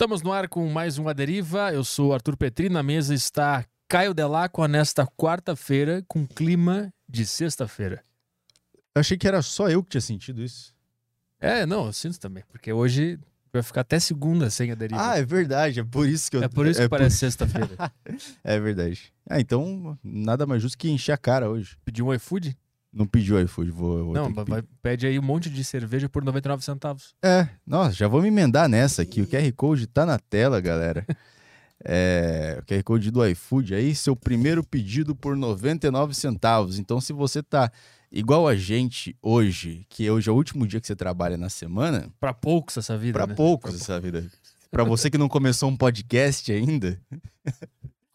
Estamos no ar com mais uma deriva. Eu sou Arthur Petri. Na mesa está Caio Delacqua nesta quarta-feira com clima de sexta-feira. Eu achei que era só eu que tinha sentido isso. É, não, eu sinto também, porque hoje vai ficar até segunda sem a deriva. Ah, é verdade. É por isso que eu. é por isso que é parece sexta-feira. É verdade. Ah, então nada mais justo que encher a cara hoje. Pediu um iFood? Não pediu iFood, vou. vou Não, vai, pede aí um monte de cerveja por 99 centavos. É, nossa, já vou me emendar nessa aqui. O QR Code tá na tela, galera. É, o QR Code do iFood aí, seu primeiro pedido por 99 centavos. Então, se você tá igual a gente hoje, que hoje é o último dia que você trabalha na semana, Pra poucos essa vida, Pra né? poucos essa vida. Pra você que não começou um podcast ainda,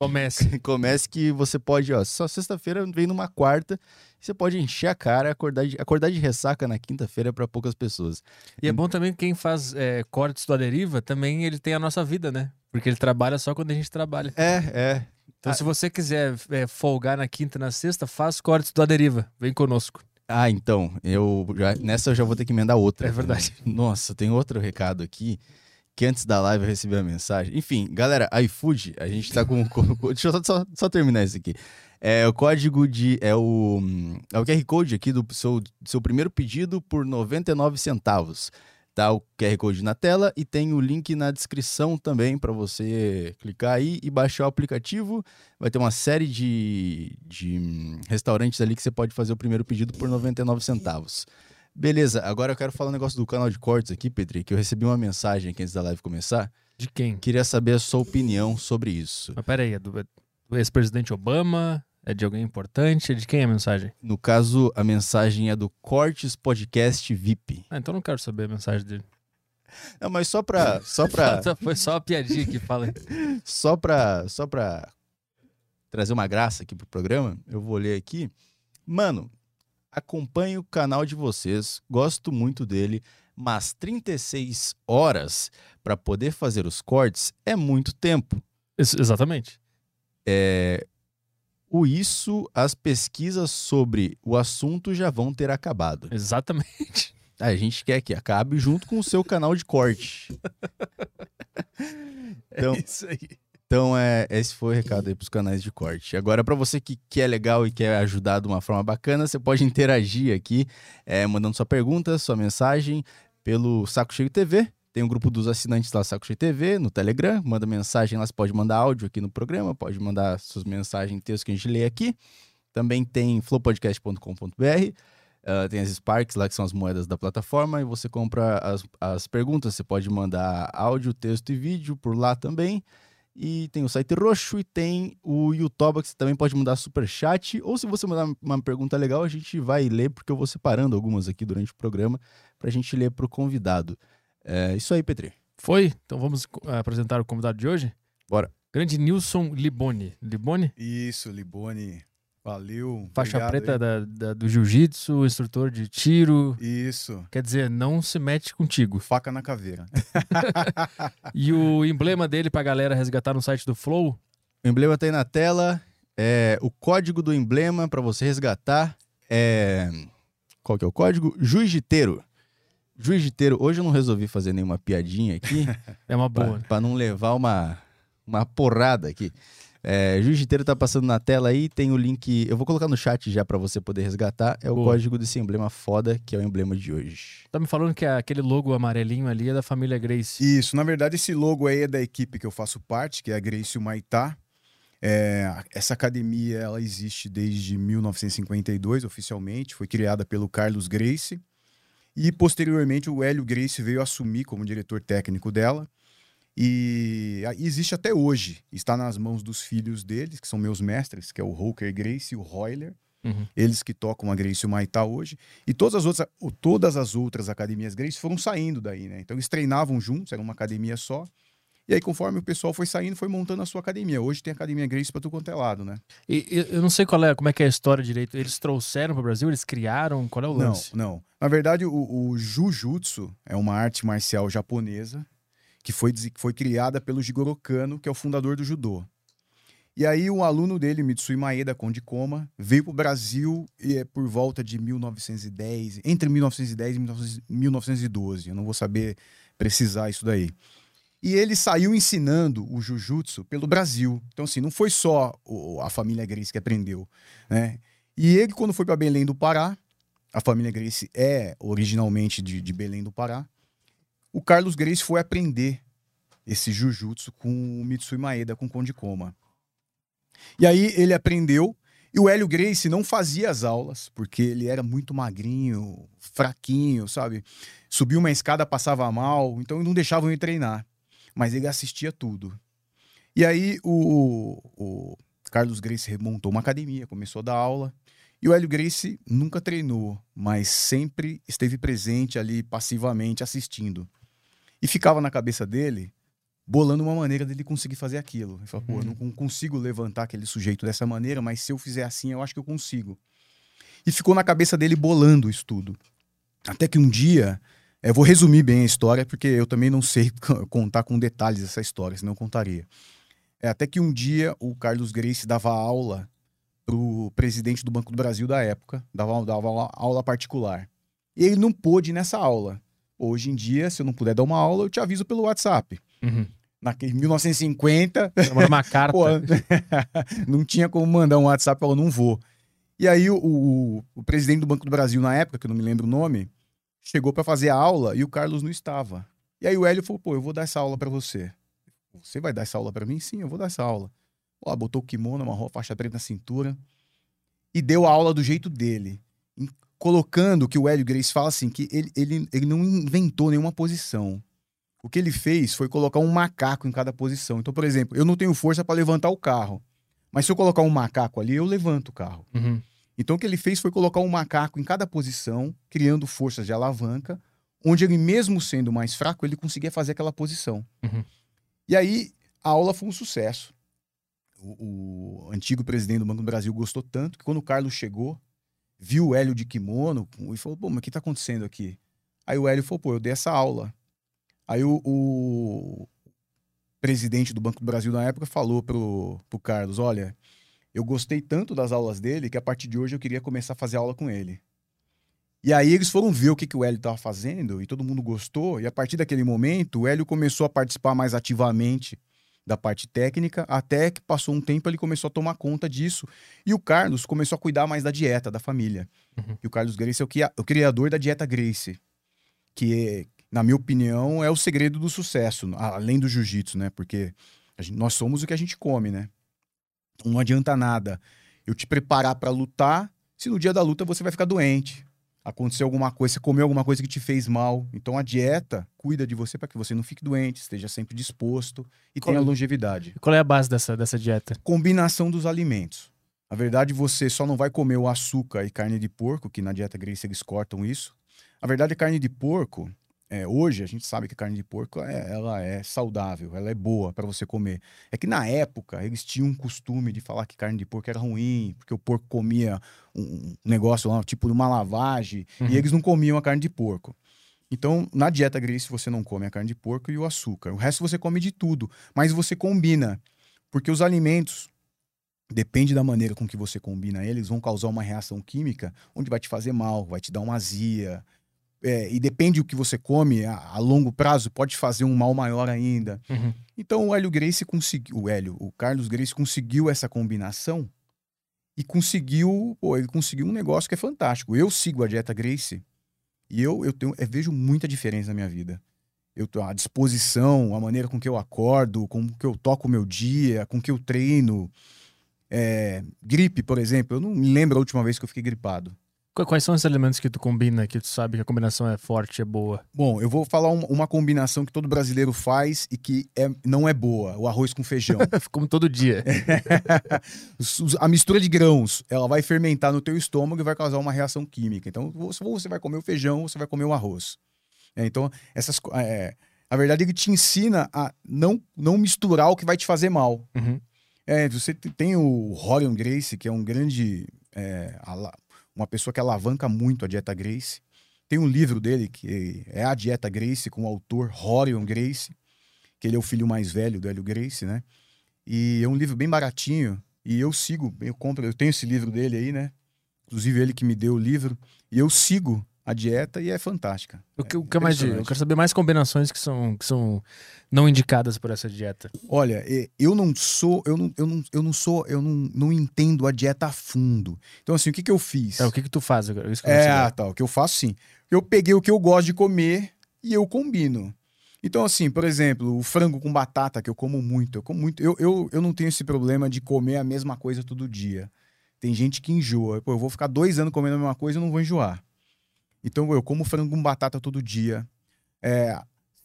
Comece. comece que você pode, ó, só sexta-feira vem numa quarta, você pode encher a cara, acordar de, acordar de ressaca na quinta-feira pra poucas pessoas. E é bom também que quem faz é, cortes do A Deriva, também ele tem a nossa vida, né? Porque ele trabalha só quando a gente trabalha. É, é. Então, Ah. se você quiser é, folgar na quinta e na sexta, faz cortes do A Deriva. Vem conosco. Ah, então, eu já, nessa eu já vou ter que emendar outra. É verdade. Nossa, tem outro recado aqui que antes da live eu recebi a mensagem. Enfim, galera, iFood, a gente tá com. deixa eu só, só- terminar isso aqui. É o código de. É o, é o QR Code aqui do seu, seu primeiro pedido por 99 centavos. Tá o QR Code na tela e tem o link na descrição também para você clicar aí e baixar o aplicativo. Vai ter uma série de, de hum, restaurantes ali que você pode fazer o primeiro pedido por 99 centavos. Beleza, agora eu quero falar um negócio do canal de cortes aqui, Petri, que eu recebi uma mensagem aqui antes da live começar. De quem? Queria saber a sua opinião sobre isso. Mas peraí, é do, é do ex-presidente Obama? É de alguém importante? É de quem a mensagem? No caso, a mensagem é do Cortes Podcast VIP. Ah, então não quero saber a mensagem dele. Não, mas só pra, só pra, Foi só uma piadinha que fala. só pra, só pra trazer uma graça aqui pro programa, eu vou ler aqui. Mano, acompanho o canal de vocês, gosto muito dele, mas 36 horas pra poder fazer os cortes é muito tempo. Exatamente. É, o isso, as pesquisas sobre o assunto já vão ter acabado. Exatamente. A gente quer que acabe junto com o seu canal de corte. Então- é isso aí. Então, é, esse foi o recado aí pros canais de corte. Agora, para você que, que é legal e quer ajudar de uma forma bacana, você pode interagir aqui, é, mandando sua pergunta, sua mensagem pelo Saco Cheio TV. Tem um grupo dos assinantes lá, Saco Cheio TV, no Telegram. Manda mensagem lá, você pode mandar áudio aqui no programa, pode mandar suas mensagens em texto que a gente lê aqui. Também tem flowpodcast.com.br. ah, tem as Sparks lá, que são as moedas da plataforma, e você compra as, as perguntas. Você pode mandar áudio, texto e vídeo por lá também. E tem o site roxo e tem o YouTube, que você também pode mandar super chat. Ou se você mandar uma pergunta legal, a gente vai ler, porque eu vou separando algumas aqui durante o programa pra gente ler pro convidado. É isso aí, Petri. Foi? Então vamos ah, apresentar o convidado de hoje? Bora. Grande Nilson Liboni. Liboni? Isso, Liboni. Valeu. Faixa obrigado preta da, da- do jiu-jitsu, instrutor de tiro. Isso. Quer dizer, não se mete contigo. Faca na caveira. E o emblema dele pra galera resgatar no site do Flow? O emblema tá aí na tela. É, o código do emblema pra você resgatar é. Qual que é o código? Juiziteiro. Juiziteiro. Hoje eu não resolvi fazer nenhuma piadinha aqui. É uma boa. Pra, pra não levar uma, uma porrada aqui. É, Jiu-Jiteiro tá passando na tela aí, tem o link. Eu vou colocar no chat já pra você poder resgatar. É o Boa. código desse emblema foda, que é o emblema de hoje. Tá me falando que aquele logo amarelinho ali é da família Grace. Isso, na verdade, esse logo aí é da equipe que eu faço parte, que é a Gracie Maitá. É, essa academia ela existe desde 1952, oficialmente. Foi criada pelo Carlos Grace. E, posteriormente, o Hélio Grace veio assumir como diretor técnico dela. E existe até hoje. Está nas mãos dos filhos deles, que são meus mestres, que é o Roker Grace e o Royler. Uhum. Eles que tocam a Grace e o Maitá hoje. E todas as outras, todas as outras academias Grace foram saindo daí, né? Então eles treinavam juntos, era uma academia só. E aí, conforme o pessoal foi saindo, foi montando a sua academia. Hoje tem academia Grace pra tu quanto é lado, né? E, eu não sei qual é, como é que é a história direito. Eles trouxeram para o Brasil, eles criaram, qual é o Não, lance? não. Na verdade, o, o Jujutsu é uma arte marcial japonesa que foi, foi criada pelo Jigoro Kano, que é o fundador do judô. E aí, um aluno dele, Mitsui Maeda Konde Koma, veio para o Brasil e é por volta de 1910, entre 1910 e 19 1912. Eu não vou saber precisar isso daí. E ele saiu ensinando o jiu-jitsu pelo Brasil. Então, assim, não foi só a família Grace que aprendeu, né? E ele, quando foi para Belém do Pará, a família Grace é originalmente de, de Belém do Pará, o Carlos Grace foi aprender esse jiu-jitsu com o Mitsui Maeda, com o Konde Koma. E aí ele aprendeu, e o Hélio Grace não fazia as aulas, porque ele era muito magrinho, fraquinho, sabe? Subiu uma escada, passava mal, então não deixavam ele treinar. Mas ele assistia tudo. E aí o, o Carlos Grace remontou uma academia, começou a dar aula. E o Hélio Grace nunca treinou, mas sempre esteve presente ali passivamente assistindo. E ficava na cabeça dele bolando uma maneira dele conseguir fazer aquilo. Ele falou, pô, eu não con- consigo levantar aquele sujeito dessa maneira, mas se eu fizer assim, eu acho que eu consigo. E ficou na cabeça dele bolando isso tudo. Até que um dia, eu vou resumir bem a história, porque eu também não sei contar com detalhes essa história, senão eu contaria. É, até que um dia o Carlos Grace dava aula pro presidente do Banco do Brasil da época, dava, dava aula- particular. E ele não pôde nessa aula. Hoje em dia, se eu não puder dar uma aula, eu te aviso pelo WhatsApp. Uhum. Naquele 1950, Manda uma carta. pô, não tinha como mandar um WhatsApp, eu não vou. E aí o, o, o presidente do Banco do Brasil na época, que eu não me lembro o nome, chegou para fazer a aula e o Carlos não estava. E aí o Hélio falou: "Pô, eu vou dar essa aula para você". Você vai dar essa aula para mim? Sim, eu vou dar essa aula. Ó, botou o kimono, amarrou a faixa preta na cintura e deu a aula do jeito dele, colocando que o Hélio Grace fala assim que ele, ele, ele não inventou nenhuma posição. O que ele fez foi colocar um macaco em cada posição. Então, por exemplo, eu não tenho força para levantar o carro. Mas se eu colocar um macaco ali, eu levanto o carro. Uhum. Então, o que ele fez foi colocar um macaco em cada posição, criando forças de alavanca, onde ele, mesmo sendo mais fraco, ele conseguia fazer aquela posição. Uhum. E aí, a aula foi um sucesso. O, o antigo presidente do Banco do Brasil gostou tanto que quando o Carlos chegou, viu o Hélio de kimono e falou: pô, mas o que tá acontecendo aqui? Aí o Hélio falou: pô, eu dei essa aula. Aí o, o presidente do Banco do Brasil na época falou pro, pro Carlos: olha, eu gostei tanto das aulas dele que a partir de hoje eu queria começar a fazer aula com ele. E aí eles foram ver o que, que o Hélio estava fazendo e todo mundo gostou. E a partir daquele momento, o Hélio começou a participar mais ativamente da parte técnica, até que passou um tempo ele começou a tomar conta disso. E o Carlos começou a cuidar mais da dieta da família. Uhum. E o Carlos Grace é o, que, o criador da dieta Grace, que, é, na minha opinião, é o segredo do sucesso, além do jiu-jitsu, né? Porque gente- nós somos o que a gente come, né? Não adianta nada eu te preparar para lutar se no dia da luta você vai ficar doente. Aconteceu alguma coisa, você comeu alguma coisa que te fez mal. Então a dieta cuida de você para que você não fique doente, esteja sempre disposto e Qual- tenha longevidade. Qual é a base dessa, dessa dieta? Combinação dos alimentos. Na verdade, você só não vai comer o açúcar e carne de porco, que na dieta Grace eles cortam isso. Na verdade, a carne de porco, é, hoje a gente sabe que a carne de porco é, ela é saudável, ela é boa para você comer. É que na época eles tinham um costume de falar que carne de porco era ruim, porque o porco comia um negócio lá, tipo uma lavagem, Uhum. e eles não comiam a carne de porco. Então, na dieta Grace, você não come a carne de porco e o açúcar. O resto você come de tudo, mas você combina. Porque os alimentos, depende da maneira com que você combina eles, vão causar uma reação química onde vai te fazer mal, vai te dar uma azia. É, e depende do que você come, a, a longo prazo pode fazer um mal maior ainda. Uhum. Então o Hélio Grace conseguiu, o Hélio, o Carlos Grace conseguiu essa combinação e conseguiu, pô, ele conseguiu um negócio que é fantástico. Eu sigo a dieta Grace e eu, eu, tenho, eu vejo muita diferença na minha vida. Eu a disposição, a maneira com que eu acordo, com que eu toco o meu dia, com que eu treino. É, gripe, por exemplo, eu não me lembro a última vez que eu fiquei gripado. Qu- Quais são os elementos que tu combina, que tu sabe que a combinação é forte, é boa? Bom, eu vou falar uma, uma combinação que todo brasileiro faz e que é, não é boa: o arroz com feijão. Como todo dia. A mistura de grãos, ela vai fermentar no teu estômago e vai causar uma reação química. Então, você- ou você vai comer o feijão ou você vai comer o arroz. É, então, essas, é, a verdade é que te ensina a não, não misturar o que vai te fazer mal. Uhum. É, você te- tem o Horion Grace, que é um grande. é, uma pessoa que alavanca muito a dieta Grace. Tem um livro dele que é A Dieta Grace, com o autor Horion Grace, que ele é o filho mais velho do Hélio Grace, né? E é um livro bem baratinho. E eu sigo, eu compro, eu tenho esse livro dele aí, né? Inclusive ele que me deu o livro. E eu sigo a dieta e é fantástica. O que, É o que mais eu quero saber mais combinações que são, que são não indicadas por essa dieta. Olha, eu não sou, eu não, eu não, eu não sou, eu não, não entendo a dieta a fundo. Então, assim, o que, que eu fiz? É, o que que tu faz agora? Isso que eu quero É, tá. O que eu faço, sim. Eu peguei o que eu gosto de comer e eu combino. Então, assim, por exemplo, o frango com batata, que eu como muito. Eu como muito. Eu, eu, eu não tenho esse problema de comer a mesma coisa todo dia. Tem gente que enjoa. Pô, eu vou ficar dois anos comendo a mesma coisa e não vou enjoar. Então, eu como frango com batata todo dia. É,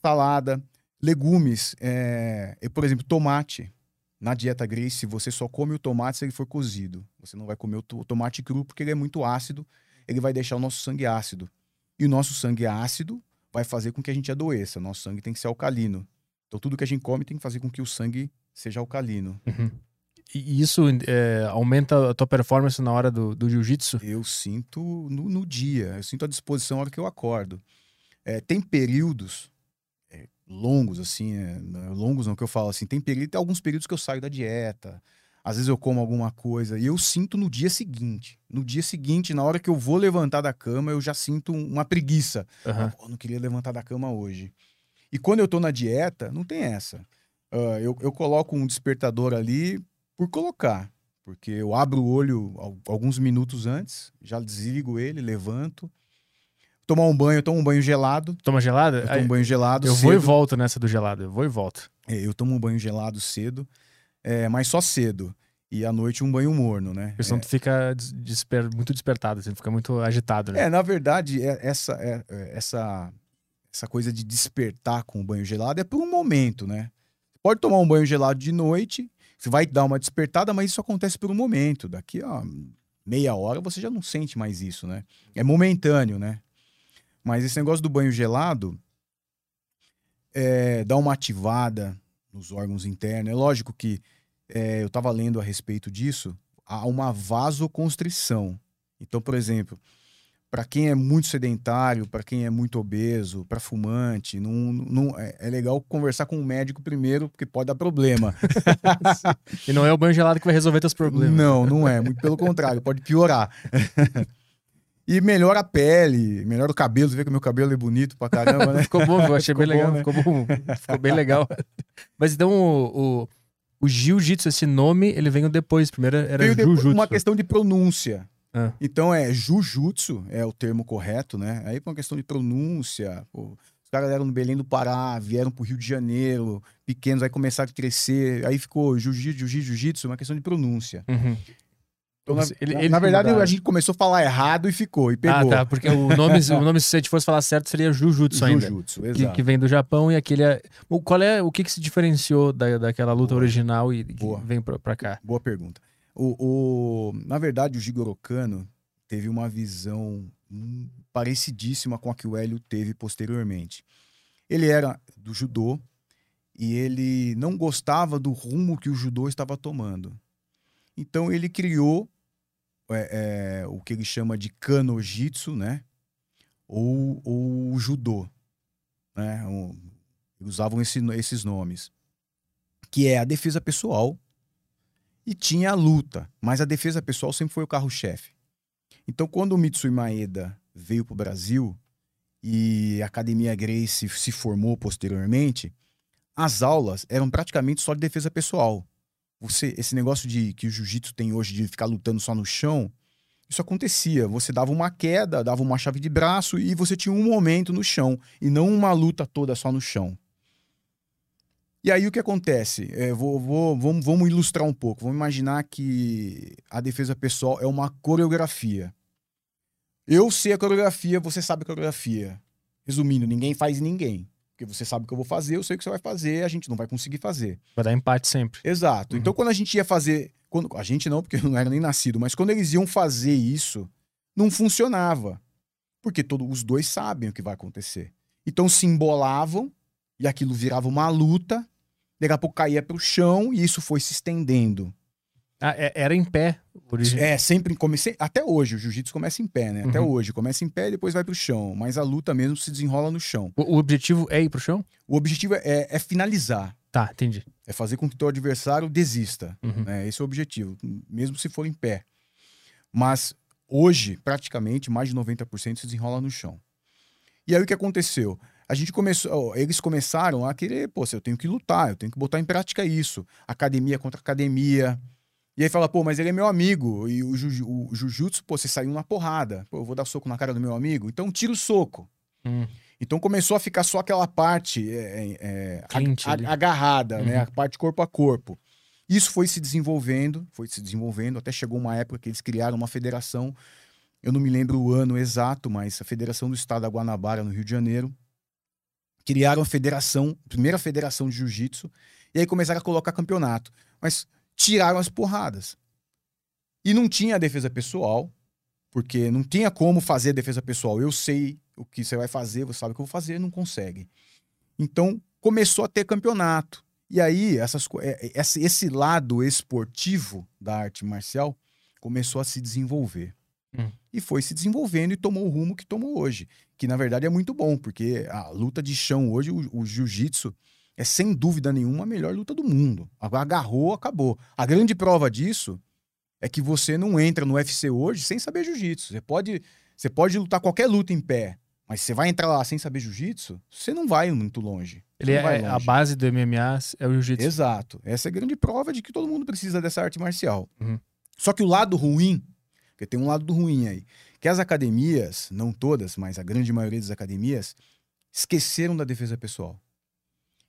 salada, legumes. É, eu, por exemplo, tomate. Na dieta Grace, você só come o tomate se ele for cozido. Você não vai comer o to- tomate cru porque ele é muito ácido ele vai deixar o nosso sangue ácido. E o nosso sangue ácido vai fazer com que a gente adoeça. Nosso sangue tem que ser alcalino. Então, tudo que a gente come tem que fazer com que o sangue seja alcalino. Uhum. E isso é, aumenta a tua performance na hora do, do jiu-jitsu? Eu sinto no, no dia, eu sinto a disposição na hora que eu acordo. É, tem períodos é, longos, assim, é, não, longos não que eu falo assim, tem, período, tem alguns períodos que eu saio da dieta, às vezes eu como alguma coisa e eu sinto no dia seguinte. No dia seguinte, na hora que eu vou levantar da cama, eu já sinto uma preguiça. Aham. Pô, não queria levantar da cama hoje. E quando eu tô na dieta, não tem essa. Ah, eu, eu coloco um despertador ali por colocar. Porque eu abro o olho al- alguns minutos antes, já desligo ele, levanto. Tomar um banho, eu tomo um banho gelado. Toma gelada? Eu tomo um banho gelado. eu vou e cedo. volto nessa do gelado. Eu vou e volto. É, eu tomo um banho gelado cedo, é, mas só cedo. E à noite um banho morno, né? Porque senão tu fica des- desper- muito despertado, assim, fica muito agitado, né? É, na verdade, é- essa, é- é- essa, essa coisa de despertar com o banho gelado é por um momento, né? Pode tomar um banho gelado de noite, você vai dar uma despertada, mas isso acontece por um momento. Daqui a meia hora você já não sente mais isso, né? É momentâneo, né? Mas esse negócio do banho gelado é, dá uma ativada nos órgãos internos. É lógico que é, eu estava lendo a respeito disso, há uma vasoconstrição. Então, por exemplo, para quem é muito sedentário, para quem é muito obeso, para fumante, não, não, é, é legal conversar com o médico primeiro, porque pode dar problema. E não é o banho gelado que vai resolver teus problemas. Não, não é. Muito pelo contrário, pode piorar. e melhora a pele, melhora o cabelo. Você vê que o meu cabelo é bonito pra caramba, né? Ficou bom, eu achei Ficou bem legal. bom, né? Ficou bom. Ficou bem legal. Mas então o, o, o jiu-jitsu, esse nome, ele veio depois. Primeiro era jujutsu. uma questão de pronúncia. Ah. Então é jujutsu, é o termo correto, né? Aí por uma questão de pronúncia, pô, os caras eram no Belém do Pará, vieram pro Rio de Janeiro, pequenos, aí começaram a crescer, aí ficou jiu-jitsu, jiu-jitsu, jiu-jitsu, uma questão de pronúncia. Uhum. Então, na, Ele- na- eles na que verdade, mudaram. a gente começou a falar errado e ficou, e Ah, pegou. tá. Porque o nome, o nome, se a gente fosse falar certo, seria Jujutsu ainda. Jujutsu, Que, exato. que vem do Japão e aquele. é- O, qual é o que, que se diferenciou da, daquela luta Boa. original e que Boa. vem pra, pra cá? Boa pergunta. O, o- na verdade, o Jigoro Kano teve uma visão hum, parecidíssima com a que o Hélio teve posteriormente. Ele era do judô e ele não gostava do rumo que o judô estava tomando. Então ele criou é, é, o que ele chama de kanojitsu, né? Ou, ou judô, né? Eles usavam esse- esses nomes, que é a defesa pessoal e tinha a luta, mas a defesa pessoal sempre foi o carro-chefe. Então, quando o Mitsui Maeda veio para o Brasil e a Academia Grace se formou posteriormente, as aulas eram praticamente só de defesa pessoal. Você, esse negócio de que o jiu-jitsu tem hoje de ficar lutando só no chão, isso acontecia. Você dava uma queda, dava uma chave de braço e você tinha um momento no chão e não uma luta toda só no chão. E aí o que acontece? É, vou, vou- vamos, vamos ilustrar um pouco. Vamos imaginar que a defesa pessoal é uma coreografia. Eu sei a coreografia, você sabe a coreografia. Resumindo, ninguém faz ninguém. Porque você sabe o que eu vou fazer, eu sei o que você vai fazer, a gente não vai conseguir fazer. Vai dar empate sempre. Exato. Uhum. Então, quando a gente ia fazer. Quando, a gente não, porque eu não era nem nascido, mas quando eles iam fazer isso, não funcionava. Porque todo, os dois sabem o que vai acontecer. Então se embolavam e aquilo virava uma luta, daqui a pouco caía pro chão e isso foi se estendendo. Ah, é- era em pé. Origi... É, sempre comecei. Até hoje, o jiu-jitsu começa em pé, né? Até Uhum. hoje, começa em pé e depois vai pro chão. Mas a luta mesmo se desenrola no chão. O, o objetivo é ir pro chão? O objetivo é, é finalizar. Tá, entendi. É fazer com que teu adversário desista. Uhum. né? Esse é o objetivo, mesmo se for em pé. Mas hoje, praticamente, mais de 90% se desenrola no chão. E aí o que aconteceu? A gente começou, eles começaram a querer, pô, eu tenho que lutar, eu tenho que botar em prática isso. Academia contra academia. E aí fala, pô, mas ele é meu amigo. E o, jiu, o jiu-jitsu, pô, você saiu na porrada. Pô, eu vou dar soco na cara do meu amigo. Então tira o soco. Hum. Então começou a ficar só aquela parte é, é, é agarrada, né? uhum. né? A parte corpo a corpo. Isso foi se desenvolvendo, foi se desenvolvendo, até chegou uma época que eles criaram uma federação, eu não me lembro o ano exato, mas a Federação do Estado da Guanabara, no Rio de Janeiro, criaram a federação, primeira federação de jiu-jitsu, e aí começaram a colocar campeonato. Mas tiraram as porradas. E não tinha defesa pessoal, porque não tinha como fazer defesa pessoal. Eu sei o que você vai fazer, você sabe o que eu vou fazer, não consegue. Então, começou a ter campeonato. E aí, essas, é, é, esse lado esportivo da arte marcial começou a se desenvolver. Hum. E foi se desenvolvendo e tomou o rumo que tomou hoje. Que na verdade é muito bom, porque a luta de chão hoje, o, o jiu-jitsu, é sem dúvida nenhuma a melhor luta do mundo. Agarrou, acabou. A grande prova disso é que você não entra no UFC hoje sem saber jiu-jitsu. Você pode, você pode lutar qualquer luta em pé, mas você vai entrar lá sem saber jiu-jitsu, você não vai muito longe. Ele é a base do MMA é o jiu-jitsu. Exato. Essa é a grande prova de que todo mundo precisa dessa arte marcial. Uhum. Só que o lado ruim, porque tem um lado ruim aí, que as academias, não todas, mas a grande maioria das academias, esqueceram da defesa pessoal.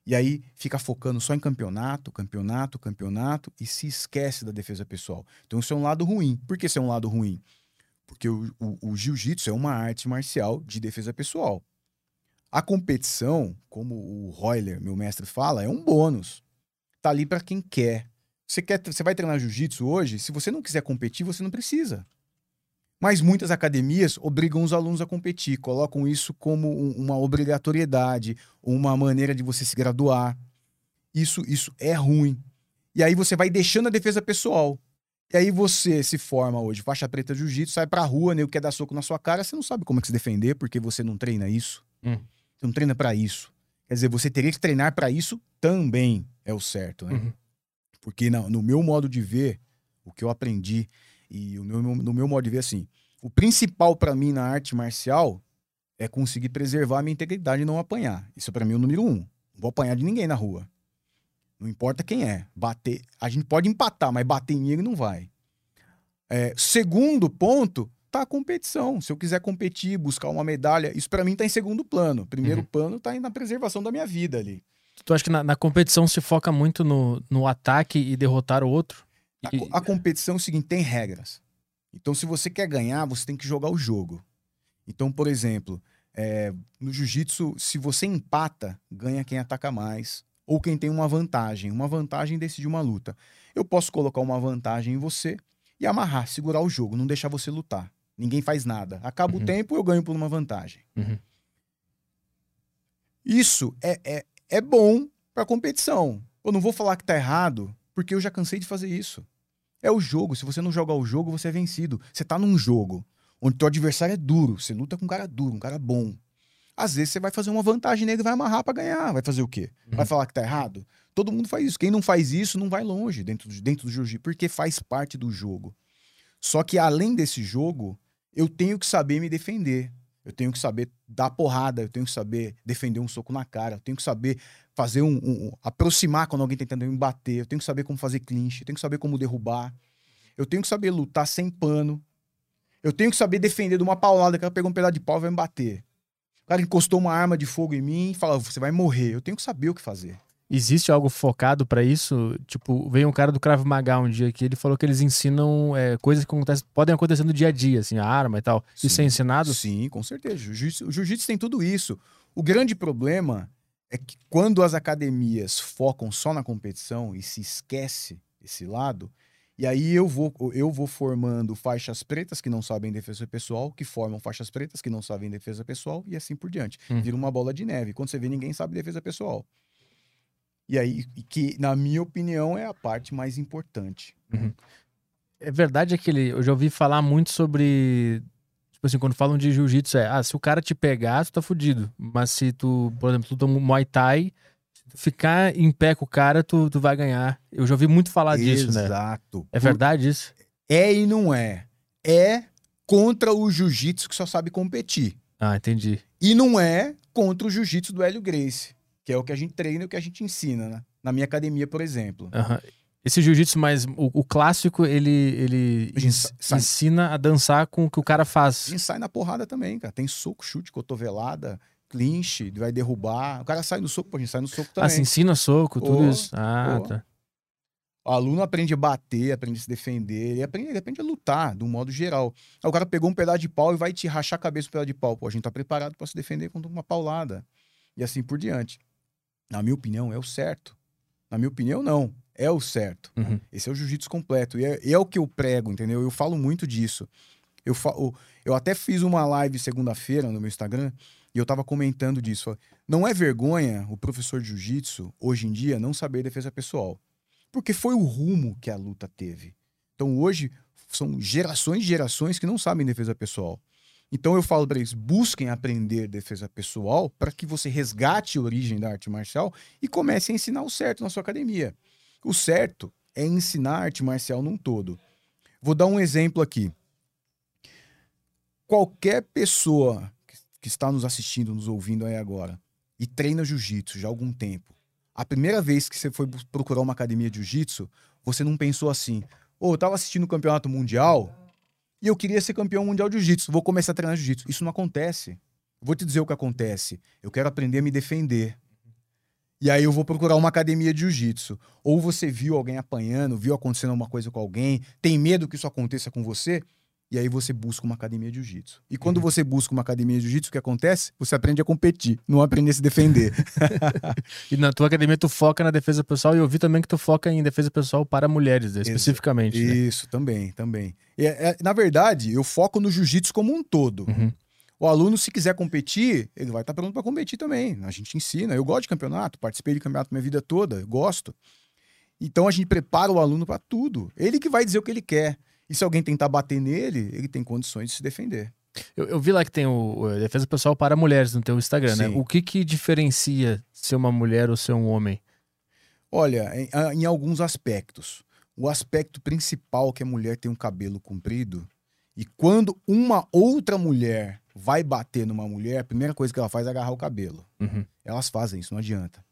E aí fica focando só em campeonato, campeonato, campeonato e se esquece da defesa pessoal. Então isso é um lado ruim. Por que isso é um lado ruim? Porque o, o, o jiu-jitsu é uma arte marcial de defesa pessoal. A competição, como o Royler, meu mestre, fala, é um bônus. Tá ali para quem quer. Você quer, você vai treinar jiu-jitsu hoje? Se você não quiser competir, você não precisa. Mas muitas academias obrigam os alunos a competir, colocam isso como um, uma obrigatoriedade, uma maneira de você se graduar. Isso, isso é ruim. E aí você vai deixando a defesa pessoal. E aí você se forma hoje, faixa preta de jiu-jitsu, sai pra rua, nego quer dar soco na sua cara, você não sabe como é que se defender, porque você não treina isso. Hum. Você não treina para isso. Quer dizer, você teria que treinar para isso também, é o certo, né? Uhum. Porque no, no, meu modo de ver, o que eu aprendi, e o meu, no meu modo de ver, assim, o principal para mim na arte marcial é conseguir preservar a minha integridade e não apanhar. Isso para mim é o número um. Não vou apanhar de ninguém na rua. Não importa quem é. Bater. A gente pode empatar, mas bater em ele não vai. É, segundo ponto, tá a competição. Se eu quiser competir, buscar uma medalha, isso para mim tá em segundo plano. Primeiro uhum. plano tá na preservação da minha vida ali. Tu acha que na, na competição se foca muito no, no ataque e derrotar o outro? E... A, a, competição é o seguinte: tem regras. Então, se você quer ganhar, você tem que jogar o jogo. Então, por exemplo, é, no jiu-jitsu, se você empata, ganha quem ataca mais. Ou quem tem uma vantagem. Uma vantagem decide uma luta. Eu posso colocar uma vantagem em você e amarrar, segurar o jogo, não deixar você lutar. Ninguém faz nada. Acaba uhum. o tempo, eu ganho por uma vantagem. Uhum. Isso é, é, é bom para competição. Eu não vou falar que tá errado, porque eu já cansei de fazer isso. É o jogo. Se você não jogar o jogo, você é vencido. Você tá num jogo onde teu adversário é duro. Você luta com um cara duro, um cara bom. Às vezes você vai fazer uma vantagem nele e vai amarrar para ganhar. Vai fazer o quê? Uhum. Vai falar que tá errado? Todo mundo faz isso. Quem não faz isso não vai longe dentro, dentro do jiu-jitsu, porque faz parte do jogo. Só que além desse jogo, eu tenho que saber me defender. Eu tenho que saber dar porrada, eu tenho que saber defender um soco na cara, eu tenho que saber fazer um, um, aproximar quando alguém tá tentando me bater, eu tenho que saber como fazer clinch, eu tenho que saber como derrubar, eu tenho que saber lutar sem pano, eu tenho que saber defender de uma paulada, que ela pegou um pedaço de pau e vai me bater. O cara encostou uma arma de fogo em mim e fala, você vai morrer. Eu tenho que saber o que fazer. Existe algo focado para isso? Tipo, veio um cara do Krav Maga um dia que ele falou que eles ensinam é, coisas que acontecem, podem acontecer no dia a dia, assim, a arma e tal. Sim, isso é ensinado? Sim, com certeza. O jiu-jitsu tem tudo isso. O grande problema é que quando as academias focam só na competição e se esquece esse lado, e aí eu vou, eu vou formando faixas pretas que não sabem defesa pessoal, que formam faixas pretas que não sabem defesa pessoal, e assim por diante. Hum. Vira uma bola de neve. Quando você vê, ninguém sabe defesa pessoal. E aí, que, na minha opinião, é a parte mais importante. Uhum. É verdade aquele. Eu já ouvi falar muito sobre. Tipo assim, quando falam de jiu-jitsu, é. Ah, se o cara te pegar, tu tá fudido. Mas se tu, por exemplo, tu toma Muay Thai, ficar em pé com o cara, tu, tu vai ganhar. Eu já ouvi muito falar Exato. disso, né? Exato. É verdade isso? É e não é. É contra o jiu-jitsu que só sabe competir. Ah, entendi. E não é contra o jiu-jitsu do Hélio Grace, que é o que a gente treina e o que a gente ensina, né? Na minha academia, por exemplo. Aham. Esse jiu-jitsu mais. O, o clássico, ele, ele ensina a dançar com o que o cara faz. gente sai na porrada também, cara. Tem soco, chute, cotovelada, clinch, vai derrubar. O cara sai no soco, pô, a gente sai no soco Ah, também. se ensina soco, tudo Ô, isso. Ah, ô. tá. O aluno aprende a bater, aprende a se defender, ele aprende, ele aprende a lutar, de um modo geral. Aí o cara pegou um pedaço de pau e vai te rachar a cabeça com um pedaço de pau. Pô, a gente tá preparado para se defender contra uma paulada. E assim por diante. Na minha opinião, é o certo. Na minha opinião, não. É o certo. Uhum. Esse é o jiu-jitsu completo. E é, e é o que eu prego, entendeu? Eu falo muito disso. Eu, eu até fiz uma live segunda-feira no meu Instagram e eu tava comentando disso. Não é vergonha o professor de jiu-jitsu, hoje em dia, não saber defesa pessoal. Porque foi o rumo que a luta teve. Então hoje são gerações e gerações que não sabem defesa pessoal. Então eu falo para eles, busquem aprender defesa pessoal para que você resgate a origem da arte marcial e comece a ensinar o certo na sua academia. O certo é ensinar arte marcial num todo. Vou dar um exemplo aqui. Qualquer pessoa que- está nos assistindo, nos ouvindo aí agora, e treina jiu-jitsu já há algum tempo, a primeira vez que você foi procurar uma academia de jiu-jitsu, você não pensou assim: ô, eu tava assistindo o campeonato mundial e eu queria ser campeão mundial de jiu-jitsu, vou começar a treinar jiu-jitsu. Isso não acontece. Vou te dizer o que acontece. Eu quero aprender a me defender. E aí eu vou procurar uma academia de jiu-jitsu. Ou você viu alguém apanhando, viu acontecendo alguma coisa com alguém, tem medo que isso aconteça com você, e aí você busca uma academia de jiu-jitsu. E quando você busca uma academia de jiu-jitsu, o que acontece? Você aprende a competir, não aprende a se defender. E na tua academia tu foca na defesa pessoal e eu vi também que tu foca em defesa pessoal para mulheres, né, especificamente. né? Isso, também, também. E, é- na verdade, eu foco no jiu-jitsu como um todo. Uhum. O aluno, se quiser competir, ele vai estar pronto para competir também. A gente ensina. Eu gosto de campeonato, participei de campeonato minha vida toda, eu gosto. Então a gente prepara o aluno para tudo. Ele que vai dizer o que ele quer. E se alguém tentar bater nele, ele tem condições de se defender. Eu, eu vi lá que tem o, o defesa pessoal para mulheres no teu Instagram, né? Sim. O que que diferencia ser uma mulher ou ser um homem? Olha, em, em alguns aspectos. O aspecto principal que a mulher tem um cabelo comprido. E quando uma outra mulher vai bater numa mulher, a primeira coisa que ela faz é agarrar o cabelo. Uhum. Elas fazem isso, não adianta.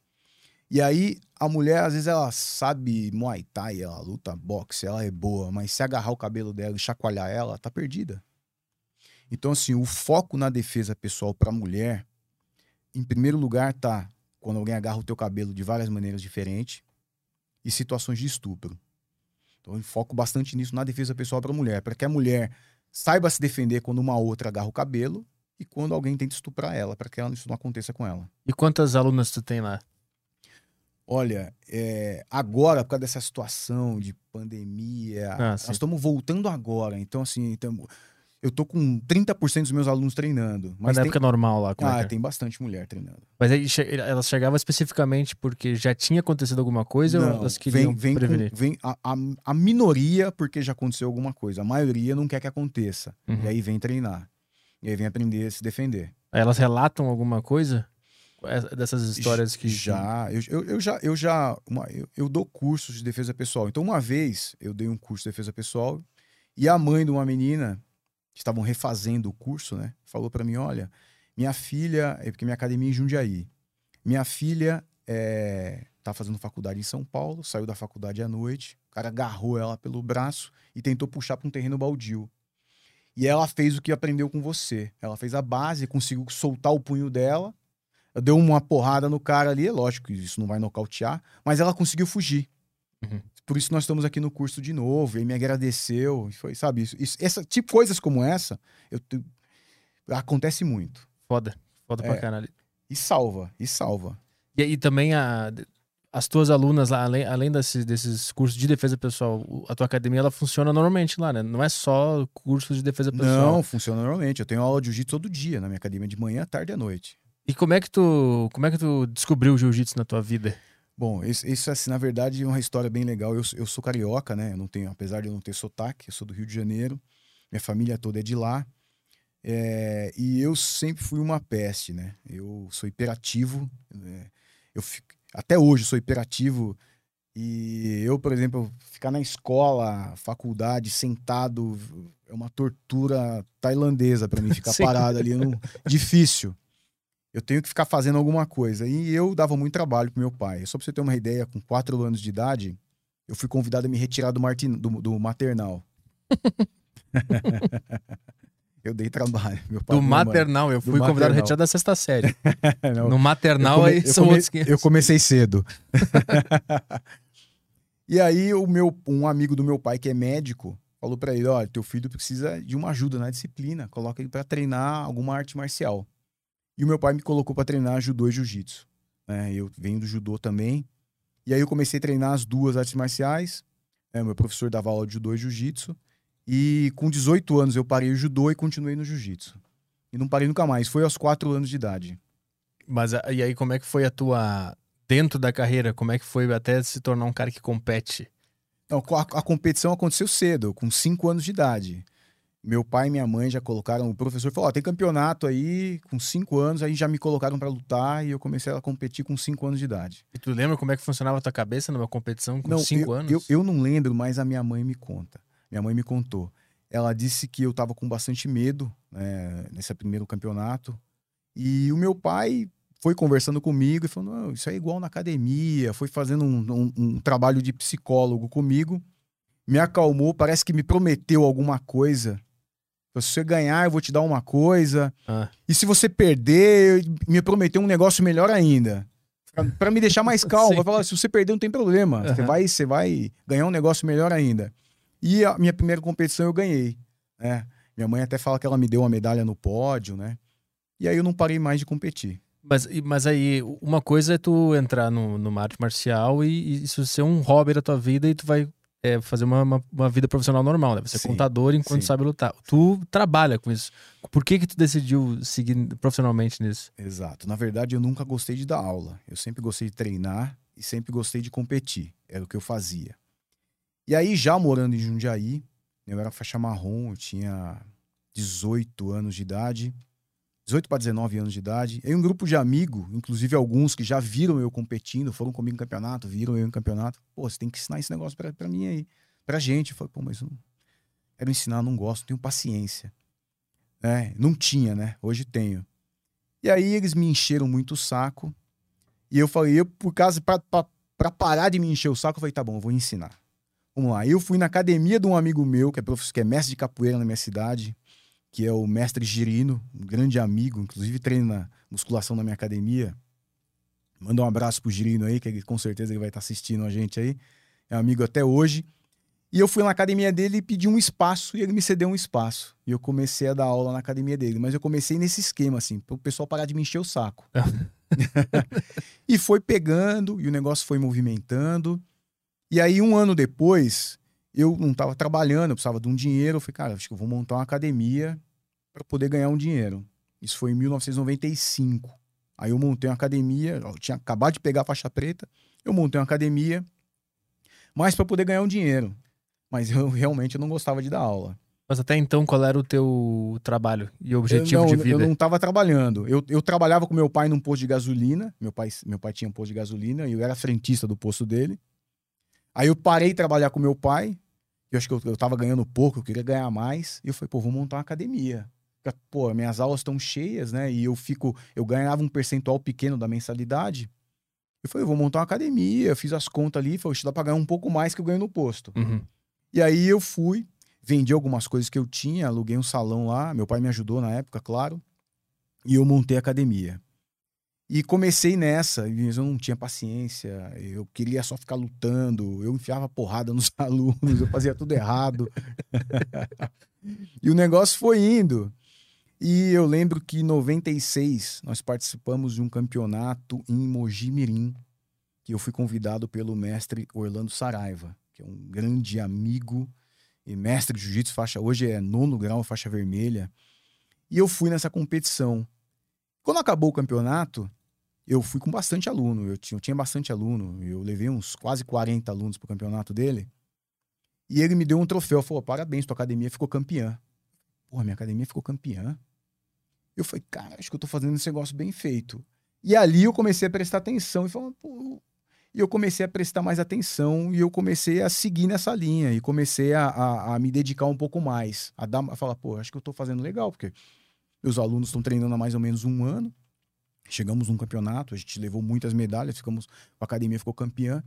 E aí, a mulher, às vezes, ela sabe Muay Thai, ela luta boxe, ela é boa, mas se agarrar o cabelo dela e chacoalhar ela, tá perdida. Então, assim, o foco na defesa pessoal pra mulher, em primeiro lugar, tá quando alguém agarra o teu cabelo de várias maneiras diferentes e situações de estupro. Então, eu foco bastante nisso na defesa pessoal pra mulher, para que a mulher saiba se defender quando uma outra agarra o cabelo e quando alguém tenta estuprar ela, para que isso não aconteça com ela. E quantas alunas tu tem lá? Olha, é, agora, por causa dessa situação de pandemia, Ah, nós estamos voltando agora. Então, assim, tamo- eu tô com 30% dos meus alunos treinando. Mas Mas na tem, época normal lá, como é ah, é? tem bastante mulher treinando. Mas aí elas chegavam especificamente porque já tinha acontecido alguma coisa ou Não, elas queriam vem, vem, com- prevenir? vem a, a, a minoria porque já aconteceu alguma coisa. A maioria não quer que aconteça. Uhum. E aí vem treinar. E aí vem aprender a se defender. Aí elas relatam alguma coisa É- dessas histórias que Já, eu, eu, já, eu já, uma- eu, eu dou cursos de defesa pessoal. Então, uma vez eu dei um curso de defesa pessoal e a mãe de uma menina estavam refazendo o curso, né, falou pra mim, olha, minha filha, é porque minha academia é em Jundiaí, minha filha é, tá fazendo faculdade em São Paulo, saiu da faculdade à noite, o cara agarrou ela pelo braço e tentou puxar para um terreno baldio. E ela fez o que aprendeu com você. Ela fez a base, conseguiu soltar o punho dela deu uma porrada no cara ali, lógico que isso não vai nocautear, mas ela conseguiu fugir. Uhum. Por isso nós estamos aqui no curso de novo, e ele me agradeceu, foi, sabe, isso, isso- essa, tipo, coisas como essa, eu, te- acontece muito. Foda. Foda pra É. caralho. E salva, e salva. E aí também a, as tuas alunas lá, além, além desses, desses cursos de defesa pessoal, a tua academia ela funciona normalmente lá, né? Não é só cursos de defesa pessoal. Não, funciona normalmente. Eu tenho aula de jiu-jitsu todo dia na minha academia, de manhã, tarde e à noite. E como é que tu, como é que tu descobriu o jiu-jitsu na tua vida? Bom, isso, isso, assim, na verdade, é uma história bem legal. Eu, eu sou carioca, né? Eu não tenho, apesar de eu não ter sotaque, eu sou do Rio de Janeiro. Minha família toda é de lá. É, e eu sempre fui uma peste, né? Eu sou hiperativo. né? Eu fico- até hoje sou hiperativo. E eu, por exemplo, ficar na escola, faculdade, sentado, é uma tortura tailandesa para mim ficar Sim. parado ali, no... difícil. Eu tenho que ficar fazendo alguma coisa. E eu dava muito trabalho pro meu pai. Só pra você ter uma ideia, com quatro anos de idade, eu fui convidado a me retirar do, martin... do, do maternal. eu dei trabalho. Meu pai Do minha mãe. maternal, eu Do fui convidado a maternal. retirar da sexta série. Não, No maternal, come- aí são come- outros 500. Eu comecei cedo. e aí o meu, um amigo do meu pai que é médico falou pra ele, olha, teu filho precisa de uma ajuda na disciplina, coloca ele pra treinar alguma arte marcial. E o meu pai me colocou pra treinar judô e jiu-jitsu. né? Eu venho do judô também. E aí eu comecei a treinar as duas artes marciais. né? Meu professor dava aula de judô e jiu-jitsu. E com 18 anos eu parei o judô e continuei no jiu-jitsu. E não parei nunca mais. Foi aos 4 anos de idade. Mas a- e aí, como é que foi a tua. Dentro da carreira, como é que foi até se tornar um cara que compete? Não, a, a competição aconteceu cedo, com 5 anos de idade. Meu pai e minha mãe já colocaram. O professor falou: Ó, tem campeonato aí, com 5 anos, aí já me colocaram pra lutar e eu comecei a competir com 5 anos de idade. E tu lembra como é que funcionava a tua cabeça numa competição com não, 5 eu, anos? Eu, eu não lembro, mas a minha mãe me conta. Minha mãe me contou. Ela disse que eu tava com bastante medo né, nesse primeiro campeonato. E o meu pai foi conversando comigo e falou: não, isso é igual na academia. Foi fazendo um, um- um trabalho de psicólogo comigo. Me acalmou, parece que me prometeu alguma coisa. Se você ganhar, eu vou te dar uma coisa. Ah. E se você perder, me prometeu um negócio melhor ainda. Pra me deixar mais calmo. Vai falar, se você perder, não tem problema. Você Aham. vai, você vai ganhar um negócio melhor ainda. E a minha primeira competição eu ganhei. né? Minha mãe até fala que ela me deu uma medalha no pódio, né? E aí eu não parei mais de competir. Mas, mas aí, uma coisa é tu entrar no, numa arte marcial e, e isso ser um hobby da tua vida e tu vai é, fazer uma, uma, uma vida profissional normal, né? Você é Sim, contador enquanto sim. sabe lutar. Tu trabalha com isso. Por que que tu decidiu seguir profissionalmente nisso? Exato. Na verdade, eu nunca gostei de dar aula. Eu sempre gostei de treinar e sempre gostei de competir. Era o que eu fazia. E aí, já morando em Jundiaí, eu era faixa marrom, eu tinha 18 anos de idade. 18 para 19 anos de idade. E um grupo de amigos, inclusive alguns que já viram eu competindo, foram comigo em campeonato, viram eu em campeonato. Pô, você tem que ensinar esse negócio pra mim aí, pra gente. Eu falei, pô, mas eu não quero ensinar, não gosto, não tenho paciência. É, não tinha, né? Hoje tenho. E aí eles me encheram muito o saco. E eu falei, eu, por causa, pra parar de me encher o saco, eu falei, tá bom, eu vou ensinar. Vamos lá. Eu fui na academia de um amigo meu, que é, professor, que é mestre de capoeira na minha cidade, que é o mestre Girino, um grande amigo, inclusive treina musculação na minha academia. Manda um abraço pro Girino aí, que com certeza ele vai estar assistindo a gente aí. É amigo até hoje. E eu fui na academia dele e pedi um espaço e ele me cedeu um espaço. E eu comecei a dar aula na academia dele. Mas eu comecei nesse esquema, assim, para o pessoal parar de me encher o saco. e foi pegando, e o negócio foi movimentando. E aí, um ano depois, eu não estava trabalhando, eu precisava de um dinheiro. Eu falei, cara, acho que eu vou montar uma academia para poder ganhar um dinheiro. Isso foi em 1995. Aí eu montei uma academia, eu tinha acabado de pegar a faixa preta, eu montei uma academia, mas para poder ganhar um dinheiro. Mas eu realmente não gostava de dar aula. Mas até então, qual era o teu trabalho e objetivo eu, não, de vida? Eu não estava trabalhando. Eu, eu trabalhava com meu pai num posto de gasolina. Meu pai, meu pai tinha um posto de gasolina e eu era frentista do posto dele. Aí eu parei de trabalhar com meu pai. Eu acho que eu, eu tava ganhando pouco, eu queria ganhar mais. E eu falei, pô, vou montar uma academia. Pô, minhas aulas estão cheias, né? E eu fico. Eu ganhava um percentual pequeno da mensalidade. Eu falei, eu vou montar uma academia. Eu fiz as contas ali, falei, "Oxe, dá pra ganhar um pouco mais que eu ganho no posto. Uhum. E aí eu fui, vendi algumas coisas que eu tinha, aluguei um salão lá. Meu pai me ajudou na época, claro. E eu montei a academia. E comecei nessa, mas eu não tinha paciência, eu queria só ficar lutando, eu enfiava porrada nos alunos, eu fazia tudo errado. e o negócio foi indo. E eu lembro que em 96 nós participamos de um campeonato em Mogi Mirim, que eu fui convidado pelo mestre Orlando Saraiva, que é um grande amigo e mestre de jiu-jitsu, faixa hoje é nono grau, faixa vermelha. E eu fui nessa competição. Quando acabou o campeonato, eu fui com bastante aluno. Eu tinha, eu tinha bastante aluno. Eu levei uns quase 40 alunos pro campeonato dele. E ele me deu um troféu. Falou: parabéns, tua academia ficou campeã. Porra, minha academia ficou campeã. Eu falei, cara, acho que eu tô fazendo esse negócio bem feito. E ali eu comecei a prestar atenção e falando, pô, E eu comecei a prestar mais atenção e eu comecei a seguir nessa linha e comecei a, a, a me dedicar um pouco mais. A, dar, a falar, pô, acho que eu tô fazendo legal, porque meus alunos estão treinando há mais ou menos um ano. Chegamos num campeonato, a gente levou muitas medalhas, ficamos, a academia ficou campeã.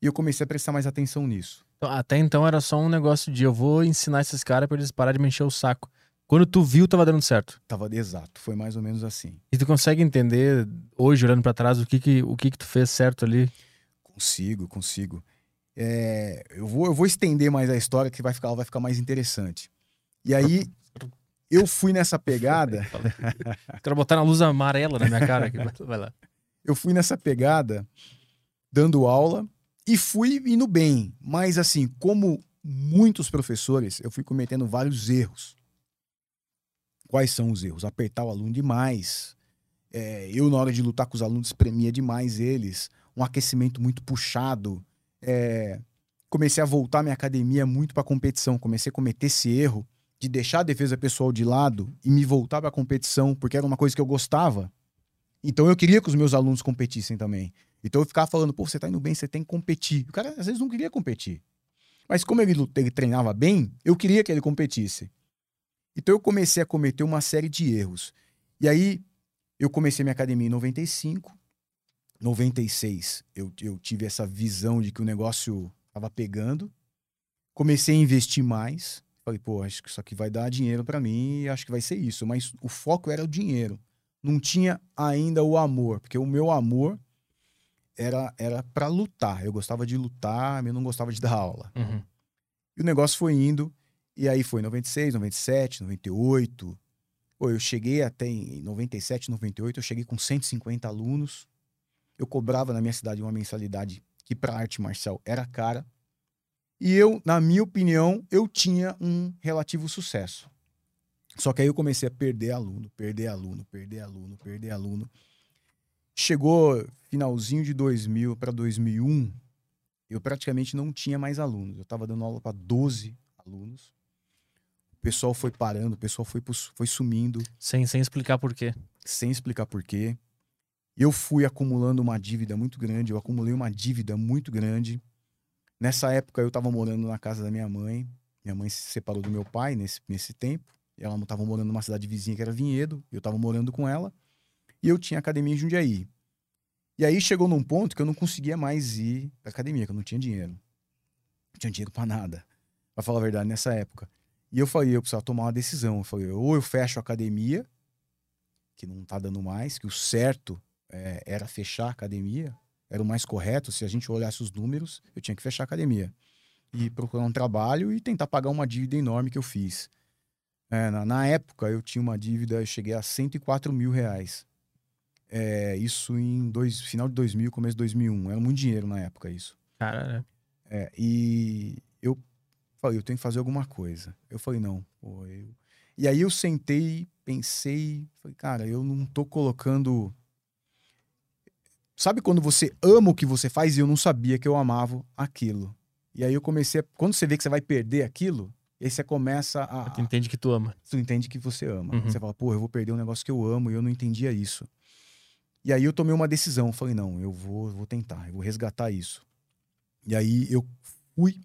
E eu comecei a prestar mais atenção nisso. Então, até então era só um negócio de eu vou ensinar esses caras para eles pararem de me encher o saco. Quando tu viu, tava dando certo. Tava exato, foi mais ou menos assim. E tu consegue entender hoje, olhando para trás, o que que, o que que tu fez certo ali? Consigo, consigo. É, eu, vou, eu vou estender mais a história que vai ficar, vai ficar mais interessante. E aí, eu fui nessa pegada. Quero botar na luz amarela na minha cara aqui. Vai lá. Eu fui nessa pegada, dando aula, e fui indo bem. Mas, assim, como muitos professores, eu fui cometendo vários erros. Quais são os erros? Apertar o aluno demais. É, eu, na hora de lutar com os alunos, premia demais eles. Um aquecimento muito puxado. É, comecei a voltar minha academia muito para competição. Comecei a cometer esse erro de deixar a defesa pessoal de lado e me voltar para a competição, porque era uma coisa que eu gostava. Então eu queria que os meus alunos competissem também. Então eu ficava falando, pô, você tá indo bem, você tem que competir. O cara às vezes não queria competir. Mas como ele, ele treinava bem, eu queria que ele competisse. Então eu comecei a cometer uma série de erros. E aí eu comecei minha academia em 95. 96 eu, eu tive essa visão de que o negócio estava pegando. Comecei a investir mais. Falei, pô, acho que isso aqui vai dar dinheiro para mim e acho que vai ser isso. Mas o foco era o dinheiro. Não tinha ainda o amor, porque o meu amor era era para lutar. Eu gostava de lutar, eu não gostava de dar aula. Uhum. E o negócio foi indo, e aí foi 96, 97, 98. Pô, eu cheguei até em 97, 98, eu cheguei com 150 alunos. Eu cobrava na minha cidade uma mensalidade que para arte marcial era cara. E eu, na minha opinião, eu tinha um relativo sucesso. Só que aí eu comecei a perder aluno, perder aluno, perder aluno, perder aluno. Chegou finalzinho de 2000 para 2001, eu praticamente não tinha mais alunos. Eu estava dando aula para 12 alunos. O pessoal foi parando, o pessoal foi, foi sumindo. Sem, sem explicar por quê. Sem explicar por quê. Eu fui acumulando uma dívida muito grande, eu acumulei uma dívida muito grande. Nessa época eu estava morando na casa da minha mãe. Minha mãe se separou do meu pai nesse, nesse tempo. Ela estava morando numa cidade vizinha que era Vinhedo. Eu estava morando com ela e eu tinha academia em Jundiaí. E aí chegou num ponto que eu não conseguia mais ir pra academia, que eu não tinha dinheiro. Não tinha dinheiro para nada, pra falar a verdade, nessa época. E eu falei, eu precisava tomar uma decisão. Eu falei, ou eu fecho a academia, que não tá dando mais, que o certo é, era fechar a academia, era o mais correto. Se a gente olhasse os números, eu tinha que fechar a academia. E procurar um trabalho e tentar pagar uma dívida enorme que eu fiz. É, na, na, época, eu tinha uma dívida, eu cheguei a 104 mil reais. É, isso em dois, final de 2000, começo de 2001. Era muito dinheiro na época isso. Cara, é, e eu falei, eu tenho que fazer alguma coisa. Eu falei, não. Pô, eu... E aí eu sentei, pensei, falei, cara, eu não tô colocando. Sabe quando você ama o que você faz e eu não sabia que eu amava aquilo? E aí eu comecei a... Quando você vê que você vai perder aquilo, aí você começa a. Tu entende que tu ama. Tu entende que você ama. Uhum. Você fala, pô, eu vou perder um negócio que eu amo e eu não entendia isso. E aí eu tomei uma decisão, falei, não, eu vou, vou tentar, eu vou resgatar isso. E aí eu fui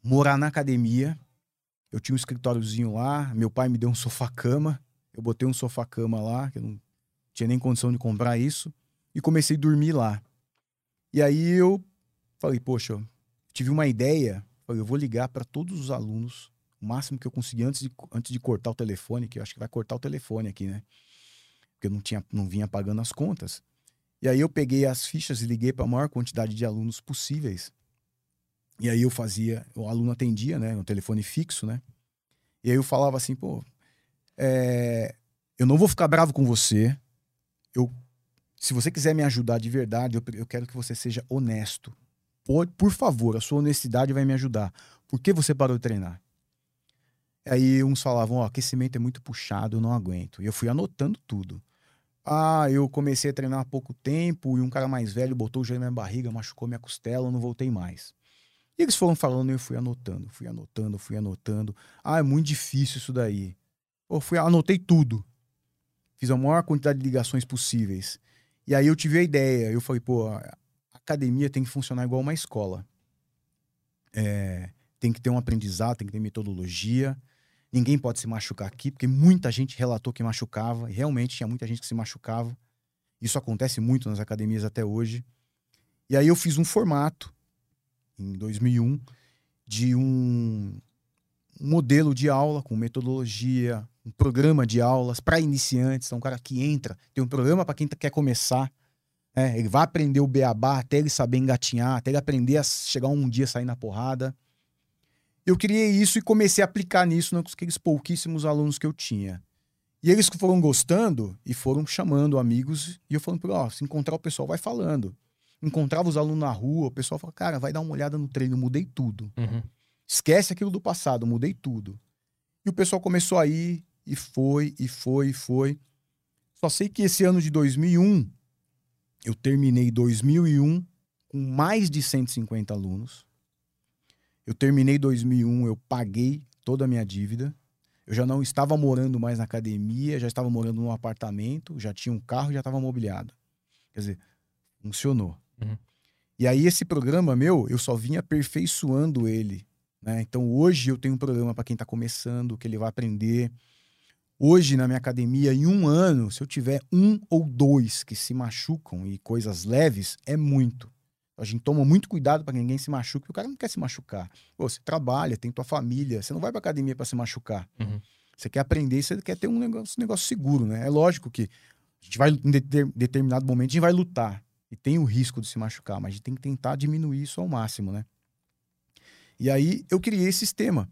morar na academia, eu tinha um escritóriozinho lá, meu pai me deu um sofá-cama, eu botei um sofá-cama lá, que eu não tinha nem condição de comprar isso, e comecei a dormir lá. E aí eu falei, poxa, tive uma ideia, falei, eu vou ligar para todos os alunos, o máximo que eu conseguir antes de, antes de cortar o telefone, que eu acho que vai cortar o telefone aqui, né? porque eu não, tinha, não vinha pagando as contas. E aí eu peguei as fichas e liguei para a maior quantidade de alunos possíveis. E aí eu fazia, o aluno atendia, né, no telefone fixo, né? E aí eu falava assim, pô, é, eu não vou ficar bravo com você. Eu, se você quiser me ajudar de verdade, eu, eu quero que você seja honesto. Por, por favor, a sua honestidade vai me ajudar. Por que você parou de treinar? Aí uns falavam, oh, aquecimento é muito puxado, eu não aguento. E eu fui anotando tudo. Ah, eu comecei a treinar há pouco tempo e um cara mais velho botou o joelho na minha barriga, machucou minha costela, eu não voltei mais. E eles foram falando e eu fui anotando, fui anotando, fui anotando. Ah, é muito difícil isso daí. Eu fui, anotei tudo. Fiz a maior quantidade de ligações possíveis. E aí eu tive a ideia, eu falei, pô, academia tem que funcionar igual uma escola. É, tem que ter um aprendizado, tem que ter metodologia. Ninguém pode se machucar aqui, porque muita gente relatou que machucava, e realmente tinha muita gente que se machucava. Isso acontece muito nas academias até hoje. E aí eu fiz um formato, em 2001, de um modelo de aula com metodologia, um programa de aulas para iniciantes. Então, um cara que entra, tem um programa para quem quer começar. É, ele vai aprender o beabá até ele saber engatinhar, até ele aprender a chegar um dia sair na porrada. Eu criei isso e comecei a aplicar nisso naqueles pouquíssimos alunos que eu tinha. E eles foram gostando e foram chamando amigos e eu falando, ó, oh, se encontrar o pessoal, vai falando. Encontrava os alunos na rua, o pessoal falava, cara, vai dar uma olhada no treino, mudei tudo. Uhum. Esquece aquilo do passado, mudei tudo. E o pessoal começou a ir, e foi, e foi, e foi. Só sei que esse ano de 2001, eu terminei 2001 com mais de 150 alunos. Eu terminei 2001, eu paguei toda a minha dívida. Eu já não estava morando mais na academia, já estava morando num apartamento, já tinha um carro, já estava mobiliado. Quer dizer, funcionou. Uhum. E aí esse programa meu, eu só vinha aperfeiçoando ele né? Então hoje eu tenho um programa para quem está começando, que ele vai aprender. Hoje na minha academia, em um ano, se eu tiver um ou dois que se machucam e coisas leves, é muito. A gente toma muito cuidado para que ninguém se machuque, porque o cara não quer se machucar. Pô, você trabalha, tem tua família, você não vai para academia para se machucar. Uhum. Você quer aprender, você quer ter um negócio, um negócio seguro, né? É lógico que a gente vai, em determinado momento, a gente vai lutar e tem o risco de se machucar, mas a gente tem que tentar diminuir isso ao máximo, né? E aí eu criei esse sistema.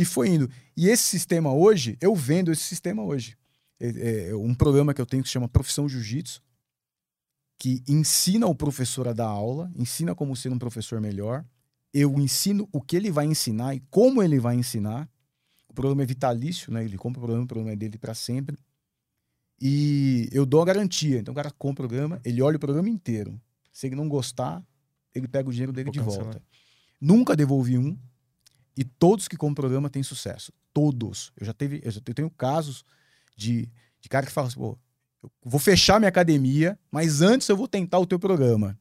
E foi indo. E esse sistema hoje, eu vendo esse sistema hoje. É, é um programa que eu tenho que se chama Profissão Jiu-Jitsu, que ensina o professor a dar aula, ensina como ser um professor melhor. Eu ensino o que ele vai ensinar e como ele vai ensinar. O programa é vitalício, né? Ele compra o programa, o programa é dele para sempre. E eu dou a garantia. Então o cara compra o programa, ele olha o programa inteiro. Se ele não gostar, ele pega o dinheiro dele Vou de cancelar. volta. Nunca devolvi um. E todos que compram programa têm sucesso. Todos. Eu já, teve, eu já tenho casos de, de cara que fala assim, pô, eu vou fechar minha academia, mas antes eu vou tentar o teu programa.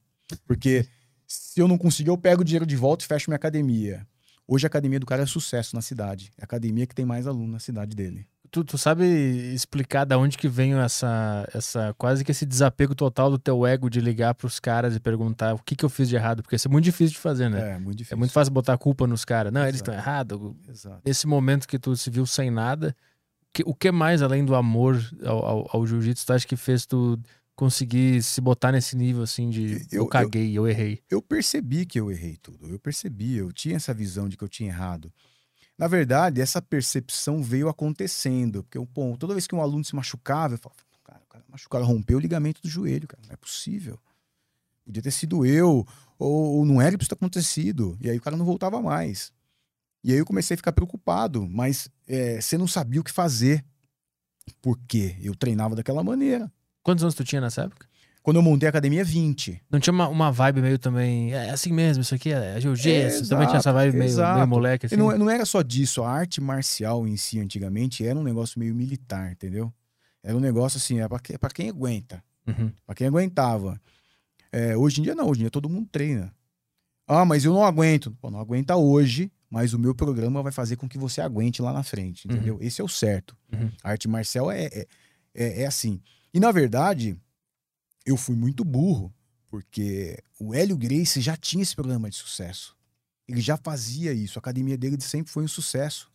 Porque se eu não conseguir, eu pego o dinheiro de volta e fecho minha academia. Hoje a academia do cara é sucesso na cidade. É a academia que tem mais aluno na cidade dele. Tu, tu sabe explicar da onde que vem essa, essa quase que esse desapego total do teu ego de ligar para os caras e perguntar o que, que eu fiz de errado? Porque isso é muito difícil de fazer, né? É, muito difícil. É muito fácil botar a culpa nos caras. Não, Exato. eles estão errados. Exato. Nesse momento que tu se viu sem nada, que, o que mais, além do amor ao, ao, ao jiu-jitsu, tu acha que fez tu conseguir se botar nesse nível assim de eu, eu caguei, eu, eu errei? Eu percebi que eu errei tudo. Eu percebi, eu tinha essa visão de que eu tinha errado. Na verdade, essa percepção veio acontecendo. Porque, pô, toda vez que um aluno se machucava, eu falava, cara, o cara machucado, rompeu o ligamento do joelho, cara, não é possível. Podia ter sido eu, ou, ou não era para isso ter acontecido. E aí o cara não voltava mais. E aí eu comecei a ficar preocupado, mas é, você não sabia o que fazer. Porque eu treinava daquela maneira. Quantos anos tu tinha nessa época? Quando eu montei a academia, 20. Não tinha uma, uma vibe meio também. É assim mesmo, isso aqui é, é jiu-jitsu. É, também tinha essa vibe meio, meio moleque. Assim. Não, não, era só disso. A arte marcial em si, antigamente, era um negócio meio militar, entendeu? Era um negócio assim, é pra, é pra quem aguenta. Uhum. Pra quem aguentava. É, hoje em dia, não. Hoje em dia todo mundo treina. Ah, mas eu não aguento. Pô, não aguenta hoje, mas o meu programa vai fazer com que você aguente lá na frente, entendeu? Uhum. Esse é o certo. Uhum. A arte marcial é, é, é, é assim. E na verdade eu fui muito burro, porque o Hélio Grace já tinha esse programa de sucesso. Ele já fazia isso. A academia dele sempre foi um sucesso.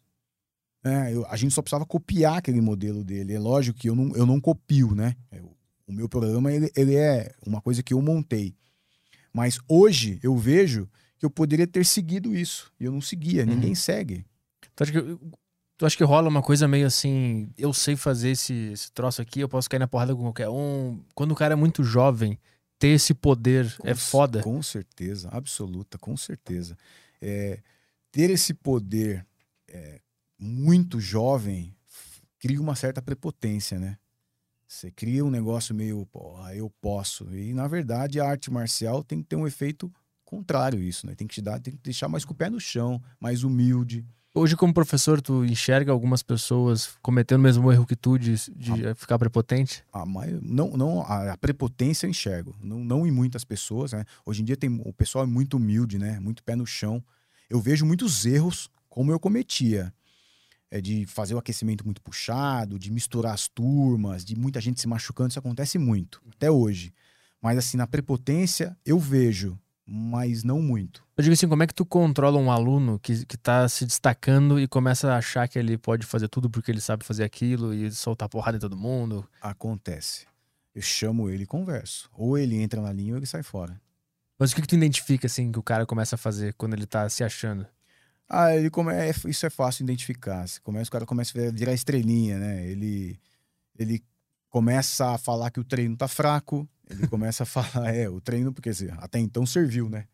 É, eu, a gente só precisava copiar aquele modelo dele. É lógico que eu não, eu não copio, né? Eu, é, o meu programa ele, ele é uma coisa que eu montei. Mas hoje eu vejo que eu poderia ter seguido isso. E eu não seguia. Uhum. Ninguém segue. Então, acho que Tu acha que rola uma coisa meio assim, eu sei fazer esse, esse troço aqui, eu posso cair na porrada com qualquer um. Quando o cara é muito jovem, ter esse poder com, é foda. Com certeza, absoluta, com certeza. É, ter esse poder é, muito jovem cria uma certa prepotência, né? Você cria um negócio meio, pô, eu posso. E na verdade a arte marcial tem que ter um efeito contrário isso, né? Tem que te dar, tem que deixar mais com o pé no chão, mais humilde. Hoje, como professor, tu enxerga algumas pessoas cometendo o mesmo erro que tu de, de ah. ficar prepotente? Ah, mas não, não, a, prepotência eu enxergo. Não, não em muitas pessoas, né? Hoje em dia tem, o pessoal é muito humilde, né? Muito pé no chão. Eu vejo muitos erros como eu cometia. É de fazer o aquecimento muito puxado, de misturar as turmas, de muita gente se machucando. Isso acontece muito, até hoje. Mas assim, na prepotência, eu vejo mas não muito. Eu digo assim, como é que tu controla um aluno que, que tá se destacando e começa a achar que ele pode fazer tudo porque ele sabe fazer aquilo e soltar porrada em todo mundo? Acontece. Eu chamo ele e converso. Ou ele entra na linha ou ele sai fora. Mas o que, que tu identifica, assim, que o cara começa a fazer quando ele tá se achando? Ah, ele come... É, isso é fácil identificar. Começa, o cara começa a virar estrelinha, né? Ele, ele começa a falar que o treino tá fraco, ele começa a falar, é, o treino, porque assim, até então serviu, né?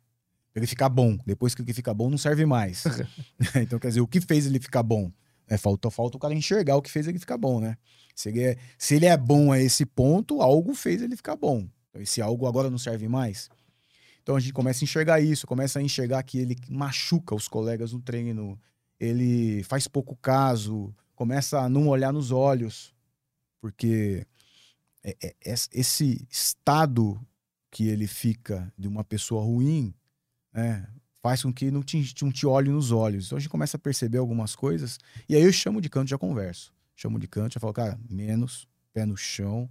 Pra ele ficar bom. Depois que ele fica bom, não serve mais. então, quer dizer, o que fez ele ficar bom? É, falta, falta o cara enxergar o que fez ele ficar bom, né? Se ele, é, se ele é bom a esse ponto, algo fez ele ficar bom. Então, esse algo agora não serve mais. Então a gente começa a enxergar isso, começa a enxergar que ele machuca os colegas no treino, ele faz pouco caso, começa a não olhar nos olhos, porque esse estado que ele fica de uma pessoa ruim né, faz com que não te, não te olhe nos olhos. Então a gente começa a perceber algumas coisas e aí eu chamo de canto e já converso. Chamo de canto, já falo, cara, menos, pé no chão.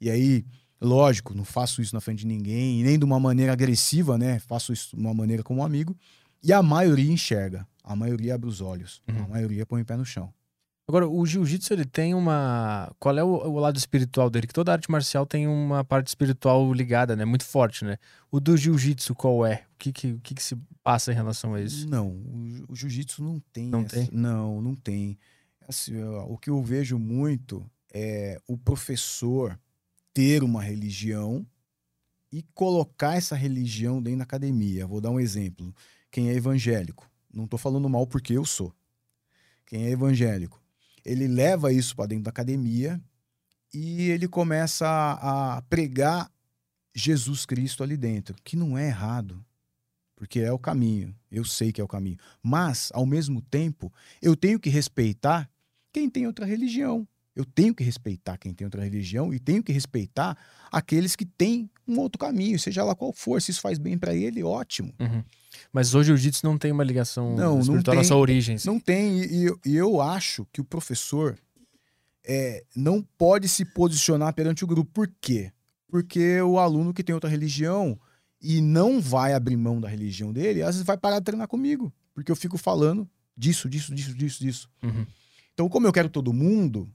E aí, lógico, não faço isso na frente de ninguém, nem de uma maneira agressiva, né? Faço isso de uma maneira como um amigo. E a maioria enxerga, a maioria abre os olhos, uhum. a maioria põe o pé no chão. Agora, o jiu-jitsu, ele tem uma. Qual é o, o, lado espiritual dele? Que toda arte marcial tem uma parte espiritual ligada, né? Muito forte, né? O do jiu-jitsu, qual é? O que que, o que que se passa em relação a isso? Não, o, o jiu-jitsu não tem. Não essa, tem? Não, não tem. Assim, o que eu vejo muito é o professor ter uma religião e colocar essa religião dentro da academia. Vou dar um exemplo. Quem é evangélico? Não estou falando mal porque eu sou. Quem é evangélico? Ele leva isso para dentro da academia e ele começa a, a, pregar Jesus Cristo ali dentro, que não é errado, porque é o caminho, eu sei que é o caminho. Mas, ao mesmo tempo, eu tenho que respeitar quem tem outra religião. Eu tenho que respeitar quem tem outra religião e tenho que respeitar aqueles que têm um outro caminho, seja lá qual for. Se isso faz bem para ele, ótimo. Uhum. Mas hoje o jiu-jitsu não tem uma ligação não, espiritual não tem, na sua origem. Não tem, e, e, eu acho que o professor é, não pode se posicionar perante o grupo. Por quê? Porque o aluno que tem outra religião e não vai abrir mão da religião dele, às vezes vai parar de treinar comigo. Porque eu fico falando disso, disso, disso, disso, disso. Uhum. Então, como eu quero todo mundo,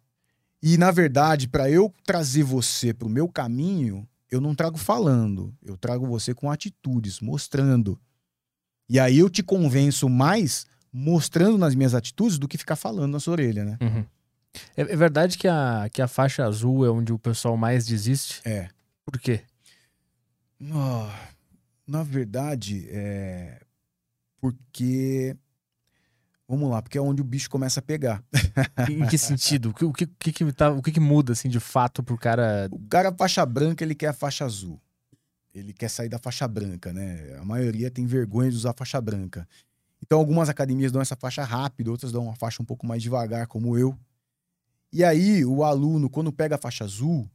e na verdade, para eu trazer você para o meu caminho, eu não trago falando, eu trago você com atitudes, mostrando. E aí eu te convenço mais mostrando nas minhas atitudes do que ficar falando na sua orelha, né? Uhum. É, é, verdade que a, que a faixa azul é onde o pessoal mais desiste? É. Por quê? Oh, na verdade, é porque. Vamos lá, porque é onde o bicho começa a pegar. em que sentido? O que, o que, que, tá, o que, que muda, assim, de fato, pro cara. O cara faixa branca, ele quer a faixa azul ele quer sair da faixa branca, né? A maioria tem vergonha de usar faixa branca. Então, algumas academias dão essa faixa rápido, outras dão uma faixa um pouco mais devagar, como eu. E aí, o aluno, quando pega a faixa azul,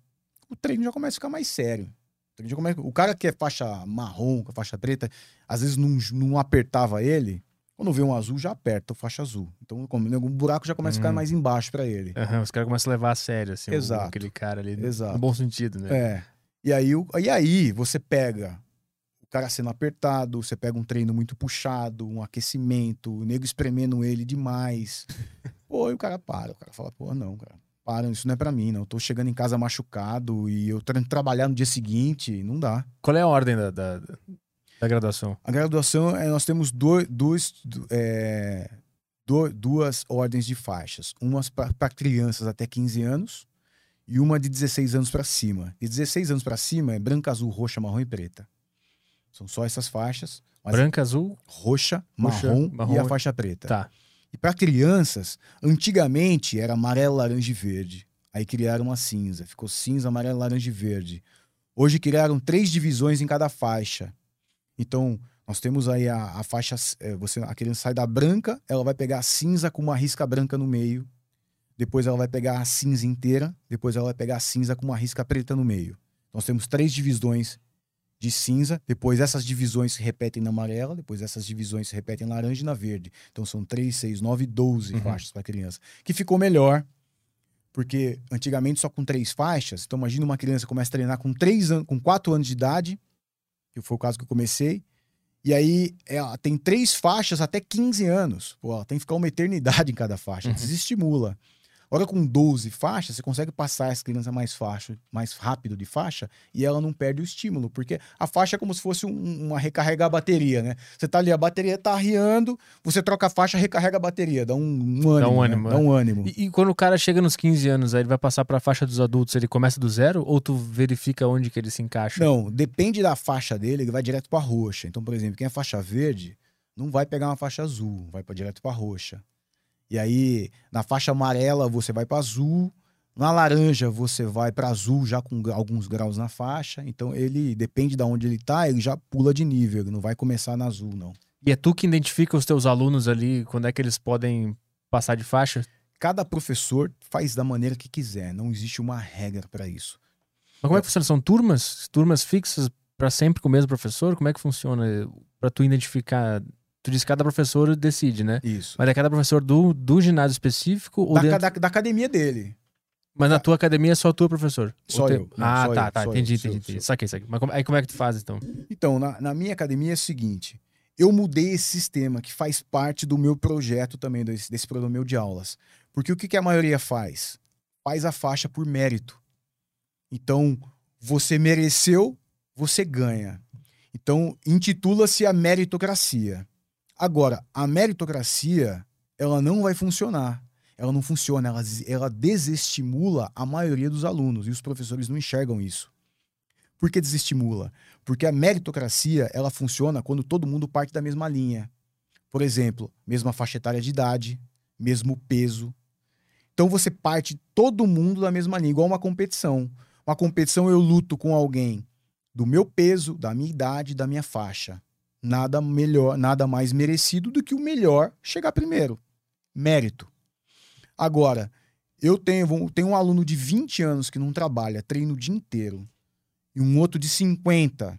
o treino já começa a ficar mais sério. O, começa... o cara que é faixa marrom, com a faixa preta, às vezes não, não apertava ele. Quando vê um azul, já aperta a faixa azul. Então, o buraco já começa a ficar uhum. mais embaixo para ele. Uhum, os caras começam a levar a sério, assim, Exato. O, aquele cara ali. Exato. No bom sentido, né? É. E aí, e aí você pega o cara sendo apertado, você pega um treino muito puxado, um aquecimento, o nego espremendo ele demais. Pô, e o cara para. O cara fala, pô, não, cara. Para, isso não é para mim, não. Eu tô chegando em casa machucado e eu tenho que trabalhar no dia seguinte, não dá. Qual é a ordem da, da, da graduação? A graduação, é, nós temos dois, dois, é, duas ordens de faixas. Umas para crianças até 15 anos e uma de 16 anos para cima. De 16 anos para cima é branca, azul, roxa, marrom e preta. São só essas faixas. Branca, azul, roxa, marrom, marrom, e a faixa preta. Tá. E para crianças, antigamente era amarelo, laranja e verde. Aí criaram uma cinza. Ficou cinza, amarelo, laranja e verde. Hoje criaram três divisões em cada faixa. Então, Nós temos aí a, a faixa, é, você, a criança sai da branca, ela vai pegar a cinza com uma risca branca no meio. Depois ela vai pegar a cinza inteira, depois ela vai pegar a cinza com uma risca preta no meio. Nós temos três divisões de cinza, depois essas divisões se repetem na amarela, depois essas divisões se repetem na laranja e na verde. Então são 3, 6, 9, 12 Uhum. faixas para criança. Que ficou melhor, porque antigamente só com três faixas. Então imagina uma criança que começa a treinar com, três an com 4 anos de idade, que foi o caso que eu comecei, e aí ela tem três faixas até 15 anos. Pô, tem que ficar uma eternidade em cada faixa, Uhum. desestimula. Agora com 12 faixas, você consegue passar essa criança mais faixa, mais rápido de faixa e ela não perde o estímulo, porque a faixa é como se fosse um- uma recarregar a bateria, né? Você tá ali, a bateria tá arriando, você troca a faixa, recarrega a bateria, dá um, um ânimo, um né? ânimo, dá é. um ânimo. E, e quando o cara chega nos 15 anos, aí ele vai passar pra faixa dos adultos, ele começa do zero ou tu verifica onde que ele se encaixa? Não, depende da faixa dele, ele vai direto pra roxa. Então, por exemplo, quem é faixa verde não vai pegar uma faixa azul, vai para direto pra roxa. E aí, na faixa amarela você vai para azul, na laranja você vai para azul já com alguns graus na faixa. Então, ele depende de onde ele tá, ele já pula de nível, ele não vai começar na azul não. E é tu que identifica os teus alunos ali, quando é que eles podem passar de faixa? Cada professor faz da maneira que quiser, não existe uma regra para isso. Mas como é que funciona? São turmas? Turmas fixas pra sempre com o mesmo professor? Como é que funciona Pra tu identificar? Tu disse que cada professor decide, né? Isso. Mas é cada professor do, do ginásio específico ou Da, dentro... da- da academia dele. Mas na tua academia é só tu, professor? Só eu. Não, ah, só tá, eu, tá. só entendi, eu, entendi, entendi. Saquei, saquei. Mas como- aí como é que tu faz, então? Então, na, na minha academia é o seguinte: eu mudei esse sistema que faz parte do meu projeto também, desse, desse programa meu de aulas. Porque o que, que a maioria faz? Faz a faixa por mérito. Então, você mereceu, você ganha. Então, intitula-se a meritocracia. Agora, a meritocracia, ela não vai funcionar. Ela não funciona, ela, ela desestimula a maioria dos alunos e os professores não enxergam isso. Por que desestimula? Porque a meritocracia, ela funciona quando todo mundo parte da mesma linha. Por exemplo, mesma faixa etária de idade, mesmo peso. Então você parte todo mundo da mesma linha, igual uma competição. Uma competição eu luto com alguém do meu peso, da minha idade, da minha faixa. Nada melhor, nada mais merecido do que o melhor chegar primeiro. Mérito. Agora, eu tenho, tenho um aluno de 20 anos que não trabalha, treina o dia inteiro e um outro de 50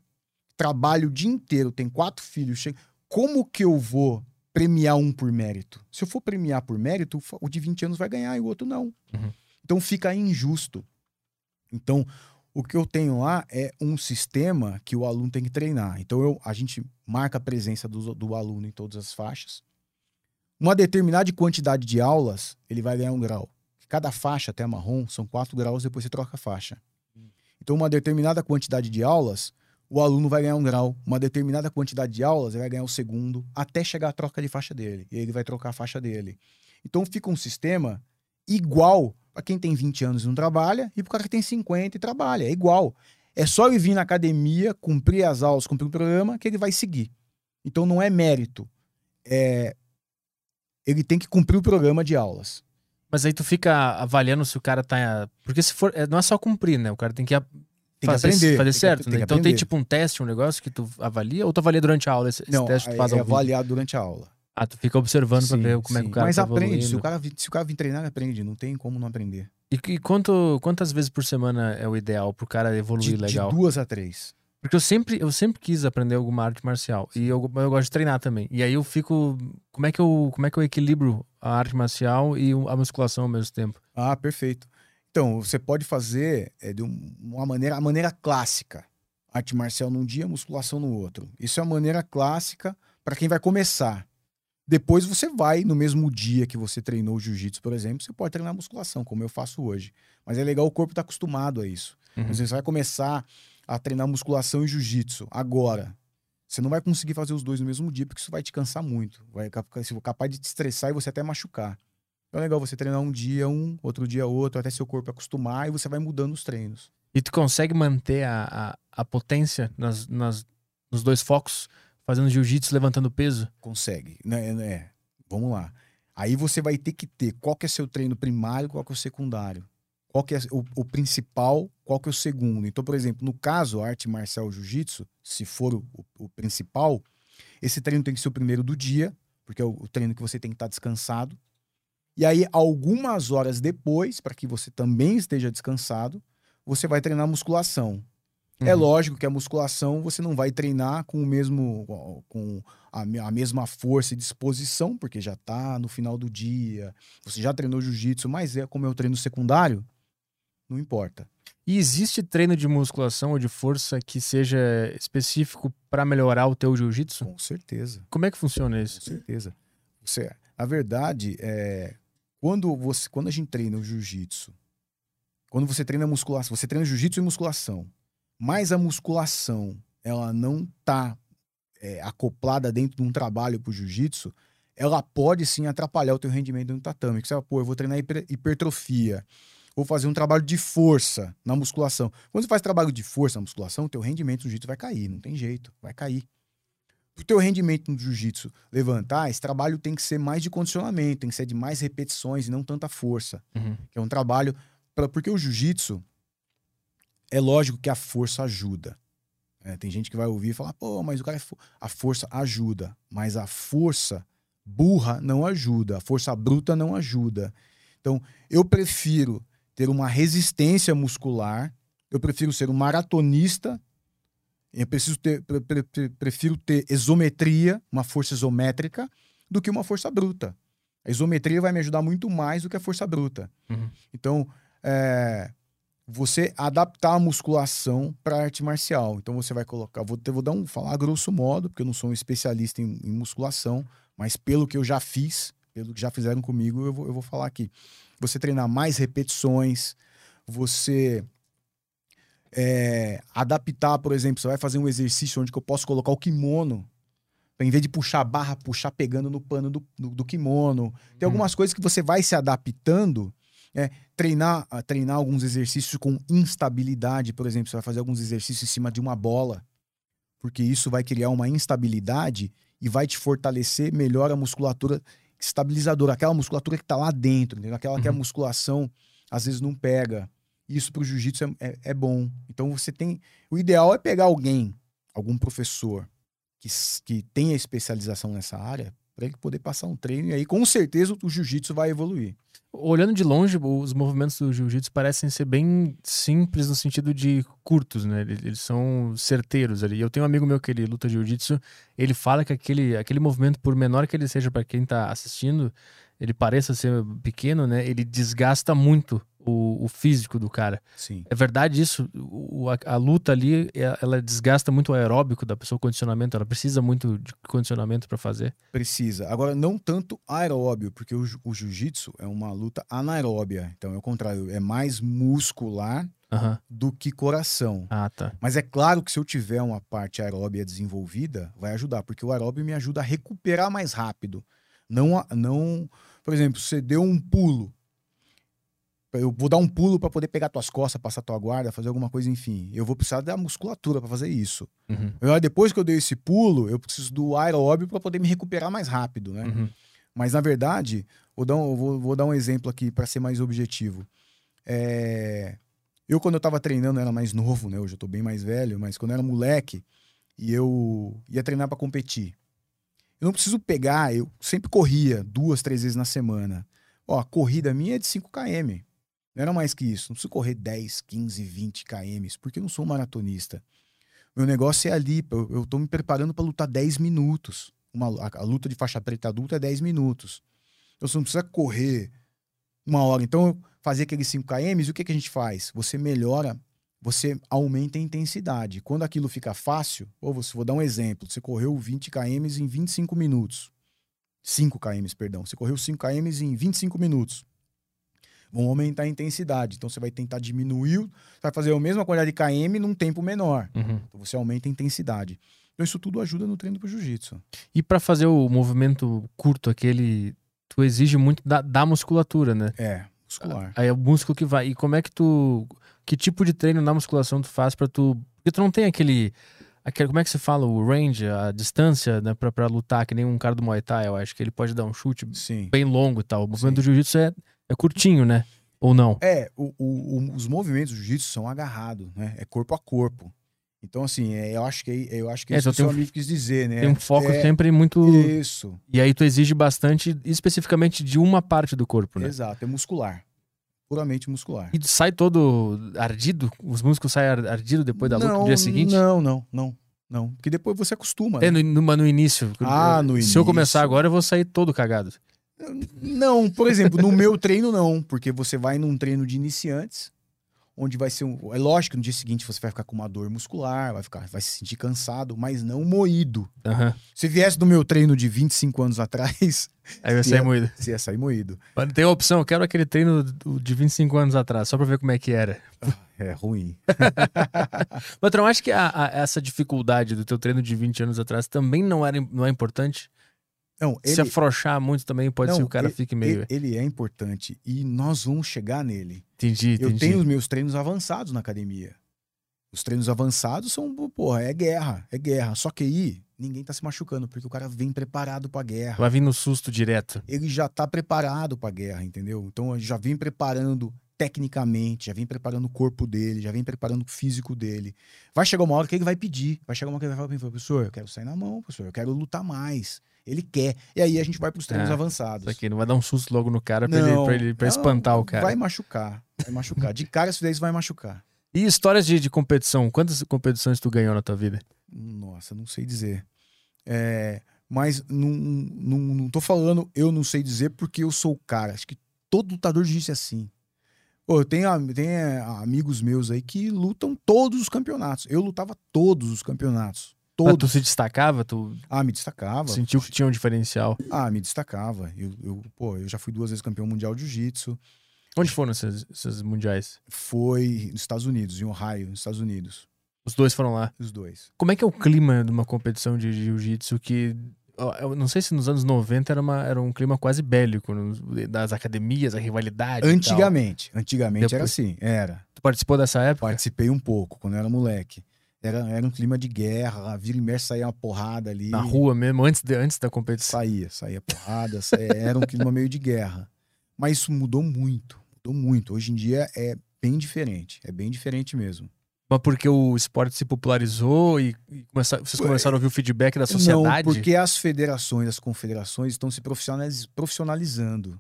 trabalha o dia inteiro, tem quatro filhos, chega... como que eu vou premiar um por mérito? Se eu for premiar por mérito, o de 20 anos vai ganhar e o outro não. Uhum. Então fica injusto. Então, o que eu tenho lá é um sistema que o aluno tem que treinar. Então, eu, a gente marca a presença do, do aluno em todas as faixas. Uma determinada quantidade de aulas, ele vai ganhar um grau. Cada faixa até marrom são quatro graus, depois você troca a faixa. Então, uma determinada quantidade de aulas, o aluno vai ganhar um grau. Uma determinada quantidade de aulas, ele vai ganhar o segundo, até chegar a troca de faixa dele. E ele vai trocar a faixa dele. Então, fica um sistema igual para quem tem 20 anos e não trabalha e para o cara que tem 50 e trabalha. É igual. É só ele vir na academia, cumprir as aulas, cumprir o programa, que ele vai seguir. Então, não é mérito. É... Ele tem que cumprir o programa de aulas. Mas aí tu fica avaliando se o cara tá. Porque se for. é, Não é só cumprir, né? O cara tem que Tem fazer, que aprender. fazer tem que- certo, tem né? que Então tem aprender. tipo um teste, um negócio que tu avalia, ou tu avalia durante a aula? Esse, esse Não, teste tu é, faz é vivo? avaliado durante a aula. Ah, tu fica observando pra Sim, ver como é que sim. o cara Mas tá aprende. Se o, cara, se o cara vir treinar, aprende. Não tem como não aprender. E, e quanto, quantas vezes por semana é o ideal pro cara evoluir De, de legal? duas a três. Porque eu sempre, eu sempre quis aprender alguma arte marcial. E eu, eu gosto de treinar também. E aí eu fico. Como é que eu, como é que eu equilibro a arte marcial e a musculação ao mesmo tempo? Ah, perfeito. Então, você pode fazer é, de um- uma maneira, a maneira clássica. Arte marcial num dia, musculação no outro. Isso é a maneira clássica para quem vai começar. Depois você vai, no mesmo dia que você treinou jiu-jitsu, por exemplo, você pode treinar musculação, como eu faço hoje. Mas é legal o corpo estar acostumado a isso. Uhum. Você vai começar a treinar musculação e jiu-jitsu agora. Você não vai conseguir fazer os dois no mesmo dia, porque isso vai te cansar muito. Vai ser capaz de te estressar e você até machucar. Então é legal você treinar um dia um, outro dia outro, até seu corpo acostumar e você vai mudando os treinos. E tu consegue manter a, a, a potência nas, nas, nos dois focos, fazendo jiu-jitsu, levantando peso? Consegue, né? É, Vamos lá. Aí você vai ter que ter qual que é seu treino primário, qual que é o secundário. Qual que é o, o principal, qual que é o segundo. Então, por exemplo, no caso, arte marcial jiu-jitsu, se for o, o- principal, Esse treino tem que ser o primeiro do dia, porque é o, o treino que você tem que estar descansado. E aí, algumas horas depois, para que você também esteja descansado, você vai treinar musculação. É Uhum. lógico que a musculação você não vai treinar com o mesmo com a, a mesma força e disposição, porque já tá no final do dia. Você já treinou jiu-jitsu, mas é como é o treino secundário, não importa. E existe treino de musculação ou de força que seja específico pra melhorar o teu jiu-jitsu? Com certeza, Como é que funciona com isso? certeza. Você, a verdade é quando você quando a gente treina o jiu-jitsu, quando você treina musculação, você treina jiu-jitsu e musculação, mas a musculação ela não tá é, acoplada dentro de um trabalho pro jiu-jitsu, ela pode sim atrapalhar o teu rendimento no tatame. Que você fala, pô, eu vou treinar hiper- hipertrofia, vou fazer um trabalho de força na musculação. Quando você faz trabalho de força na musculação, o teu rendimento no jiu-jitsu vai cair, não tem jeito, vai cair. Pro teu rendimento no jiu-jitsu levantar, esse trabalho tem que ser mais de condicionamento, tem que ser de mais repetições e não tanta força. Uhum. Que é um trabalho. Pra, porque o jiu-jitsu, é lógico que a força ajuda. É, tem gente que vai ouvir e falar, pô, mas o cara é fo- a força ajuda, mas a força burra não ajuda, a força bruta não ajuda. Então, eu prefiro ter uma resistência muscular, eu prefiro ser um maratonista, eu preciso ter, pre- pre- pre- prefiro ter isometria, uma força isométrica, do que uma força bruta. A isometria vai me ajudar muito mais do que a força bruta. Uhum. Então, é, você adaptar a musculação para arte marcial. Então, você vai colocar. Vou, ter- vou dar um, falar grosso modo, porque eu não sou um especialista em, em musculação, mas pelo que eu já fiz, pelo que já fizeram comigo, eu vou, eu vou falar aqui. Você treinar mais repetições, você é, adaptar, por exemplo, você vai fazer um exercício onde eu posso colocar o kimono. Em vez de puxar a barra, puxar pegando no pano do, do, do kimono. Tem Uhum. algumas coisas que você vai se adaptando. Né? treinar, ah, treinar alguns exercícios com instabilidade, por exemplo, você vai fazer alguns exercícios em cima de uma bola, porque isso vai criar uma instabilidade e vai te fortalecer melhor a musculatura estabilizadora, aquela musculatura que tá lá dentro, entendeu? aquela que a Uhum. musculação às vezes não pega. Isso pro jiu-jitsu é, é- é bom. Então você tem. O ideal é pegar alguém, algum professor que, que tenha especialização nessa área, para ele poder passar um treino, e aí com certeza o jiu-jitsu vai evoluir. Olhando de longe, os movimentos do jiu-jitsu parecem ser bem simples no sentido de curtos, né? Eles, são certeiros ali. Eu tenho um amigo meu que ele luta jiu-jitsu, ele fala que aquele, aquele movimento, por menor que ele seja para quem tá assistindo, ele pareça ser pequeno, né? Ele desgasta muito o, o físico do cara. Sim. É verdade isso? O- a, a luta ali, é- ela desgasta muito o aeróbico da pessoa, o condicionamento. Ela precisa muito de condicionamento para fazer. Precisa. Agora, não tanto aeróbio, porque o, o jiu-jitsu é uma luta anaeróbia. Então é o contrário, é mais muscular do que coração. Ah, tá. Mas é claro que se eu tiver uma parte aeróbia desenvolvida, vai ajudar, porque o aeróbio me ajuda a recuperar mais rápido. Não, a- não, por exemplo, você deu um pulo. Eu vou dar um pulo para poder pegar tuas costas, passar tua guarda, fazer alguma coisa, enfim. Eu vou precisar da musculatura para fazer isso. Uhum. Eu, depois que eu dei esse pulo, eu preciso do aeróbio para poder me recuperar mais rápido, né? Uhum. Mas na verdade, vou dar um, vou, vou dar um exemplo aqui para ser mais objetivo. É, Eu, quando eu tava treinando, era mais novo, né? Hoje eu tô bem mais velho, mas quando eu era moleque e eu ia treinar para competir. Eu não preciso pegar, eu sempre corria duas, três vezes na semana. Ó, a corrida minha é de 5 km. Não era mais que isso. Não preciso correr 10, 15, 20 km, porque eu não sou maratonista. Meu negócio é ali, eu, tô me preparando para lutar 10 minutos. Uma, a, a luta de faixa preta adulta é 10 minutos. Então você não precisa correr uma hora. Então, fazer aqueles 5 km, o que, que a gente faz? Você melhora, você aumenta a intensidade. Quando aquilo fica fácil, ou você, vou dar um exemplo, você correu 20 km em 25 minutos. 5 km, perdão. Você correu 5 km em 25 minutos. Vão aumentar a intensidade. Então você vai tentar diminuir, você vai fazer a mesma quantidade de km num tempo menor. Uhum. Então você aumenta a intensidade. Então isso tudo ajuda no treino pro jiu-jitsu. E para fazer o movimento curto, aquele, tu exige muito da, da musculatura, né? É, muscular. Aí é o músculo que vai. E como é que tu. Que tipo de treino na musculação tu faz pra tu. Porque tu não tem aquele. aquele como é que se fala? O range, a distância, né? Pra, pra lutar, que nem um cara do Muay Thai, eu acho que ele pode dar um chute Sim. bem longo e tal. O movimento Sim. do jiu-jitsu é, é curtinho, né? Ou não? É, o- o- os movimentos do jiu-jitsu são agarrados, né? É corpo a corpo. Então, assim, é, eu acho que eu acho que É, isso que o amigo quis dizer, né? Tem um foco É, sempre muito. Isso, E aí tu exige bastante, especificamente de uma parte do corpo, né? exato, é muscular. Puramente muscular. E sai todo ardido? Os músculos saem ar- ardido depois da luta no dia seguinte? Não, não, não, não. Porque depois você acostuma. né? É, no, no, no início. Ah, no Se eu começar início. agora, eu vou sair todo cagado. Não, por exemplo, no meu treino não, porque você vai num treino de iniciantes, onde vai ser um, é lógico no dia seguinte você vai ficar com uma dor muscular, vai ficar, vai se sentir cansado, mas não moído. Aham. Se viesse do meu treino de 25 anos atrás, Aí Se sair moído. você ia sair moído. Mas tem a opção, eu quero aquele treino de 25 anos atrás, só pra ver como é que era. É ruim. Não acha que a- a- essa dificuldade do teu treino de 20 anos atrás também não, era, não é importante? Não, Se ele, afrouxar muito também pode Não, ser que o cara ele- fique meio... ele, ele é importante e nós vamos chegar nele. Entendi, Eu entendi. tenho os meus treinos avançados na academia. Os treinos avançados são, porra, é guerra, é guerra. Só que aí ninguém tá se machucando, porque o cara vem preparado pra guerra. Vai vir no susto direto. Ele já tá preparado pra guerra, entendeu? Então já vem preparando tecnicamente, já vem preparando o corpo dele, já vem preparando o físico dele. Vai chegar uma hora que ele vai pedir, vai chegar uma hora que ele vai falar pra mim, professor, eu quero sair na mão, professor, eu quero lutar mais. Ele quer. E aí a gente vai pros treinos Ah, avançados. Isso aqui não vai dar um susto logo no cara pra, ele, pra, ele- pra espantar o cara. Vai machucar, vai machucar. De cara, isso daí vai machucar. E histórias de, de competição? Quantas competições tu ganhou na tua vida? Nossa, não sei dizer. É, mas não, não, não tô falando, eu não sei dizer porque eu sou o cara. Acho que todo lutador de jiu-jitsu é assim. Pô, eu tenho, tenho é, amigos meus aí que lutam todos os campeonatos. Eu lutava todos os campeonatos. Mas tu Todos. se destacava? Tu Ah, me destacava. sentiu que tinha um diferencial? Ah, me destacava. Eu, eu, pô, eu já fui duas vezes campeão mundial de jiu-jitsu. Onde foram esses, esses mundiais? Foi nos Estados Unidos, em Ohio, nos Estados Unidos. Os dois foram lá. Os dois. Como é que é o clima de uma competição de jiu-jitsu que. Eu não sei se nos anos 90 era, uma, era um clima quase bélico, das academias, a rivalidade. Antigamente. Antigamente era Depois- assim. Era. Tu participou dessa época? Participei um pouco, quando eu era moleque. Era, era um clima de guerra, vira e mexe, saía uma porrada ali. Na rua mesmo, antes, de, antes da competição. Saía, saía porrada, saía- era um clima meio de guerra. Mas isso mudou muito, mudou muito. Hoje em dia é bem diferente, é bem diferente mesmo. Mas porque o esporte se popularizou e, e começa- vocês começaram a ouvir o feedback da sociedade? Não, porque as federações, as confederações estão se profissionaliz- profissionalizando.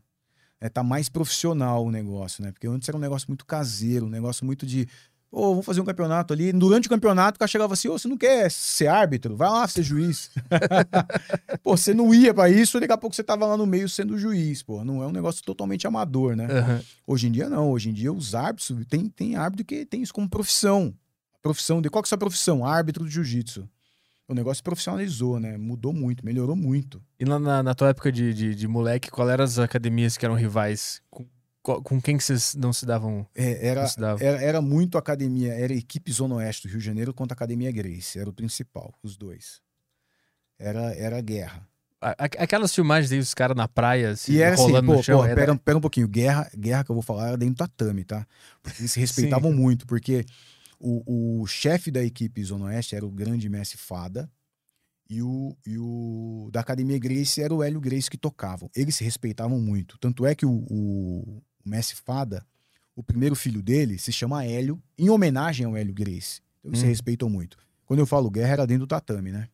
É, tá mais profissional o negócio, né? Porque antes era um negócio muito caseiro, um negócio muito de. Ô, vamos fazer um campeonato ali. Durante o campeonato, o cara chegava assim: Ô, você não quer ser árbitro? Vai lá ser juiz. pô, você não ia pra isso, daqui a pouco você tava lá no meio sendo juiz, pô. Não é um negócio totalmente amador, né? Aham. Hoje em dia, não. Hoje em dia, os árbitros, tem, tem árbitro que tem isso como profissão. Profissão de. Qual que é a sua profissão? Árbitro de jiu-jitsu. O negócio profissionalizou, né? Mudou muito, melhorou muito. E na, na- na tua época de, de, de moleque, qual eram as academias que eram rivais? Com, com quem que vocês não se davam? É, era, se dava? era, era muito academia, era equipe Zona Oeste do Rio de Janeiro contra a Academia Grace, era o principal, os dois. Era, era guerra. Aquelas filmagens aí, os caras na praia, se era assim, rolando pô, no chão. pô, era- pera, pera um pouquinho, guerra, guerra que eu vou falar era dentro do tatame, tá? Porque eles se respeitavam muito, porque o, o chefe da equipe Zona Oeste era o grande Messi Fada, e o, e o da Academia Grace era o Hélio Grace que tocavam. Eles se respeitavam muito. Tanto é que o, o, o Messi Fada, o primeiro filho dele, se chama Hélio, em homenagem ao Hélio Grace. Então eles se Hum. respeitam muito. Quando eu falo guerra, era dentro do tatame, né?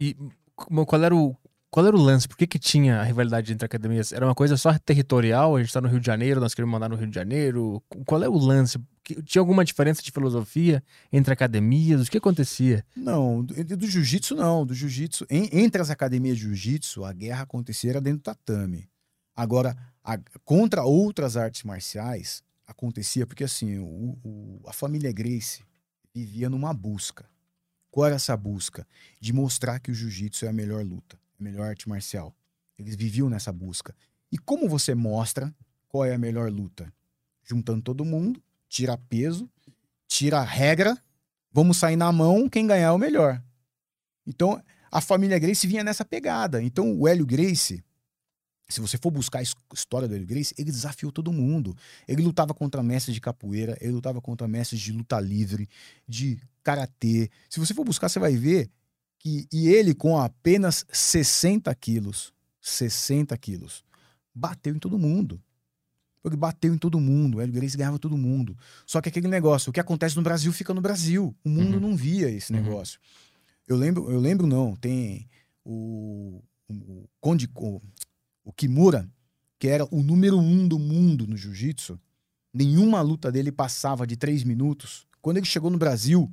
E qual era o. Qual era o lance? Por que, que tinha a rivalidade entre academias? Era uma coisa só territorial? A gente tá no Rio de Janeiro, nós queremos mandar no Rio de Janeiro. Qual é o lance? Tinha alguma diferença de filosofia entre academias? O que acontecia? Não, do, do jiu-jitsu não. Do jiu-jitsu, entre as academias de jiu-jitsu, a guerra acontecia era dentro do tatame. Agora, a- contra outras artes marciais, acontecia porque assim, o- o- a família Grace vivia numa busca. Qual era essa busca? De mostrar que o jiu-jitsu é a melhor luta, a melhor arte marcial. Eles viviam nessa busca. E como você mostra qual é a melhor luta? Juntando todo mundo, tira peso, tira regra, vamos sair na mão, quem ganhar é o melhor. Então, a família Grace vinha nessa pegada. Então, o Hélio Grace, se você for buscar a his- história do Hélio Grace, ele desafiou todo mundo. Ele lutava contra mestres de capoeira, ele lutava contra mestres de luta livre, de karatê. Se você for buscar, você vai ver que e ele com apenas 60 quilos, 60 quilos, bateu em todo mundo. Ele bateu em todo mundo, o Hélio Gracie ganhava todo mundo. Só que aquele negócio, o que acontece no Brasil fica no Brasil. O mundo Uhum. não via esse Uhum. negócio. Eu lembro, eu lembro não, tem o, o, o Conde, o, o Kimura, que era o número um do mundo no jiu-jitsu. Nenhuma luta dele passava de três minutos. Quando ele chegou no Brasil,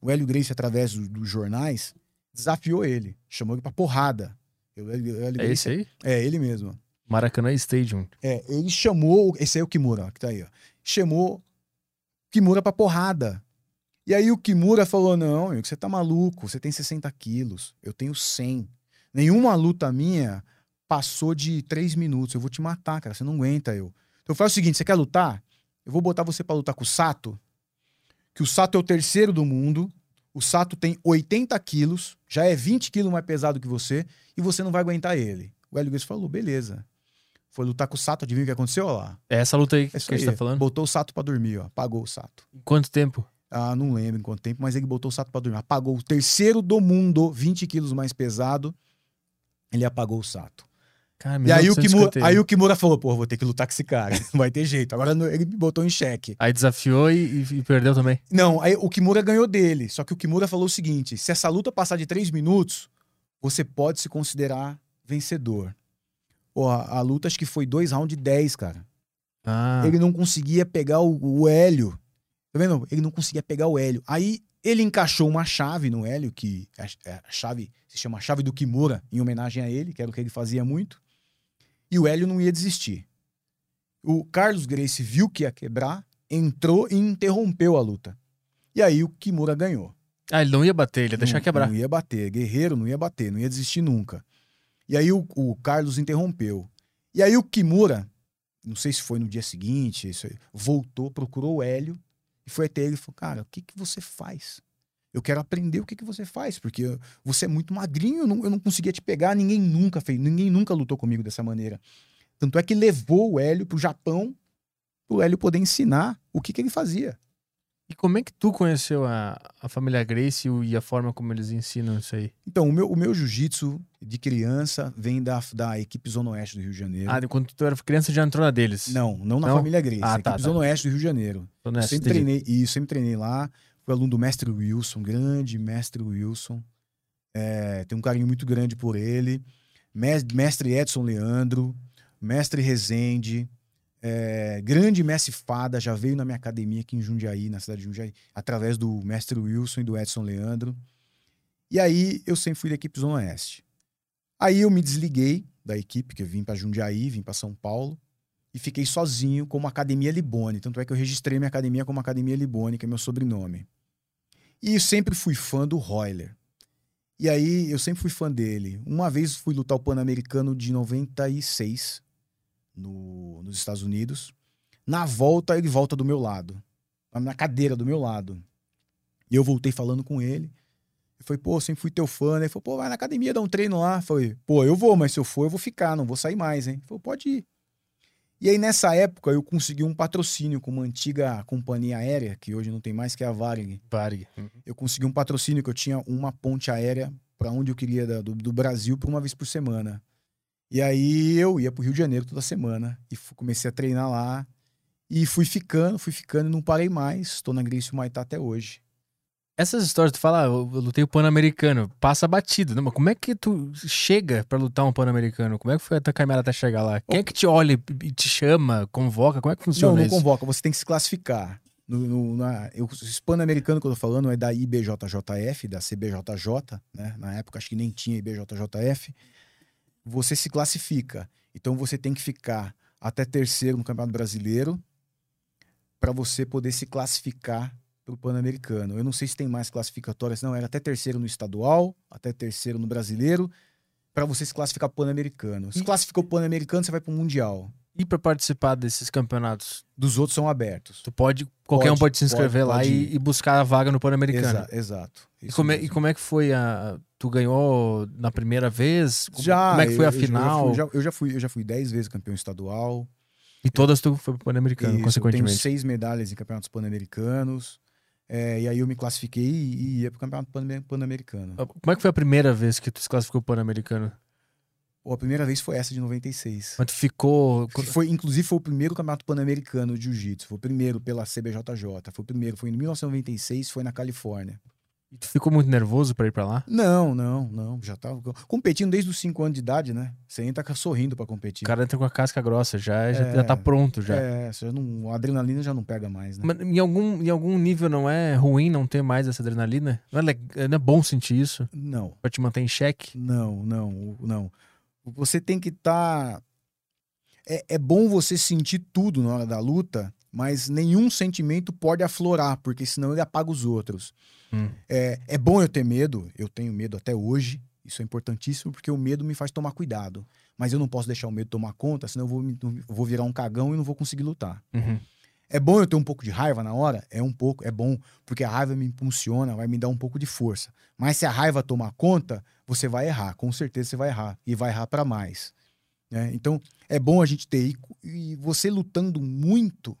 o Hélio Gracie, através do- dos jornais, desafiou ele, chamou ele pra porrada. Hélio- o Hélio É esse aí? É, ele mesmo. Maracanã Stadium. É, ele chamou. Esse aí é o Kimura, que tá aí, ó. Chamou Kimura pra porrada. E aí o Kimura falou: Não, amigo, você tá maluco, você tem 60 quilos, eu tenho 100. Nenhuma luta minha passou de 3 minutos. Eu vou te matar, cara, você não aguenta eu. Então faz o seguinte: você quer lutar? Eu vou botar você pra lutar com o Sato, que o Sato é o terceiro do mundo. O Sato tem 80 quilos, já é 20 quilos mais pesado que você, e você não vai aguentar ele. O Hélio Gracie falou: beleza. Foi lutar com o Sato, adivinha o que aconteceu? Olha lá. É essa luta aí É que a gente tá falando? Botou o Sato pra dormir, ó. Apagou o Sato. Quanto tempo? Ah, não lembro em quanto tempo, mas ele botou o Sato pra dormir. Apagou o terceiro do mundo, 20 quilos mais pesado. Ele apagou o Sato. Cara, E aí o, Kimura, 1951. aí o Kimura falou: pô, vou ter que lutar com esse cara. Não vai ter jeito. Agora ele me botou em xeque. Aí desafiou e, e- e perdeu também. Não, aí o Kimura ganhou dele. Só que o Kimura falou o seguinte: se essa luta passar de três minutos, você pode se considerar vencedor. Pô, a, a luta acho que foi dois rounds de 10, cara. Ah, Ele não conseguia pegar o, o Hélio. Tá vendo? Ele não conseguia pegar o Hélio. Aí ele encaixou uma chave no Hélio, que a, a chave se chama chave do Kimura, em homenagem a ele, que era o que ele fazia muito. E o Hélio não ia desistir. O Carlos Gracie viu que ia quebrar, entrou e interrompeu a luta. E aí o Kimura ganhou. Ah, ele não ia bater, ele ia deixar Não- quebrar. Não ia bater. Guerreiro não ia bater, não ia desistir nunca. E aí o, o Carlos interrompeu. E aí o Kimura, não sei se foi no dia seguinte, isso aí, voltou, procurou o Hélio e foi até ele e falou: Cara, o que, que você faz? Eu quero aprender o que, que você faz, porque você é muito magrinho, eu não, eu não conseguia te pegar, ninguém nunca fez, ninguém nunca lutou comigo dessa maneira. Tanto é que levou o Hélio pro Japão, pro Hélio poder ensinar o que, que ele fazia. E como é que tu conheceu a, a família Grace e o- a forma como eles ensinam isso aí? Então, o meu, o meu jiu-jitsu de criança vem da, da equipe Zona Oeste do Rio de Janeiro. Ah, quando tu era criança já entrou na deles. Não, não na Não? família Grace. Ah, tá, equipe tá. Zona Oeste do Rio de Janeiro. Nessa, sempre treinei, isso, sempre treinei lá. Fui aluno do mestre Wilson, grande mestre Wilson. É, tenho um carinho muito grande por ele. Mes- Mestre Edson Leandro, mestre Rezende, é, grande mestre Fada, já veio na minha academia aqui em Jundiaí, na cidade de Jundiaí, através do mestre Wilson e do Edson Leandro. E aí eu sempre fui da equipe Zona Oeste. Aí eu me desliguei da equipe, que eu vim para Jundiaí, vim para São Paulo e fiquei sozinho como Academia Libone. Tanto é que eu registrei minha academia como Academia Libone, que é meu sobrenome. E sempre fui fã do Royler. E aí eu sempre fui fã dele. Uma vez fui lutar o Pan-Americano de 96 no, nos Estados Unidos. Na volta, ele volta do meu lado. Na cadeira do meu lado. E eu voltei falando com ele. Eu falei, pô, sempre fui teu fã, né? Ele falou, pô, vai na academia dar um treino lá. Eu falei, pô, eu vou, mas se eu for, eu vou ficar, não vou sair mais, hein? Ele falou, pode ir. E aí, nessa época, eu consegui um patrocínio com uma antiga companhia aérea, que hoje não tem mais, que é a Varig. Varig. Eu consegui um patrocínio que eu tinha uma ponte aérea para onde eu queria do, do Brasil por uma vez por semana. E aí eu ia pro Rio de Janeiro toda semana e comecei a treinar lá. E fui ficando, fui ficando e não parei mais. Estou na Gracie Maitá até hoje. Essas histórias, tu fala, ah, eu lutei o Pan-Americano, passa batido, né? Mas como é que tu chega pra lutar um Pan-Americano? Como é que foi a tua caminhada até chegar lá? Quem é que te olha e te chama, convoca? Como é que funciona não, não isso? convoca, você tem que se classificar. No, no, na, eu, o hispano-americano que eu tô falando é da IBJJF, da CBJJ, né? Na época acho que nem tinha IBJJF. Você se classifica. Então você tem que ficar até terceiro no Campeonato Brasileiro para você poder se classificar para o Pan-Americano. Eu não sei se tem mais classificatórias, não. Era até terceiro no estadual, até terceiro no brasileiro, para você se classificar para Pan-Americano. Se E- classificou para Pan-Americano, você vai para o Mundial. E pra participar desses campeonatos? Dos outros são abertos. Tu pode, qualquer Pode, um pode se inscrever pode, lá e, e buscar a vaga no Pan-Americano. Exa- exato. E como, é, e como é que foi a. Tu ganhou na primeira vez? Como- Já, Como é que foi a eu final? Eu já, fui, eu, já fui, eu já fui dez vezes campeão estadual. E todas tu foi pro Pan-Americano, Isso, eu tenho consequentemente. seis medalhas em campeonatos pan-americanos. É, e aí eu me classifiquei e, e ia pro campeonato pan- pan-americano. Como é que foi a primeira vez que tu se classificou Pan-Americano? Pô, a primeira vez foi essa de 96. Mas tu ficou. Foi, inclusive, foi o primeiro campeonato pan-americano de jiu-jitsu. Foi o primeiro pela CBJJ. Foi o primeiro, foi em 1996, foi na Califórnia. Tu ficou muito nervoso pra ir pra lá? Não, não, não. Já tava competindo desde os 5 anos de idade, né? Você entra sorrindo pra competir. O cara entra com a casca grossa, já, já, É. já tá pronto já. É, já não, a adrenalina já não pega mais, né? Mas em algum, em algum nível não é ruim não ter mais essa adrenalina? Não é, não é bom sentir isso? Não, Pra te manter em xeque? não, não, não. Você tem que estar. É, é bom você sentir tudo na hora da luta, mas nenhum sentimento pode aflorar, porque senão ele apaga os outros. Hum. É, é bom eu ter medo, eu tenho medo até hoje. Isso é importantíssimo porque o medo me faz tomar cuidado. Mas eu não posso deixar o medo tomar conta, senão eu vou, me- eu vou virar um cagão e não vou conseguir lutar. Uhum. É bom eu ter um pouco de raiva na hora? É um pouco, é bom, porque a raiva me impulsiona, vai me dar um pouco de força. Mas se a raiva tomar conta, você vai errar, com certeza você vai errar, e vai errar para mais. né? Então, é bom a gente ter. E, e você lutando muito,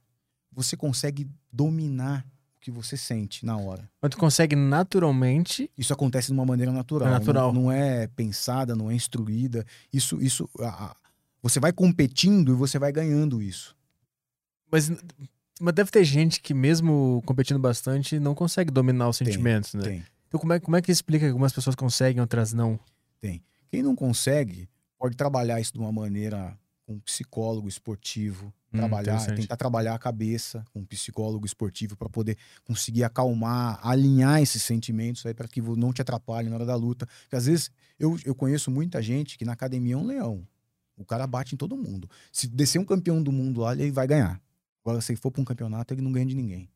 você consegue dominar o que você sente na hora. Mas tu consegue naturalmente. Isso acontece de uma maneira natural. É natural. Não, não é pensada, não é instruída. Isso, isso, a- a- você vai competindo e você vai ganhando isso. Mas, mas deve ter gente que, mesmo competindo bastante, não consegue dominar os Tem, sentimentos, né? Tem. Então, como é, como é que explica que algumas pessoas conseguem, outras não? Quem não consegue pode trabalhar isso de uma maneira com um psicólogo esportivo, Hum, trabalhar, tentar trabalhar a cabeça com um psicólogo esportivo para poder conseguir acalmar, alinhar esses sentimentos aí para que não te atrapalhe na hora da luta. Porque às vezes eu, eu conheço muita gente que na academia é um leão. O cara bate em todo mundo. Se descer um campeão do mundo lá, ele vai ganhar. Agora, se ele for para um campeonato, ele não ganha de ninguém.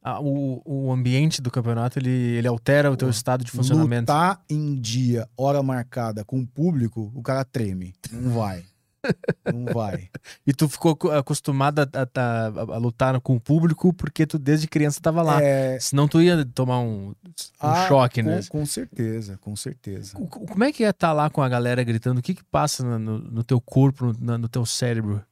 Ah, o, o ambiente do campeonato, ele, ele altera o teu estado de funcionamento. Lutar em dia, hora marcada com o público, o cara treme. Não vai. Não vai. E tu ficou acostumado a, a- a- a lutar com o público porque tu desde criança tava lá. É, Senão tu ia tomar um, um Ah, choque, com, né? com certeza, com certeza. Co- co- Como é que é estar lá com a galera gritando? O que que passa no, no teu corpo, no, no teu cérebro?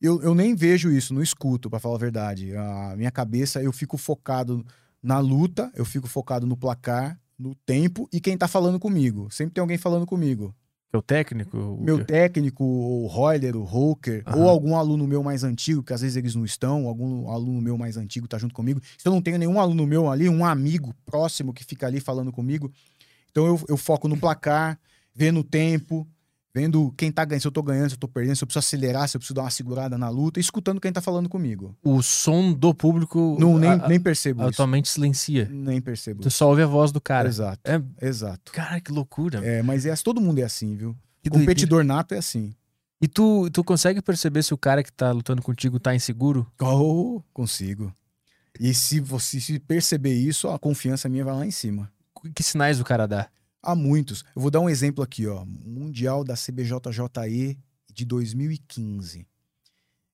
Eu, eu nem vejo isso, não escuto, pra falar a verdade. A minha cabeça, eu fico focado na luta, eu fico focado no placar, no tempo e quem tá falando comigo. Sempre tem alguém falando comigo. Teu técnico? o Meu que- técnico, o Royler, o Roker, Aham. ou algum aluno meu mais antigo, que às vezes eles não estão, algum aluno meu mais antigo tá junto comigo. Se eu não tenho nenhum aluno meu ali, um amigo próximo que fica ali falando comigo, então eu, eu foco no placar, vendo o tempo, vendo quem tá ganhando, se eu tô ganhando, se eu tô perdendo, se eu preciso acelerar, se eu preciso dar uma segurada na luta, escutando quem tá falando comigo. O som do público Não, nem, a- nem percebo a isso. tua mente silencia. Nem percebo. Tu só ouve a voz do cara. Exato. É, Exato. cara, que loucura. É, mas é, todo mundo é assim, viu? Que doideira. Competidor nato é assim. E tu, tu consegue perceber se o cara que tá lutando contigo tá inseguro? Oh, consigo. E se você se perceber isso, a confiança minha vai lá em cima. Que sinais o cara dá? Há muitos. Eu vou dar um exemplo aqui, ó. Mundial da CBJJE de 2015.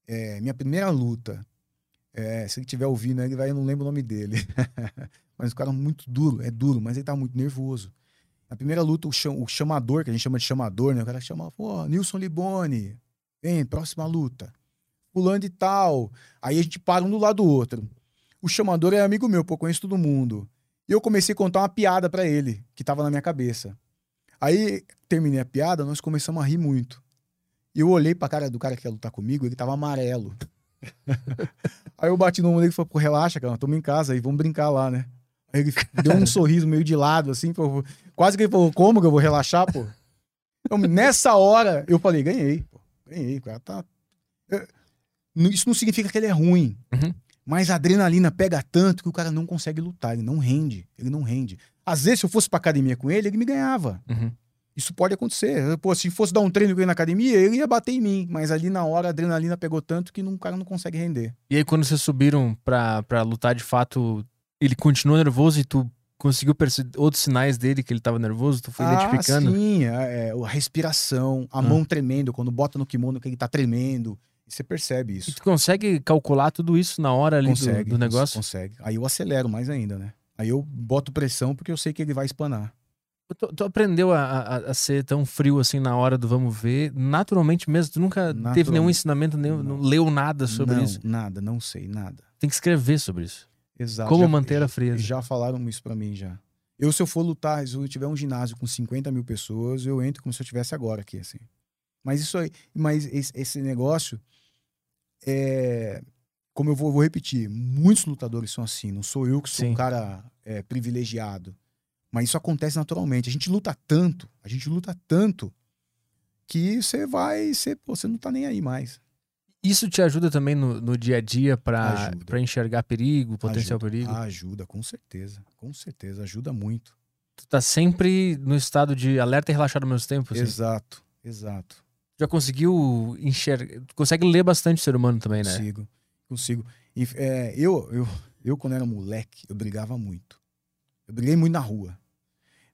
É, minha primeira luta. É, se ele estiver ouvindo, ele vai, eu não lembro o nome dele. mas o cara é muito duro, é duro, mas ele tá muito nervoso. Na primeira luta, o, cham- o chamador, que a gente chama de chamador, né? O cara chama, pô, Nilson Liboni, vem, próxima luta. Fulano de tal. Aí a gente para um do lado do outro. O chamador é amigo meu, pô, conheço todo mundo. E eu comecei a contar uma piada pra ele, que tava na minha cabeça. Aí terminei a piada, nós começamos a rir muito. E eu olhei pra cara do cara que ia lutar comigo, ele tava amarelo. aí eu bati no ombro dele e falei, pô, relaxa, cara, tamo em casa aí, vamos brincar lá, né? Aí ele deu um sorriso meio de lado, assim, pô, quase que ele falou, como que eu vou relaxar, pô? Então, nessa hora, eu falei, ganhei, pô, ganhei, o cara tá... Eu- Isso não significa que ele é ruim, Uhum. Mas a adrenalina pega tanto que o cara não consegue lutar, ele não rende, ele não rende. Às vezes, se eu fosse pra academia com ele, ele me ganhava. Uhum. Isso pode acontecer. Pô, se fosse dar um treino com ele na academia, ele ia bater em mim. Mas ali na hora a adrenalina pegou tanto que não- o cara não consegue render. E aí, quando vocês subiram pra, pra lutar de fato, ele continuou nervoso e tu conseguiu perceber outros sinais dele que ele tava nervoso? Tu foi identificando? Ah, sim, é, é, a respiração, a Ah. mão tremendo, quando bota no kimono que ele tá tremendo. E você percebe E isso. tu consegue calcular tudo isso na hora ali do- consegue, do, negócio? Consegue. Aí eu acelero mais ainda, né? Aí eu boto pressão porque eu sei que ele vai espanar. Tu, tu aprendeu a, a- a ser tão frio assim na hora do vamos ver, naturalmente mesmo? Tu nunca teve nenhum ensinamento, nenhum, não Não. leu nada sobre não, isso? nada, não sei, nada. Tem que escrever sobre isso. Exato. Como Já- manter a frieza. Já falaram isso pra mim já. Eu, se eu for lutar, se eu tiver um ginásio com 50 mil pessoas, eu entro como se eu estivesse agora aqui, assim. Mas isso aí, mas esse, esse negócio é. Como eu vou, vou, repetir, muitos lutadores são assim. Não sou eu que sou Sim. um cara é, privilegiado. Mas isso acontece naturalmente. A gente luta tanto, a gente luta tanto, que você vai, você, pô, você não tá nem aí mais. Isso te ajuda também no, no dia a dia para enxergar perigo, potencial ajuda, perigo? Ajuda, com certeza. Com certeza, ajuda muito. Tu tá sempre no estado de alerta e relaxado ao mesmo tempo? Assim? Exato, exato. Já conseguiu enxergar. Consegue ler bastante o ser humano também, né? Consigo, consigo. E, é, eu, eu, eu, quando era moleque, eu brigava muito. Eu briguei muito na rua.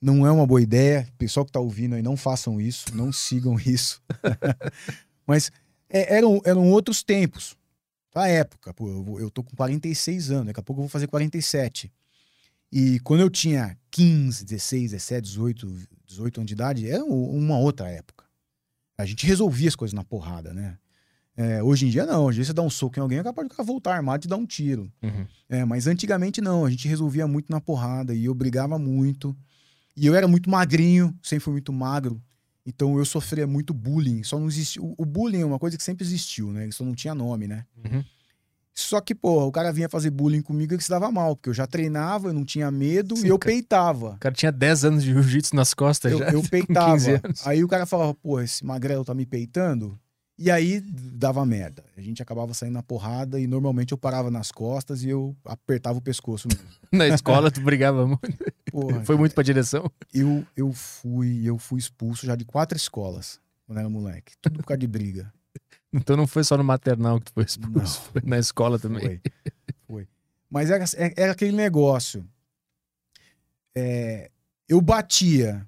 Não é uma boa ideia. Pessoal que tá ouvindo aí, não façam isso, não sigam isso. Mas é, eram, eram outros tempos. A época, pô, eu, eu tô com 46 anos, daqui a pouco eu vou fazer 47. E quando eu tinha 15, 16, 17, 18, 18 anos de idade, era uma outra época. A gente resolvia as coisas na porrada, né? É, hoje em dia não, hoje você dá um soco em alguém, é capaz de voltar armado e dar um tiro. Uhum. É, mas antigamente não, a gente resolvia muito na porrada e eu brigava muito. E eu era muito magrinho, sempre fui muito magro. Então eu sofria muito bullying. Só não existiu. O bullying é uma coisa que sempre existiu, né? Só não tinha nome, né? Uhum. Só que, pô, o cara vinha fazer bullying comigo e que se dava mal, porque eu já treinava, eu não tinha medo Sim, e eu cara, peitava. O cara tinha 10 anos de jiu-jitsu nas costas eu, já. Eu peitava. Aí o cara falava, pô, esse magrelo tá me peitando. E aí dava merda. A gente acabava saindo na porrada e normalmente eu parava nas costas e eu apertava o pescoço mesmo. na escola tu brigava muito? Porra, Foi muito pra direção? Eu, eu fui eu fui expulso já de quatro escolas quando era moleque. Tudo por causa de briga. Então não foi só no maternal que tu foi expulso, não, foi na escola também. Foi. foi. Mas era, era aquele negócio. É, eu batia,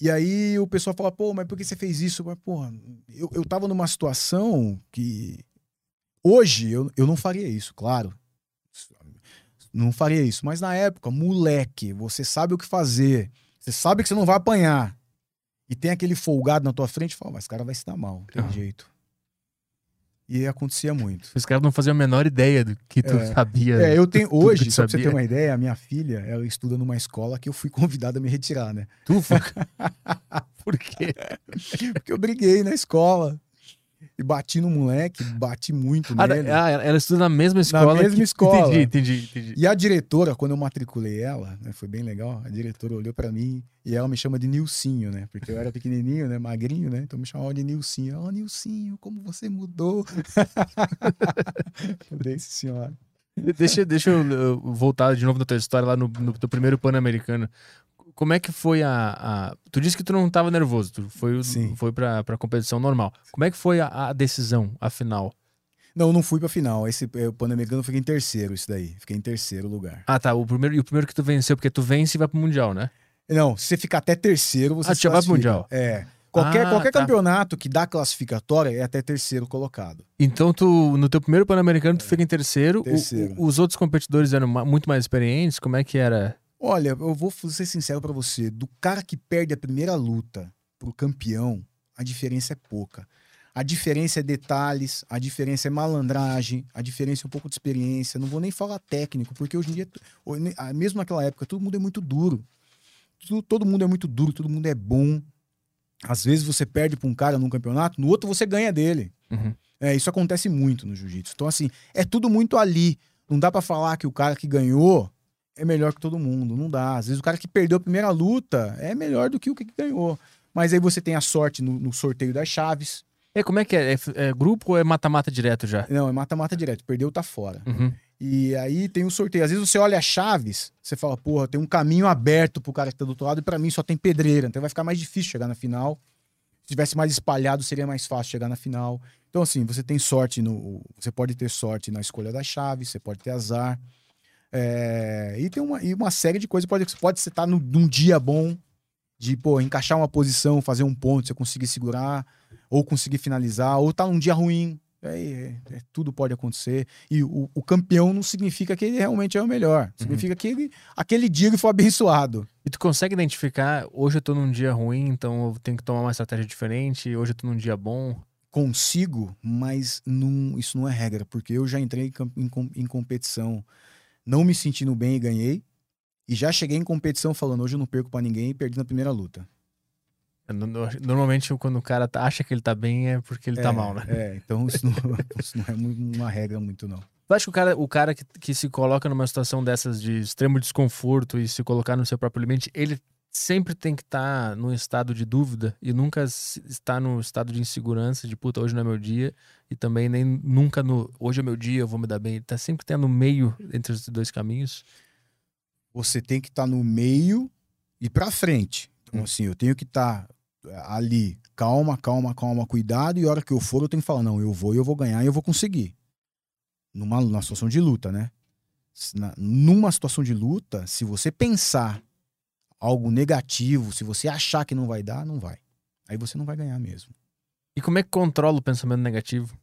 e aí o pessoal fala, pô, mas por que você fez isso? Mas, pô, eu, eu tava numa situação que. Hoje eu, eu não faria isso, claro. Não faria isso. Mas na época, moleque, você sabe o que fazer. Você sabe que você não vai apanhar. E tem aquele folgado na tua frente, fala, mas esse cara vai se dar mal, tem jeito. E acontecia muito. Os caras não faziam a menor ideia do que tu é, sabia. É, eu tenho hoje, só pra você ter uma ideia, a minha filha, ela estuda numa escola que eu fui convidado a me retirar, né? Tu foi? Por quê? Porque eu briguei na escola. E bati no moleque, bati muito ah, nele. Ah, ela estuda na mesma escola. Na mesma que... escola. Entendi, entendi, entendi. E a diretora, quando eu matriculei ela, né, foi bem legal. A diretora olhou para mim e ela me chama de Nilcinho, né? Porque eu era pequenininho, né? Magrinho, né? Então me chamava de Nilcinho. Ó, oh, Nilcinho, como você mudou. Desse senhora. Deixa, deixa eu voltar de novo na tua história lá no, no teu primeiro Pan-Americano como é que foi a, a, Tu disse que tu não estava nervoso, tu foi, Sim. foi pra, pra competição normal. Como é que foi a, a decisão, a final? Não, não fui pra final. Esse é, o Pan-Americano eu fiquei em terceiro, isso daí. Fiquei em terceiro lugar. Ah, tá. O primeiro, e o primeiro que tu venceu, porque tu vence e vai pro Mundial, né? Não, se você ficar até terceiro, você ah, se vai pro Mundial. É. Qualquer, ah, qualquer tá. campeonato que dá classificatória é até terceiro colocado. Então, tu, no teu primeiro Pan-Americano, tu é. fica em terceiro. terceiro. O, os outros competidores eram muito mais experientes? Como é que era? Olha, eu vou ser sincero para você. Do cara que perde a primeira luta pro campeão, a diferença é pouca. A diferença é detalhes, a diferença é malandragem, a diferença é um pouco de experiência. Não vou nem falar técnico, porque hoje em dia, mesmo naquela época, todo mundo é muito duro. Todo mundo é muito duro, todo mundo é bom. Às vezes você perde para um cara num campeonato, no outro você ganha dele. Uhum. É, isso acontece muito no jiu-jitsu. Então, assim, é tudo muito ali. Não dá para falar que o cara que ganhou é melhor que todo mundo. Não dá. Às vezes o cara que perdeu a primeira luta é melhor do que o que ganhou. Mas aí você tem a sorte no, no sorteio das chaves. É, como é que é? É, é grupo ou é mata-mata direto já? Não, é mata-mata direto. Perdeu, tá fora. Uhum. E aí tem o sorteio. Às vezes você olha as chaves, você fala, porra, tem um caminho aberto pro cara que tá do outro lado e pra mim só tem pedreira. Então vai ficar mais difícil chegar na final. Se tivesse mais espalhado, seria mais fácil chegar na final. Então, assim, você tem sorte no. Você pode ter sorte na escolha das chaves, você pode ter azar. É, e tem uma, e uma série de coisas. Pode, pode estar no, num dia bom, de pô, encaixar uma posição, fazer um ponto, você conseguir segurar, ou conseguir finalizar, ou tá num dia ruim. É, é, é, tudo pode acontecer. E o, o, campeão não significa que ele realmente é o melhor. Uhum. Significa uhum. que ele, aquele dia ele foi abençoado. E tu consegue identificar, hoje eu tô num dia ruim, então eu tenho que tomar uma estratégia diferente, hoje eu tô num dia bom? Consigo, mas não, isso não é regra, porque eu já entrei em, em, em competição não me sentindo bem e ganhei. E já cheguei em competição falando, hoje eu não perco pra ninguém e perdi na primeira luta. É, no- no- Normalmente, quando o cara tá- acha que ele tá bem, é porque ele tá É, mal, né? É, então isso não, isso não é uma regra muito, não. Tu acha que o cara, o cara que, que se coloca numa situação dessas de extremo desconforto e se colocar no seu próprio limite, ele sempre tem que estar num estado de dúvida e nunca está no estado de insegurança, de puta, hoje não é meu dia, e também nem nunca no hoje é meu dia, eu vou me dar bem. Tá sempre tendo meio entre os dois caminhos. Você tem que estar no meio e pra frente. Então, Hum. assim, eu tenho que estar ali, calma, calma, calma, cuidado, e a hora que eu for, eu tenho que falar, não, eu vou eu vou ganhar e eu vou conseguir. Numa, numa situação de luta, né? Na- numa situação de luta, se você pensar algo negativo, se você achar que não vai dar, não vai. Aí você não vai ganhar mesmo. E como é que controla o pensamento negativo?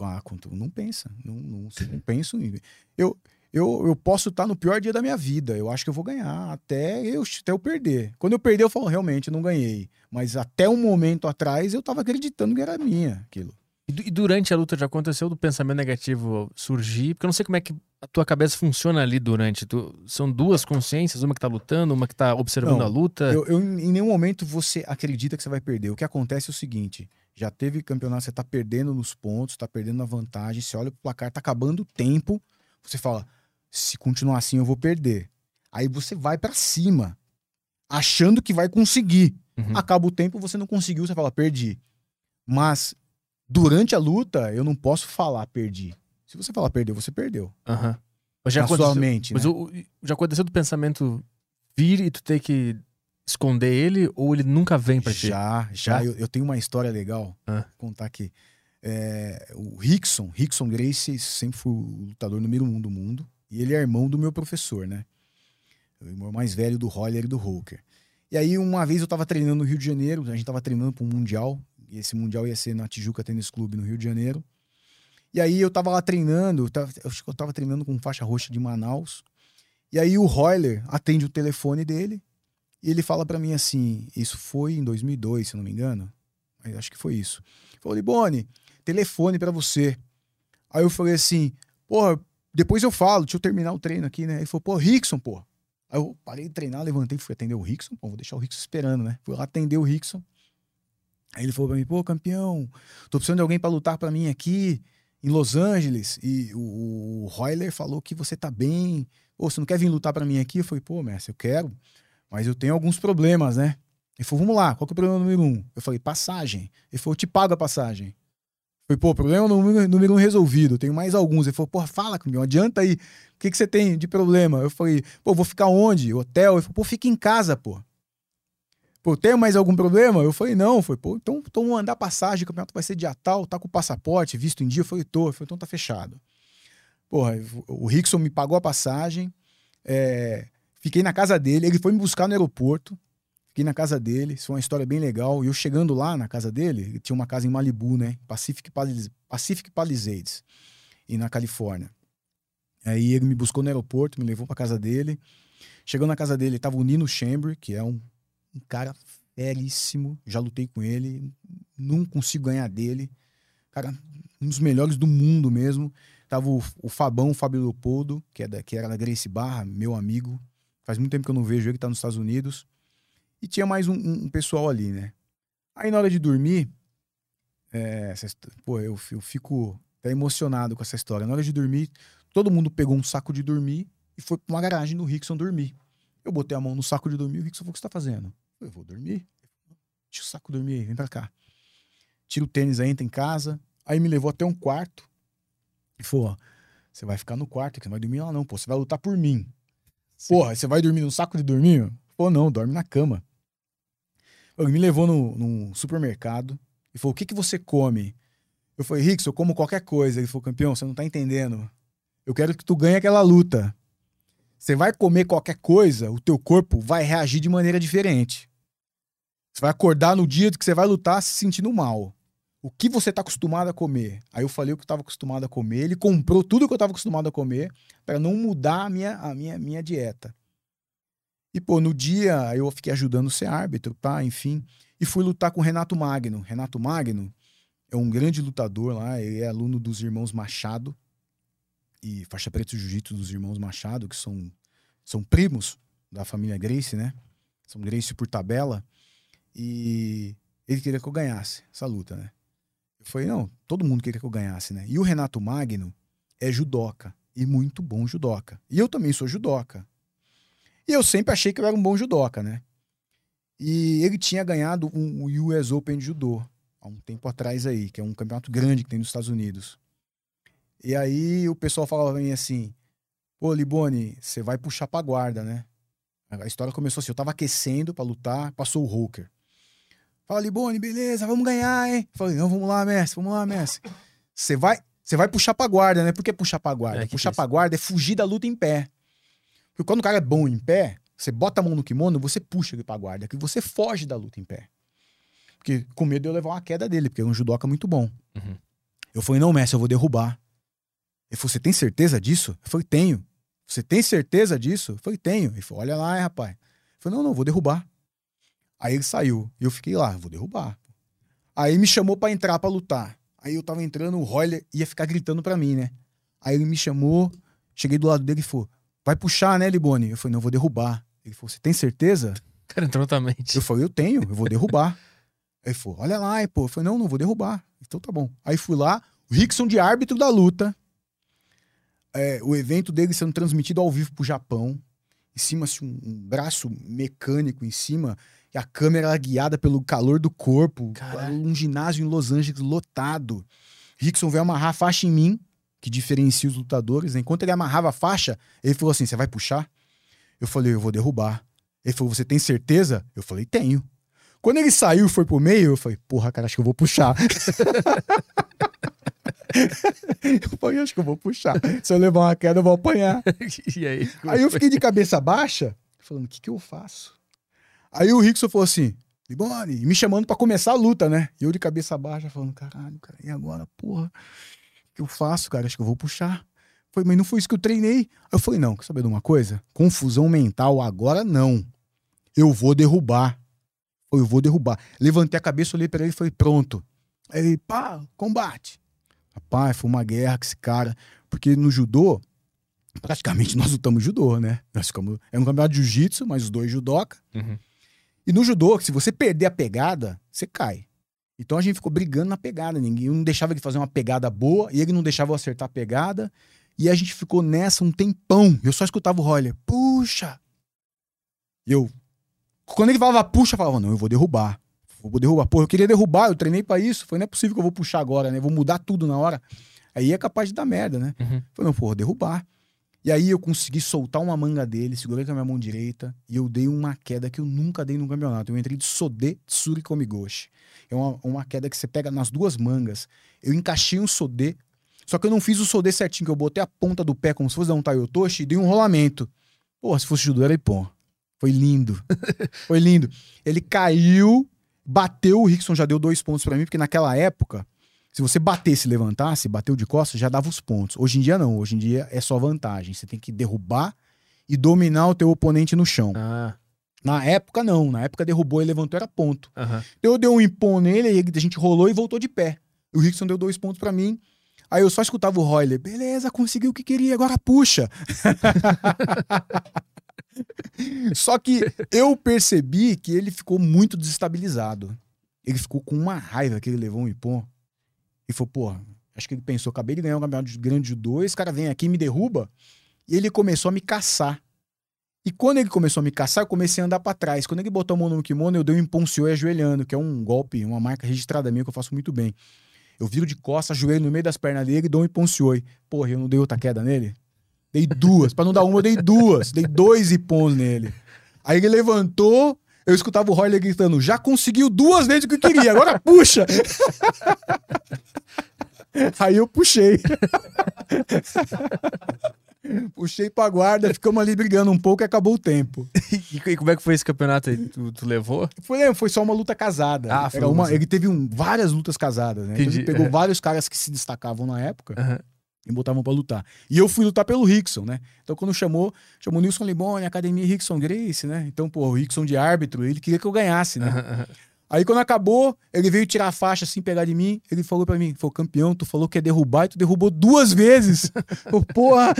Ah, não pensa. Não, não, não pensa. em- Eu, eu, eu posso estar no pior dia da minha vida. Eu acho que eu vou ganhar até eu, até eu perder. Quando eu perder, eu falo, realmente, eu não ganhei. Mas até um momento atrás, eu tava acreditando que era minha aquilo. E, du- durante a luta já aconteceu do pensamento negativo surgir? Porque eu não sei como é que a tua cabeça funciona ali durante. Tu- são duas consciências, uma que tá lutando, uma que tá observando Não, a luta. Eu, eu- em nenhum momento você acredita que você vai perder. O que acontece é o seguinte: já teve campeonato, você tá perdendo nos pontos, tá perdendo na vantagem, você olha pro placar, tá acabando o tempo, você fala, se continuar assim, eu vou perder. Aí você vai pra cima, achando que vai conseguir. Uhum. Acaba o tempo, você não conseguiu, você fala, perdi. Mas durante a luta, eu não posso falar perdi. Se você falar perdeu, você perdeu. Aham. Mas já aconteceu, mente, mas né? o- já aconteceu do pensamento vir e tu ter que esconder ele ou ele nunca vem pra ti? Já, Já? Eu, eu tenho uma história legal. Ah. Vou contar aqui. É, o Rickson, Rickson Gracie, sempre foi o lutador número um do mundo. E ele é irmão do meu professor, né? O irmão mais velho do Roller e do Holker. E aí, uma vez eu tava treinando no Rio de Janeiro, a gente tava treinando para um Mundial. Esse Mundial ia ser na Tijuca Tênis Clube, no Rio de Janeiro. E aí eu tava lá treinando, eu, tava, acho que eu tava treinando com faixa roxa de Manaus. E aí o Royler atende o telefone dele e ele fala pra mim assim, isso foi em 2002, se eu não me engano. Acho que foi isso. Falou, Libone, telefone pra você. Aí eu falei assim, porra, depois eu falo, deixa eu terminar o treino aqui, né? Ele falou, pô, Rickson, pô. Aí eu parei de treinar, levantei, fui atender o Rickson, pô, vou deixar o Rickson esperando, né? Fui lá atender o Rickson. Aí ele falou pra mim, pô, campeão, tô precisando de alguém pra lutar pra mim aqui em Los Angeles. E o, o Royler falou que você tá bem. Pô, você não quer vir lutar pra mim aqui? Eu falei, pô, mestre, eu quero, mas eu tenho alguns problemas, né? Ele falou, vamos lá, qual que é o problema número um? Eu falei, passagem. Ele falou, eu te pago a passagem. Eu falei, pô, problema número, número um resolvido, eu tenho mais alguns. Ele falou, pô, fala comigo, adianta aí. O que, que você tem de problema? Eu falei, pô, vou ficar onde? Hotel? Ele falou, pô, fica em casa, pô. Pô, tem mais algum problema? Eu falei, não. Foi, pô, então, então vamos mandar passagem, o campeonato vai ser dia tal, tá com o passaporte, visto em dia. Eu falei, tô. Eu falei, então tá fechado. Porra, o Rickson me pagou a passagem, é, fiquei na casa dele, ele foi me buscar no aeroporto, fiquei na casa dele, isso foi uma história bem legal. E eu chegando lá na casa dele, ele tinha uma casa em Malibu, né? Pacific, Pacific Palisades, e na Califórnia. Aí ele me buscou no aeroporto, me levou pra casa dele. Chegando na casa dele, tava o Nino Chamber, que é um, um cara feríssimo. Já lutei com ele, não consigo ganhar dele. Cara, um dos melhores do mundo mesmo. Tava o, o Fabão, o Fábio Leopoldo, que, é da, que era da Grace Barra, meu amigo. Faz muito tempo que eu não vejo ele, que tá nos Estados Unidos. E tinha mais um, um- pessoal ali, né? Aí na hora de dormir, é, essa pô, eu, eu fico até emocionado com essa história. Na hora de dormir, todo mundo pegou um saco de dormir e foi pra uma garagem do Rickson dormir. Eu botei a mão no saco de dormir, o Rickson falou, o que você tá fazendo? Eu vou dormir. Deixa o saco dormir aí, vem pra cá. Tira o tênis aí, entra em casa. Aí me levou até um quarto. E falou, ó, você vai ficar no quarto, que você não vai dormir lá não, pô. Você vai lutar por mim. Porra, você vai dormir num saco de dormir? Pô, não, dorme na cama. Ele me levou no, num supermercado e falou, o que que você come? Eu falei, Rix, eu como qualquer coisa. Ele falou, campeão, você não tá entendendo. Eu quero que tu ganhe aquela luta. Você vai comer qualquer coisa, o teu corpo vai reagir de maneira diferente. Você vai acordar no dia que você vai lutar se sentindo mal. O que você tá acostumado a comer? Aí eu falei o que eu tava acostumado a comer. Ele comprou tudo que eu tava acostumado a comer para não mudar a minha, a minha, minha dieta. E, pô, no dia eu fiquei ajudando ser árbitro, tá? Enfim. E fui lutar com o Renato Magno. Renato Magno é um grande lutador lá, ele é aluno dos irmãos Machado e faixa preta de jiu-jitsu dos irmãos Machado, que são, são primos da família Grace, né? São Grace por tabela. E ele queria que eu ganhasse essa luta, né? Eu falei, não, todo mundo queria que eu ganhasse, né? E o Renato Magno é judoca. E muito bom judoca. E eu também sou judoca. E eu sempre achei que eu era um bom judoca, né? E ele tinha ganhado um, US Open de judô há um tempo atrás aí, que é um campeonato grande que tem nos Estados Unidos. E aí o pessoal falava pra mim assim: Pô, Liboni, você vai puxar pra guarda, né? A história começou assim: eu tava aquecendo pra lutar, passou o Hooker. Fala, Liboni, beleza, vamos ganhar, hein? Falei, não, vamos lá, Messi, vamos lá, Messi. Você vai, você vai puxar pra guarda, né? Por que puxar pra guarda? É, puxar pra guarda é fugir da luta em pé. Porque quando o cara é bom em pé, você bota a mão no kimono, você puxa ele pra guarda, que você foge da luta em pé. Porque com medo de eu levar uma queda dele, porque é um judoca muito bom. Uhum. Eu falei, não, Messi, eu vou derrubar. Ele falou, você tem certeza disso? Eu falei, tenho. Você tem certeza disso? Eu falei, tenho. Ele falou, olha lá, hein, rapaz. Eu falei, não, não, vou derrubar. Aí ele saiu. E eu fiquei lá, vou derrubar. Aí me chamou pra entrar pra lutar. Aí eu tava entrando, o Royler ia ficar gritando pra mim, né? Aí ele me chamou, cheguei do lado dele e falou, vai puxar, né, Liboni? Eu falei, não, eu vou derrubar. Ele falou, você tem certeza? Cara entrou na mente. Eu falei, eu tenho, eu vou derrubar. Aí ele falou, olha lá, e, pô. Eu falei, não, não vou derrubar. Então tá bom. Aí fui lá, o Rickson de árbitro da luta. É, o evento dele sendo transmitido ao vivo pro Japão. Em cima, assim, um, um braço mecânico em cima. E a câmera guiada pelo calor do corpo. Caralho. Um ginásio em Los Angeles lotado. Rickson veio amarrar a faixa em mim, que diferencia os lutadores. né? Enquanto ele amarrava a faixa, ele falou assim: Você vai puxar? Eu falei: Eu vou derrubar. Ele falou: Você tem certeza? Eu falei: Tenho. Quando ele saiu e foi pro meio, eu falei: Porra, cara, acho que eu vou puxar. eu falei: Acho que eu vou puxar. Se eu levar uma queda, eu vou apanhar. e aí? Aí eu fiquei de cabeça baixa, falando: O que, que eu faço? Aí o Rickson falou assim: Liboni, me chamando pra começar a luta, né? E eu de cabeça baixa, falando: Caralho, cara, e agora, porra? O que eu faço, cara? Acho que eu vou puxar. Falei, mas não foi isso que eu treinei. Aí eu falei, não, quer saber de uma coisa? Confusão mental agora não. Eu vou derrubar. Eu vou derrubar. Levantei a cabeça, olhei pra ele e falei, pronto. Aí ele, pá, combate. Rapaz, foi uma guerra com esse cara. Porque no judô, praticamente nós lutamos judô, né? Nós ficamos. É um campeonato de jiu-jitsu, mas os dois judoca. Uhum. E no judô, se você perder a pegada, você cai. Então a gente ficou brigando na pegada. Ninguém eu não deixava ele fazer uma pegada boa e ele não deixava eu acertar a pegada. E a gente ficou nessa um tempão. Eu só escutava o Roller, puxa. E eu. Quando ele falava puxa, eu falava, não, eu vou derrubar. Vou derrubar. Pô, eu queria derrubar, eu treinei pra isso. Foi, não é possível que eu vou puxar agora, né? Vou mudar tudo na hora. Aí é capaz de dar merda, né? Uhum. Falei, não, vou derrubar. E aí eu consegui soltar uma manga dele, segurei com a minha mão direita e eu dei uma queda que eu nunca dei no campeonato. Eu entrei de Sode Tsuri Komigoshi. É uma, uma queda que você pega nas duas mangas. Eu encaixei um Sode, só que eu não fiz o Sode certinho, que eu botei a ponta do pé como se fosse dar um Taiotoshi e dei um rolamento. Pô, se fosse judô era Ipon. Foi lindo. Foi lindo. Ele caiu, bateu, o Rickson já deu dois pontos pra mim, porque naquela época, se você batesse levantasse, bateu de costas, já dava os pontos. Hoje em dia não, hoje em dia é só vantagem. Você tem que derrubar e dominar o teu oponente no chão. Ah, Na época não, na época derrubou e levantou era ponto. aham. Eu dei um impon nele, a gente rolou e voltou de pé. O Rickson deu dois pontos pra mim. Aí eu só escutava o Royler, beleza, conseguiu o que queria, agora puxa. só que eu percebi que ele ficou muito desestabilizado. Ele ficou com uma raiva que ele levou um impon. E falou, porra, acho que ele pensou, acabei de ganhar um campeonato de grande judô, esse cara vem aqui e me derruba. E ele começou a me caçar. E quando ele começou a me caçar, eu comecei a andar pra trás. Quando ele botou a mão no kimono, eu dei um imponciou ajoelhando, que é um golpe, uma marca registrada minha que eu faço muito bem. Eu viro de costas, ajoelho no meio das pernas dele e dou um imponcioi. Porra, eu não dei outra queda nele? Dei duas. pra não dar uma, eu dei duas. Dei dois ipons nele. Aí ele levantou, eu escutava o Royler gritando: já conseguiu duas vezes o que eu queria, agora puxa! Aí eu puxei. puxei pra guarda, ficamos ali brigando um pouco e acabou o tempo. E, como é que foi esse campeonato aí? Tu, tu levou? Foi, foi só uma luta casada. Ah, foi uma, ele teve um- várias lutas casadas, né? Então Entendi. ele pegou Uhum. vários caras que se destacavam na época Aham. E botavam pra lutar. E eu fui lutar pelo Rickson, né? Então quando chamou, chamou Nilson Liboni, Academia Rickson Grace, né? Então, pô, o Rickson de árbitro, ele queria que eu ganhasse, né? Aí quando acabou, ele veio tirar a faixa assim, pegar de mim. Ele falou pra mim: Falou, campeão, tu falou que ia derrubar e tu derrubou duas vezes. Eu, Porra!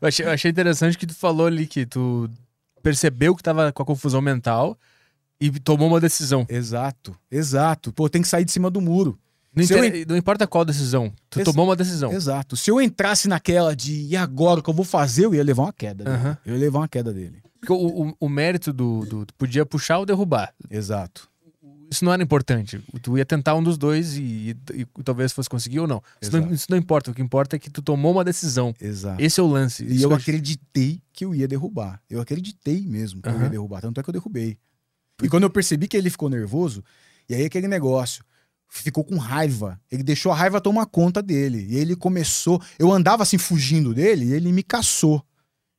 Eu achei, eu achei interessante que tu falou ali que tu percebeu que tava com a confusão mental e tomou uma decisão. exato, exato. Pô, tem que sair de cima do muro. Não, Se eu inter- não importa qual decisão, tu Ex- tomou uma decisão. Exato. Se eu entrasse naquela de e agora o que eu vou fazer, eu ia levar uma queda dele. Aham. Eu ia levar uma queda dele. Porque o, o- o mérito do, do. Podia puxar ou derrubar. Exato. Isso não era importante. Tu ia tentar um dos dois e, e- e talvez fosse conseguir ou não. Isso, não. Isso não importa. O que importa é que tu tomou uma decisão. Exato. Esse é o lance. E Isso eu que acreditei que eu ia derrubar. Eu acreditei mesmo que eu ia derrubar. Tanto é que eu derrubei. E quando eu percebi que ele ficou nervoso, e aí aquele negócio, ficou com raiva. Ele deixou a raiva tomar conta dele. E ele começou. Eu andava assim fugindo dele e ele me caçou.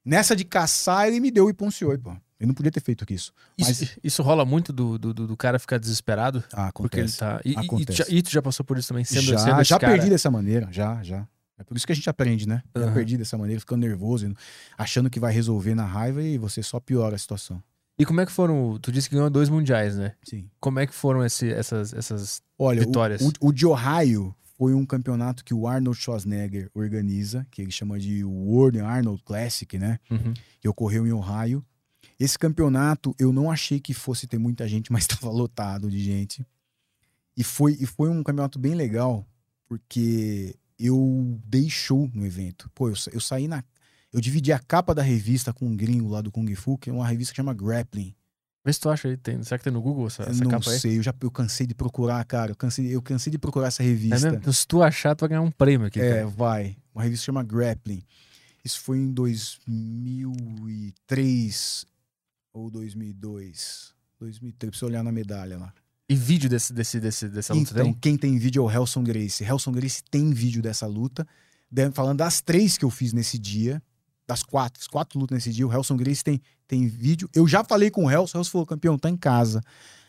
Nessa de caçar, ele me deu o Iponcioi, pô. Ele não podia ter feito isso. Isso, Mas isso rola muito do, do, do- cara ficar desesperado. ah, Porque ele acontece. tá. E, e- e, Acontece. já, e tu já passou por isso também, sendo, já sendo já cara. perdi dessa maneira, já, já. É por isso que a gente aprende, né? Já Aham. perdi dessa maneira, ficando nervoso, e achando que vai resolver na raiva e você só piora a situação. E como é que foram. Tu disse que ganhou dois mundiais, né? Sim. Como é que foram esse, essas, essas. Olha, o, Vitórias. o, o de Ohio foi um campeonato que o Arnold Schwarzenegger organiza, que ele chama de World Arnold Classic, né? Uhum. Que ocorreu em Ohio. Esse campeonato eu não achei que fosse ter muita gente, mas estava lotado de gente. E foi, e foi um campeonato bem legal, porque eu dei show no evento. Pô, eu, eu saí na. Eu dividi a capa da revista com um gringo lá do Kung Fu, que é uma revista que chama Grappling. Vê se tu acha aí. Tem, será que tem no Google essa, essa não capa aí? sei, eu já eu cansei de procurar, cara. Eu cansei, eu cansei de procurar essa É revista. mesmo? Então, se tu achar, tu vai ganhar um prêmio aqui. É, cara. vai. Uma revista chama Grappling. Isso foi em 2003 ou 2002. 2003, precisa olhar na medalha lá. E vídeo desse, desse, desse, dessa luta Então, tem? quem tem vídeo é o Helson Gracie. Helson Gracie tem vídeo dessa luta. Falando das três que eu fiz nesse dia, das quatro, quatro lutas nesse dia, o Helson Gracie tem, tem vídeo. Eu já falei com o Helson, o Helson falou, campeão, tá em casa.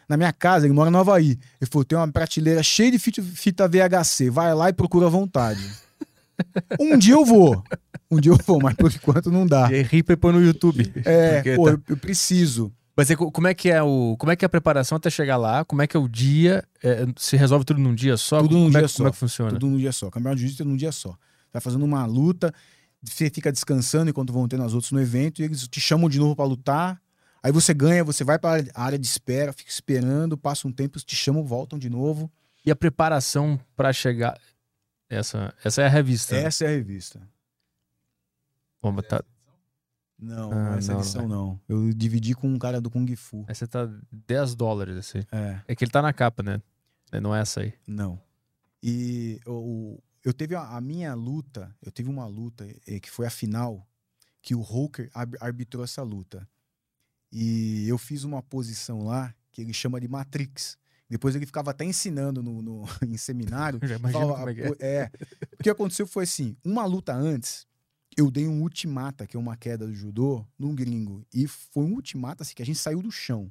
Na minha casa, ele mora no Havaí. Ele falou, tem uma prateleira cheia de fita, VHC, vai lá e procura à vontade. um dia eu vou. Um dia eu vou, mas por enquanto não dá. E ripa põe no YouTube. É, pô, tá- eu, eu preciso. Mas é co- como é que é o. Como é que é a preparação até chegar lá? Como é que é o dia? É, se resolve tudo num dia só? Tudo num como é, dia que- Como é só. que funciona? Tudo num dia só. Campeonato de jiu-jitsu é num dia só. Vai fazendo uma luta, você fica descansando enquanto vão tendo as outras no evento, e eles te chamam de novo pra lutar. Aí você ganha, você vai pra área de espera, fica esperando, passa um tempo, eles te chamam, voltam de novo. E a preparação pra chegar. Essa, essa é a revista. né? Essa é a revista. Bom, mas tá, Não, Ah, essa não, edição não. Eu dividi com um cara do Kung Fu. essa tá 10 dólares, assim. É, É que ele tá na capa, né? Não é essa aí. não. E o, eu teve a, a minha luta, eu tive uma luta eh, que foi a final, que o ab- arbitrou essa luta. E eu fiz uma posição lá que ele chama de Matrix. Depois ele ficava até ensinando no, no- em seminário. Já imagino Fala, é é. é. O que aconteceu foi assim: uma luta antes, eu dei um ultimata, que é uma queda do judô, num gringo. E foi um ultimata assim, que a gente saiu do chão.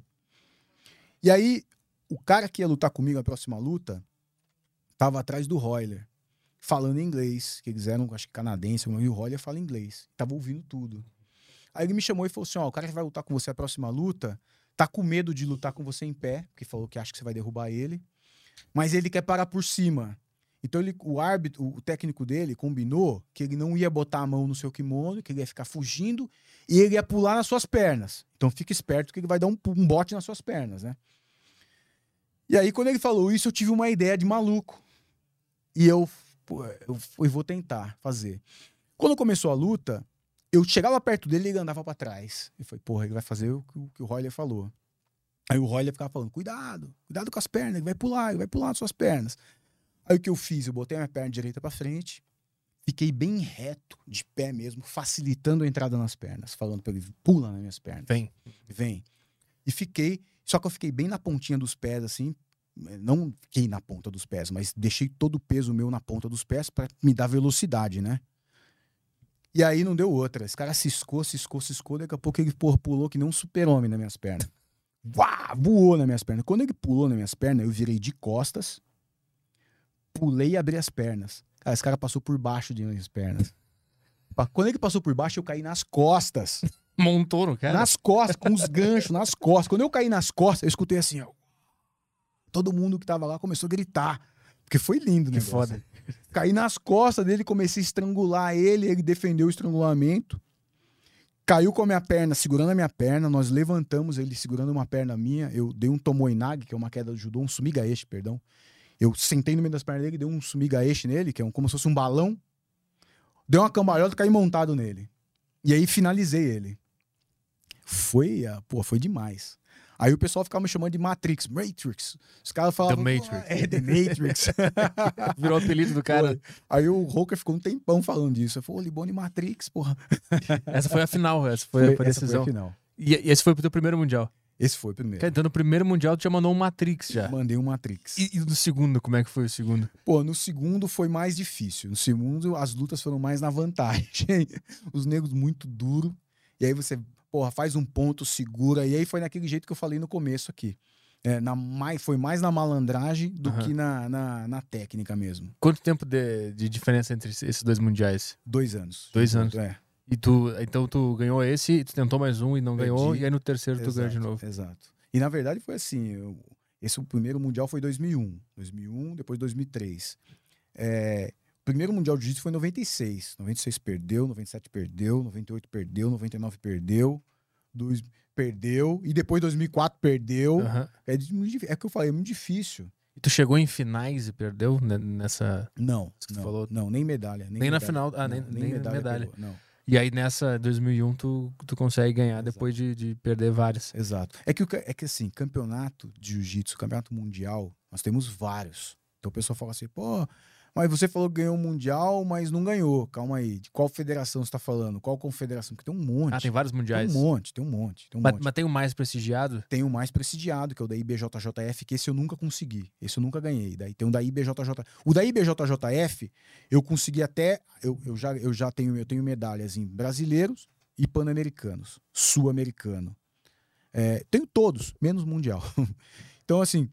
E aí, o cara que ia lutar comigo na próxima luta tava atrás do Royler, falando inglês, que eles eram, acho que canadense, e o Royler fala inglês. Tava ouvindo tudo. Aí ele me chamou e falou assim: ó, o cara que vai lutar com você a próxima luta tá com medo de lutar com você em pé, porque falou que acha que você vai derrubar ele, mas ele quer parar por cima. Então ele, o árbitro, o técnico dele combinou que ele não ia botar a mão no seu kimono, que ele ia ficar fugindo e ele ia pular nas suas pernas. Então fica esperto que ele vai dar um, um bote nas suas pernas, né? E aí quando ele falou isso, eu tive uma ideia de maluco. E eu, pô, eu, fui- vou tentar fazer. Quando começou a luta, eu chegava perto dele e ele andava pra trás. E foi, porra, ele vai fazer o que, o que o Royler falou. Aí o Royler ficava falando, cuidado, cuidado com as pernas, ele vai pular, ele vai pular nas suas pernas. Aí o que eu fiz? Eu botei a minha perna direita pra frente, fiquei bem reto, de pé mesmo, facilitando a entrada nas pernas, falando pra ele, pula nas minhas pernas. Vem. Vem. E fiquei, só que eu fiquei bem na pontinha dos pés, assim, não fiquei na ponta dos pés, mas deixei todo o peso meu na ponta dos pés pra me dar velocidade, né? E aí não deu outra. Esse cara ciscou, ciscou, ciscou, daqui a pouco ele porra, pulou que nem um super-homem nas minhas pernas. Vá, voou nas minhas pernas. Quando ele pulou nas minhas pernas, eu virei de costas, pulei e abri as pernas. Cara, esse cara passou por baixo de minhas pernas. Quando ele passou por baixo, eu caí nas costas. Montou no cara? Nas costas, com os ganchos, nas costas. Quando eu caí nas costas, eu escutei assim, ó. Todo mundo que tava lá começou a gritar. Porque foi lindo, né? Que foda. Caí nas costas dele, comecei a estrangular ele, ele defendeu o estrangulamento. Caiu com a minha perna, segurando a minha perna, nós levantamos ele segurando uma perna minha. Eu dei um tomoinag, que é uma queda de judô, um sumigaeshi, perdão. Eu sentei no meio das pernas dele, dei um sumigaeshi nele, que é um, como se fosse um balão. Dei uma cambalhota e caí montado nele. E aí finalizei ele. Foi, pô, foi demais. Aí o pessoal ficava me chamando de Matrix, Matrix. Os caras falavam. The "Pô, Matrix." É, The Matrix. Virou o apelido do cara. Aí o Roker ficou um tempão falando disso. Eu falei, Libone Matrix, porra. Essa foi a final, essa foi, foi a essa foi decisão. a final. E, e esse foi pro teu primeiro mundial. Esse foi o primeiro. Cara, Então no primeiro mundial tu já mandou um Matrix já. Mandei um Matrix. E, e no segundo, como é que foi o segundo? Pô, no segundo foi mais difícil. No segundo, as lutas foram mais na vantagem. Os negros muito duro. E aí você, porra, faz um ponto, segura. E aí foi naquele jeito que eu falei no começo aqui. É, na, mais, foi mais na malandragem do Aham. que na, na, na técnica mesmo. Quanto tempo de, de diferença entre esses dois mundiais? Dois anos. Dois anos. É. E tu, então tu ganhou esse, tu tentou mais um e não Perdi. ganhou, e aí no terceiro tu ganhou de Exato, novo. Exato. E na verdade foi assim: eu- esse o primeiro mundial foi 2001. 2001, depois 2003. É, primeiro mundial de jiu-jitsu foi em 96. 96 perdeu, 97 perdeu, 98 perdeu, 99 perdeu, dois, perdeu, e depois 2004 perdeu. Aham. É, difí- é que eu falei, é muito difícil. E tu chegou em finais e perdeu né, nessa. Não, que não, falou. não, nem medalha. Nem, Nem na medalha. final, ah, Não, nem- nem medalha. pegou, não. E aí nessa 2001 tu, tu consegue ganhar Exato. depois de, de perder várias. Exato. É que, é que assim, campeonato de jiu-jitsu, campeonato mundial, nós temos vários. Então o pessoal fala assim, pô, mas você falou que ganhou o mundial, mas não ganhou. Calma aí. De qual federação você tá falando? Qual confederação? Porque tem um monte. Ah, tem vários Tem mundiais. um monte, tem um monte, tem um mas, monte. mas tem o mais prestigiado? Tem o mais prestigiado, que é o da IBJJF, que esse eu nunca consegui. Esse eu nunca ganhei. Daí tem o da IBJJF. O da IBJJF, eu consegui até. Eu, eu já, eu já tenho, eu tenho medalhas em brasileiros e pan-americanos, sul-americano. É, tenho todos, menos mundial. então, assim,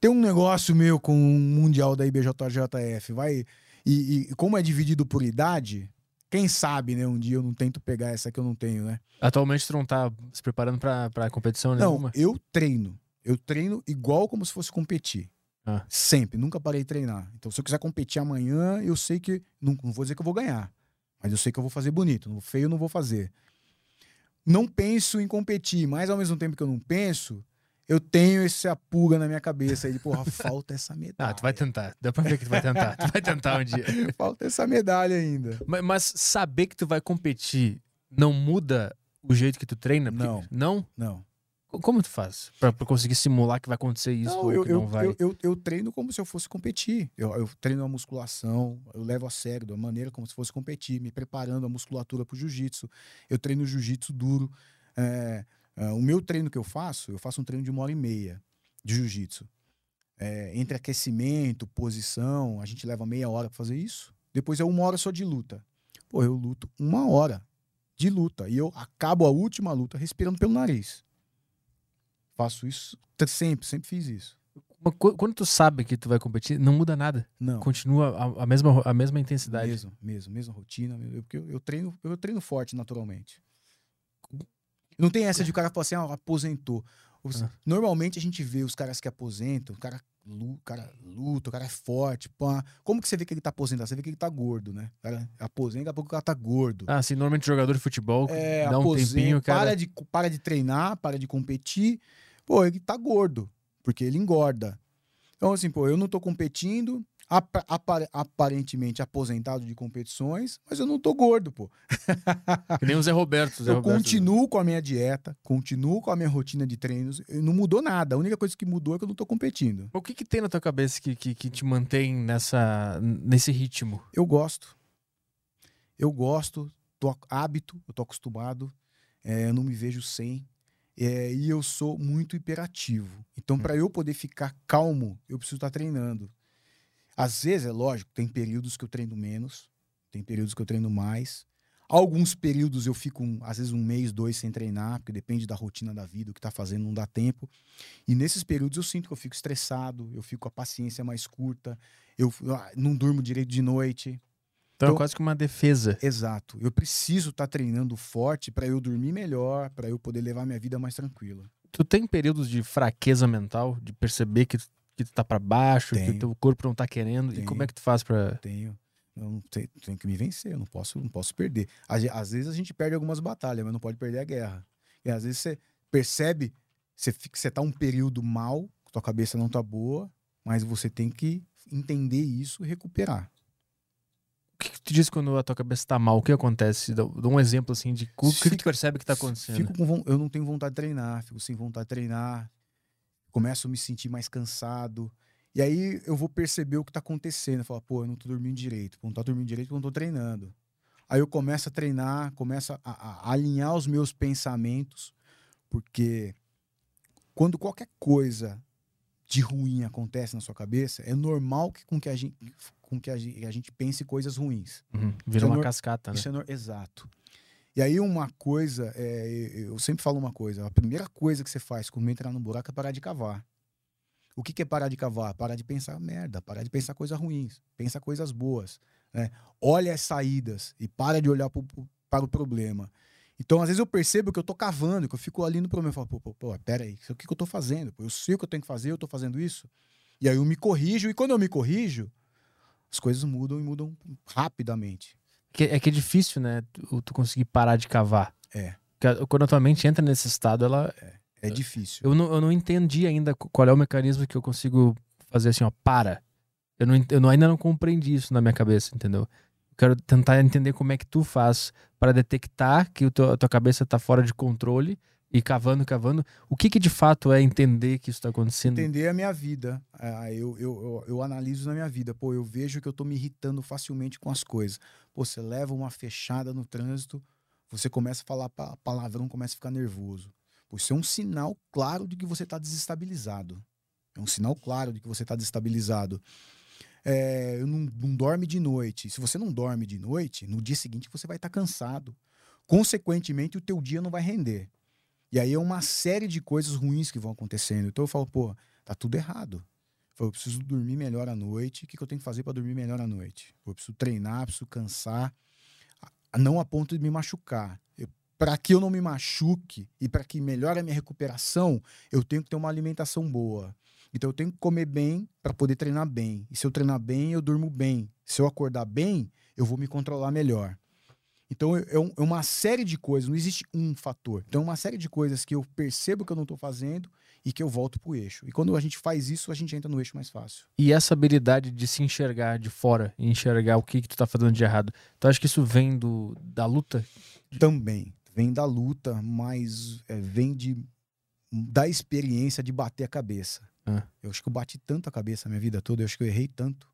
tem um negócio meu com o mundial da IBJJF. Vai. E, e como é dividido por idade, quem sabe, né? Um dia eu não tento pegar essa que eu não tenho, né? Atualmente tu não tá se preparando pra, pra competição Não, nenhuma? eu treino. Eu treino igual como se fosse competir. Ah. Sempre, nunca parei de treinar. Então, se eu quiser competir amanhã, eu sei que. Não, não vou dizer que eu vou ganhar. Mas eu sei que eu vou fazer bonito. No feio, eu não vou fazer. Não penso em competir, mas ao mesmo tempo que eu não penso, eu tenho essa pulga na minha cabeça aí de, porra, falta essa medalha. Ah, tu vai tentar. Dá pra ver que tu vai tentar. tu vai tentar um dia. Falta essa medalha ainda. Mas, mas saber que tu vai competir não muda o jeito que tu treina? Porque- Não. Não? Não. Co- Como tu faz? Pra, pra conseguir simular que vai acontecer isso Não, ou eu, que eu, não vai? eu, eu, eu treino como se eu fosse competir. Eu, eu treino a musculação, eu levo a sério, da maneira como se fosse competir, me preparando a musculatura para o jiu-jitsu. Eu treino jiu-jitsu duro. É, é, o meu treino que eu faço, eu faço um treino de uma hora e meia de jiu-jitsu. É, entre aquecimento, posição, a gente leva meia hora para fazer isso. Depois é uma hora só de luta. Pô, eu luto uma hora de luta. E eu acabo a última luta respirando pelo nariz. Faço isso sempre, sempre fiz isso. Quando tu sabe que tu vai competir, não muda nada. Não. Continua a, a mesma, a mesma intensidade. Mesmo, mesmo, mesma rotina. Eu, porque eu, eu treino, eu treino forte naturalmente. Não tem essa de o cara falar assim, ah, aposentou. Os- Ah. Normalmente a gente vê os caras que aposentam, o cara, o cara luta, o cara é forte. Pá. Como que você vê que ele tá aposentado? Você vê que ele tá gordo, né? O cara aposenta, daqui a pouco o cara tá gordo. Ah, sim, normalmente jogador de futebol É, dá um aposenta, tempinho, cara. para, de, para de treinar, para de competir. Pô, ele tá gordo, porque ele engorda. Então, assim, pô, eu não tô competindo, apa- aparentemente aposentado de competições, mas eu não tô gordo, pô. Que nem o Zé Roberto. Zé eu Roberto. continuo com a minha dieta, continuo com a minha rotina de treinos, não mudou nada. A única coisa que mudou é que eu não tô competindo. O que, que tem na tua cabeça que, que, que te mantém nessa, nesse ritmo? Eu gosto. Eu gosto, tô hábito, eu tô acostumado, é, eu não me vejo sem. é, e eu sou muito hiperativo. Então, Hum. para eu poder ficar calmo, eu preciso estar treinando. Às vezes, é lógico, tem períodos que eu treino menos, tem períodos que eu treino mais. Alguns períodos eu fico, às vezes, um mês, dois sem treinar, porque depende da rotina da vida, o que tá fazendo, não dá tempo. E nesses períodos eu sinto que eu fico estressado, eu fico com a paciência mais curta, eu ah, não durmo direito de noite. Então, é Então- quase que uma defesa. Exato. Eu preciso estar treinando forte para eu dormir melhor, para eu poder levar minha vida mais tranquila. Tu tem períodos de fraqueza mental, de perceber que, que tu tá pra baixo, que o Tenho. teu corpo não tá querendo? E Tenho. como é que tu faz pra. Tenho. Eu não tenho, tenho que me vencer, eu não posso, não posso perder. Às, às vezes a gente perde algumas batalhas, mas não pode perder a guerra. E às vezes você percebe, você fica, você tá um período mal, tua cabeça não tá boa, mas você tem que entender isso e recuperar. O que, que tu diz quando a tua cabeça tá mal? O que acontece? Dá, dá um exemplo assim de o que, que tu percebe que tá acontecendo. Fico com, eu não tenho vontade de treinar, fico sem vontade de treinar, começo a me sentir mais cansado. E aí eu vou perceber o que tá acontecendo. Falo, pô, eu não tô dormindo direito. Pô, não tô dormindo direito porque eu não tô treinando. Aí eu começo a treinar, começo a, a- a alinhar os meus pensamentos, porque quando qualquer coisa de ruim acontece na sua cabeça, é normal que, com que a gente, com que a gente, a gente pense coisas ruins. Uhum. Vira é uma nor- cascata, né? Isso é nor- exato. E aí uma coisa, é, eu sempre falo uma coisa, a primeira coisa que você faz quando entrar no buraco é parar de cavar. O que, que é parar de cavar? Parar de pensar merda, parar de pensar coisas ruins, pensa coisas boas. Né? Olha as saídas e para de olhar pro- pro- para o problema. Então, às vezes eu percebo que eu tô cavando, que eu fico ali no problema. Eu falo, pô, pô, pô pera aí, isso é o que, que eu tô fazendo? Eu sei o que eu tenho que fazer, eu tô fazendo isso. E aí eu me corrijo, e quando eu me corrijo, as coisas mudam e mudam rapidamente. Que- é que é difícil, né? Tu, tu conseguir parar de cavar. É. Porque Quando a tua mente entra nesse estado, ela. É difícil. Eu não, eu não entendi ainda qu- qual é o mecanismo que eu consigo fazer assim, ó, para. Eu, não, eu não- ainda não compreendi isso na minha cabeça, entendeu? Eu quero tentar entender como é que tu faz para detectar que o teu, a tua cabeça tá fora de controle e cavando, cavando. O que que de fato é entender que isso tá acontecendo? entender a minha vida. Ah, eu, eu, eu, eu analiso na minha vida. Pô, eu vejo que eu tô me irritando facilmente com as coisas. Pô, você leva uma fechada no trânsito, você começa a falar pa- palavrão, começa a ficar nervoso. Pô, isso é um sinal claro de que você tá desestabilizado. É um sinal claro de que você tá desestabilizado. É, não, não dorme de noite. Se você não dorme de noite, no dia seguinte você vai estar cansado. Consequentemente, o teu dia não vai render. E aí é uma série de coisas ruins que vão acontecendo. Então eu falo, pô, tá tudo errado. Eu, preciso dormir melhor à noite. O que, que eu tenho que fazer para dormir melhor à noite? Eu preciso treinar, preciso cansar, não a ponto de me machucar. Para que eu não me machuque e para que melhore a minha recuperação, eu tenho que ter uma alimentação boa. Então eu tenho que comer bem para poder treinar bem. E se eu treinar bem, eu durmo bem. Se eu acordar bem, eu vou me controlar melhor. Então é é um- é uma série de coisas, não existe um fator. Então é uma série de coisas que eu percebo que eu não estou fazendo e que eu volto pro eixo. E quando a gente faz isso, a gente entra no eixo mais fácil. E essa habilidade de se enxergar de fora e enxergar o que, que tu tá fazendo de errado. Tu acha que isso vem do, da luta? Também vem da luta, mas é, vem de da experiência de bater a cabeça. Ah. Eu acho que eu bati tanto a cabeça a minha vida toda, eu acho que eu errei tanto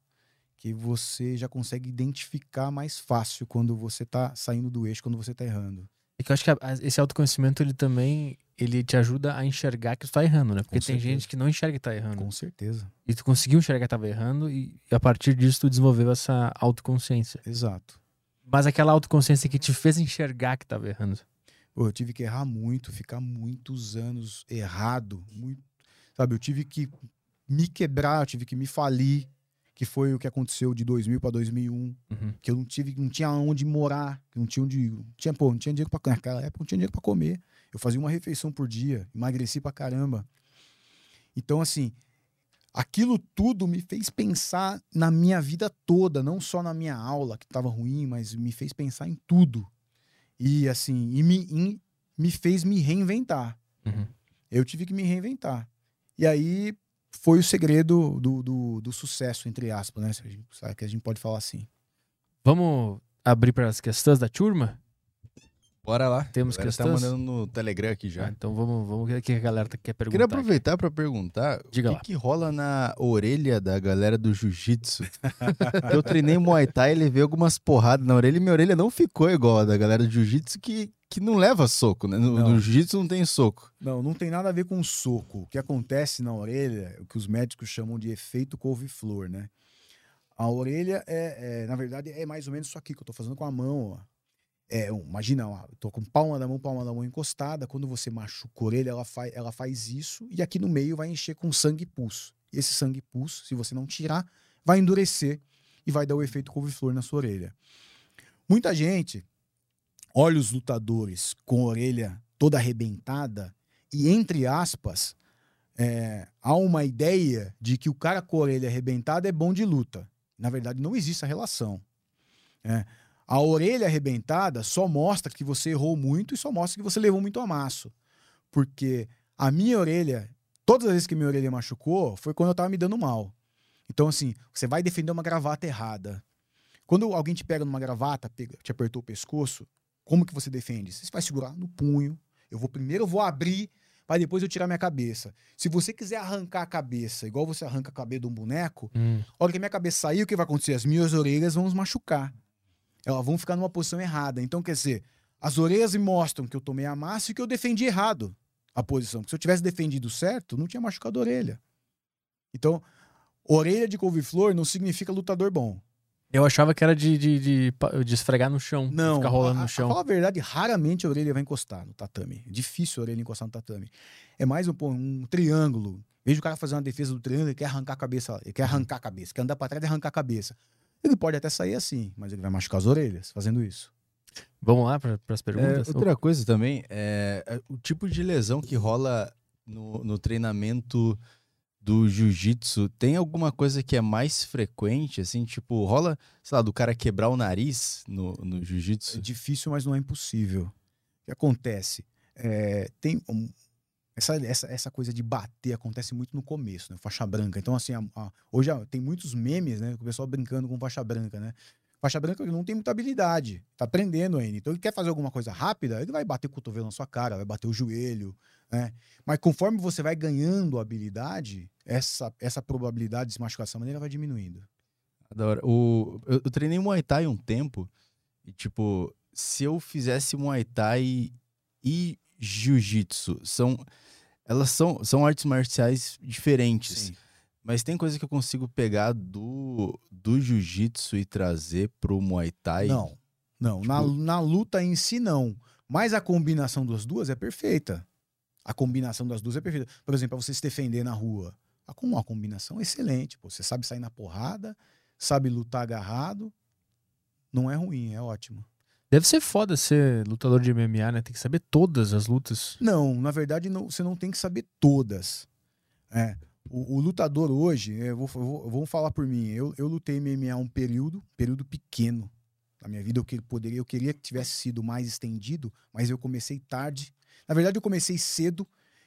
que você já consegue identificar mais fácil quando você tá saindo do eixo, quando você tá errando. É que eu acho que esse autoconhecimento, ele também ele te ajuda a enxergar que tu tá errando, né? Porque Com tem certeza. gente que não enxerga que tá errando. Com certeza. E tu conseguiu enxergar que tava errando e, e a partir disso tu desenvolveu essa autoconsciência. Exato. Mas aquela autoconsciência que te fez enxergar que tava errando. Pô, eu tive que errar muito, ficar muitos anos errado, muito, sabe? Eu tive que me quebrar, eu tive que me falir, que foi o que aconteceu de 2000 para 2001, Uhum. que eu não tive, não tinha onde morar, que não tinha onde, não tinha, pô, não tinha dinheiro para naquela época, não tinha dinheiro para comer. Eu fazia uma refeição por dia, emagreci pra caramba. Então assim, aquilo tudo me fez pensar na minha vida toda, não só na minha aula que estava ruim, mas me fez pensar em tudo. E assim, e me, em- me fez me reinventar. Uhum. Eu tive que me reinventar. E aí foi o segredo do, do, do sucesso, entre aspas, né? Sabe que a gente pode falar assim. Vamos abrir para as questões da turma? Bora lá. Temos galera tá mandando no Telegram aqui já. Ah, então vamos, vamos ver o que a galera tá- quer perguntar. Queria aproveitar pra perguntar Diga o lá. que, que rola na orelha da galera do jiu-jitsu. eu treinei Muay Thai e levei algumas porradas na orelha e minha orelha não ficou igual a da galera do jiu-jitsu que, que não leva soco, né? No, no jiu-jitsu não tem soco. Não, não tem nada a ver com soco. O que acontece na orelha é o que os médicos chamam de efeito couve-flor, né? A orelha é, é, na verdade, é mais ou menos isso aqui que eu tô fazendo com a mão, ó. É, imagina, ó, tô com palma da mão, palma da mão encostada. Quando você machuca a orelha, ela faz, ela faz isso e aqui no meio vai encher com sangue. E esse sangue pus, se você não tirar, vai endurecer e vai dar o efeito couve-flor na sua orelha. Muita gente olha os lutadores com a orelha toda arrebentada e, entre aspas, é, há uma ideia de que o cara com a orelha arrebentada é bom de luta. Na verdade, não existe essa relação. É, a orelha arrebentada só mostra que você errou muito e só mostra que você levou muito amasso. Porque a minha orelha, todas as vezes que minha orelha machucou, foi quando eu tava me dando mal. Então, assim, você vai defender uma gravata errada. Quando alguém te pega numa gravata, pega, te apertou o pescoço, como que você defende? Você vai segurar no punho. Eu vou primeiro eu vou abrir para depois eu tirar minha cabeça. Se você quiser arrancar a cabeça, igual você arranca a cabeça de um boneco, Hum. a hora que a minha cabeça sair, o que vai acontecer? As minhas orelhas vão se machucar. Elas vão ficar numa posição errada. Então, quer dizer, as orelhas me mostram que eu tomei a massa e que eu defendi errado a posição. Porque se eu tivesse defendido certo, não tinha machucado a orelha. Então, orelha de couve-flor não significa lutador bom. Eu achava que era de, de, de, de esfregar no chão. Não. Ficar rolando a, no a- chão. A falar a verdade, raramente a orelha vai encostar no tatame. É difícil a orelha encostar no tatame. É mais um, um triângulo. Veja o cara fazer uma defesa do triângulo e quer arrancar a cabeça. Ele quer arrancar a cabeça. Quer andar pra trás e arrancar a cabeça. Ele pode até sair assim, mas ele vai machucar as orelhas fazendo isso. Vamos lá para as É, perguntas? outra coisa também é, é o tipo de lesão que rola no, no treinamento do jiu-jitsu. Tem alguma coisa que é mais frequente, assim, tipo, rola, sei lá, do cara quebrar o nariz no, no É jiu-jitsu? difícil, mas não é impossível. O que acontece? É, tem um- essa, essa, essa coisa de bater acontece muito no começo, né? Faixa branca. Então, assim, a- a- hoje a- tem muitos memes, né? O pessoal brincando com faixa branca, né? Faixa branca não tem muita habilidade, tá aprendendo ainda. Então, ele quer fazer alguma coisa rápida, ele vai bater o cotovelo na sua cara, vai bater o joelho, né? Mas conforme você vai ganhando habilidade, essa, essa probabilidade de se machucar dessa maneira vai diminuindo. Da hora. O, eu, eu treinei Muay Thai um tempo e, tipo, se eu fizesse Muay Thai e Jiu-Jitsu, são, elas são, são artes marciais diferentes. Sim. Mas tem coisa que eu consigo pegar do, do Jiu-Jitsu e trazer pro Muay Thai? Não, não. Na, Tipo- na luta em si, não. Mas a combinação das duas é perfeita. A combinação das duas é perfeita. Por exemplo, pra você se defender na rua. A, com uma combinação excelente. Pô. Você sabe sair na porrada, sabe lutar agarrado. Não é ruim, é ótimo. Deve ser foda ser lutador de MMA, né? Tem que saber todas as lutas. Não, na verdade, não- você não tem que saber todas. É. O, o lutador hoje, eu vou, vou- vamos falar por mim. Eu, eu lutei MMA um período, período pequeno na minha vida. Eu, que, poderia, eu queria que tivesse sido mais estendido, mas eu comecei tarde. Na verdade, eu comecei cedo.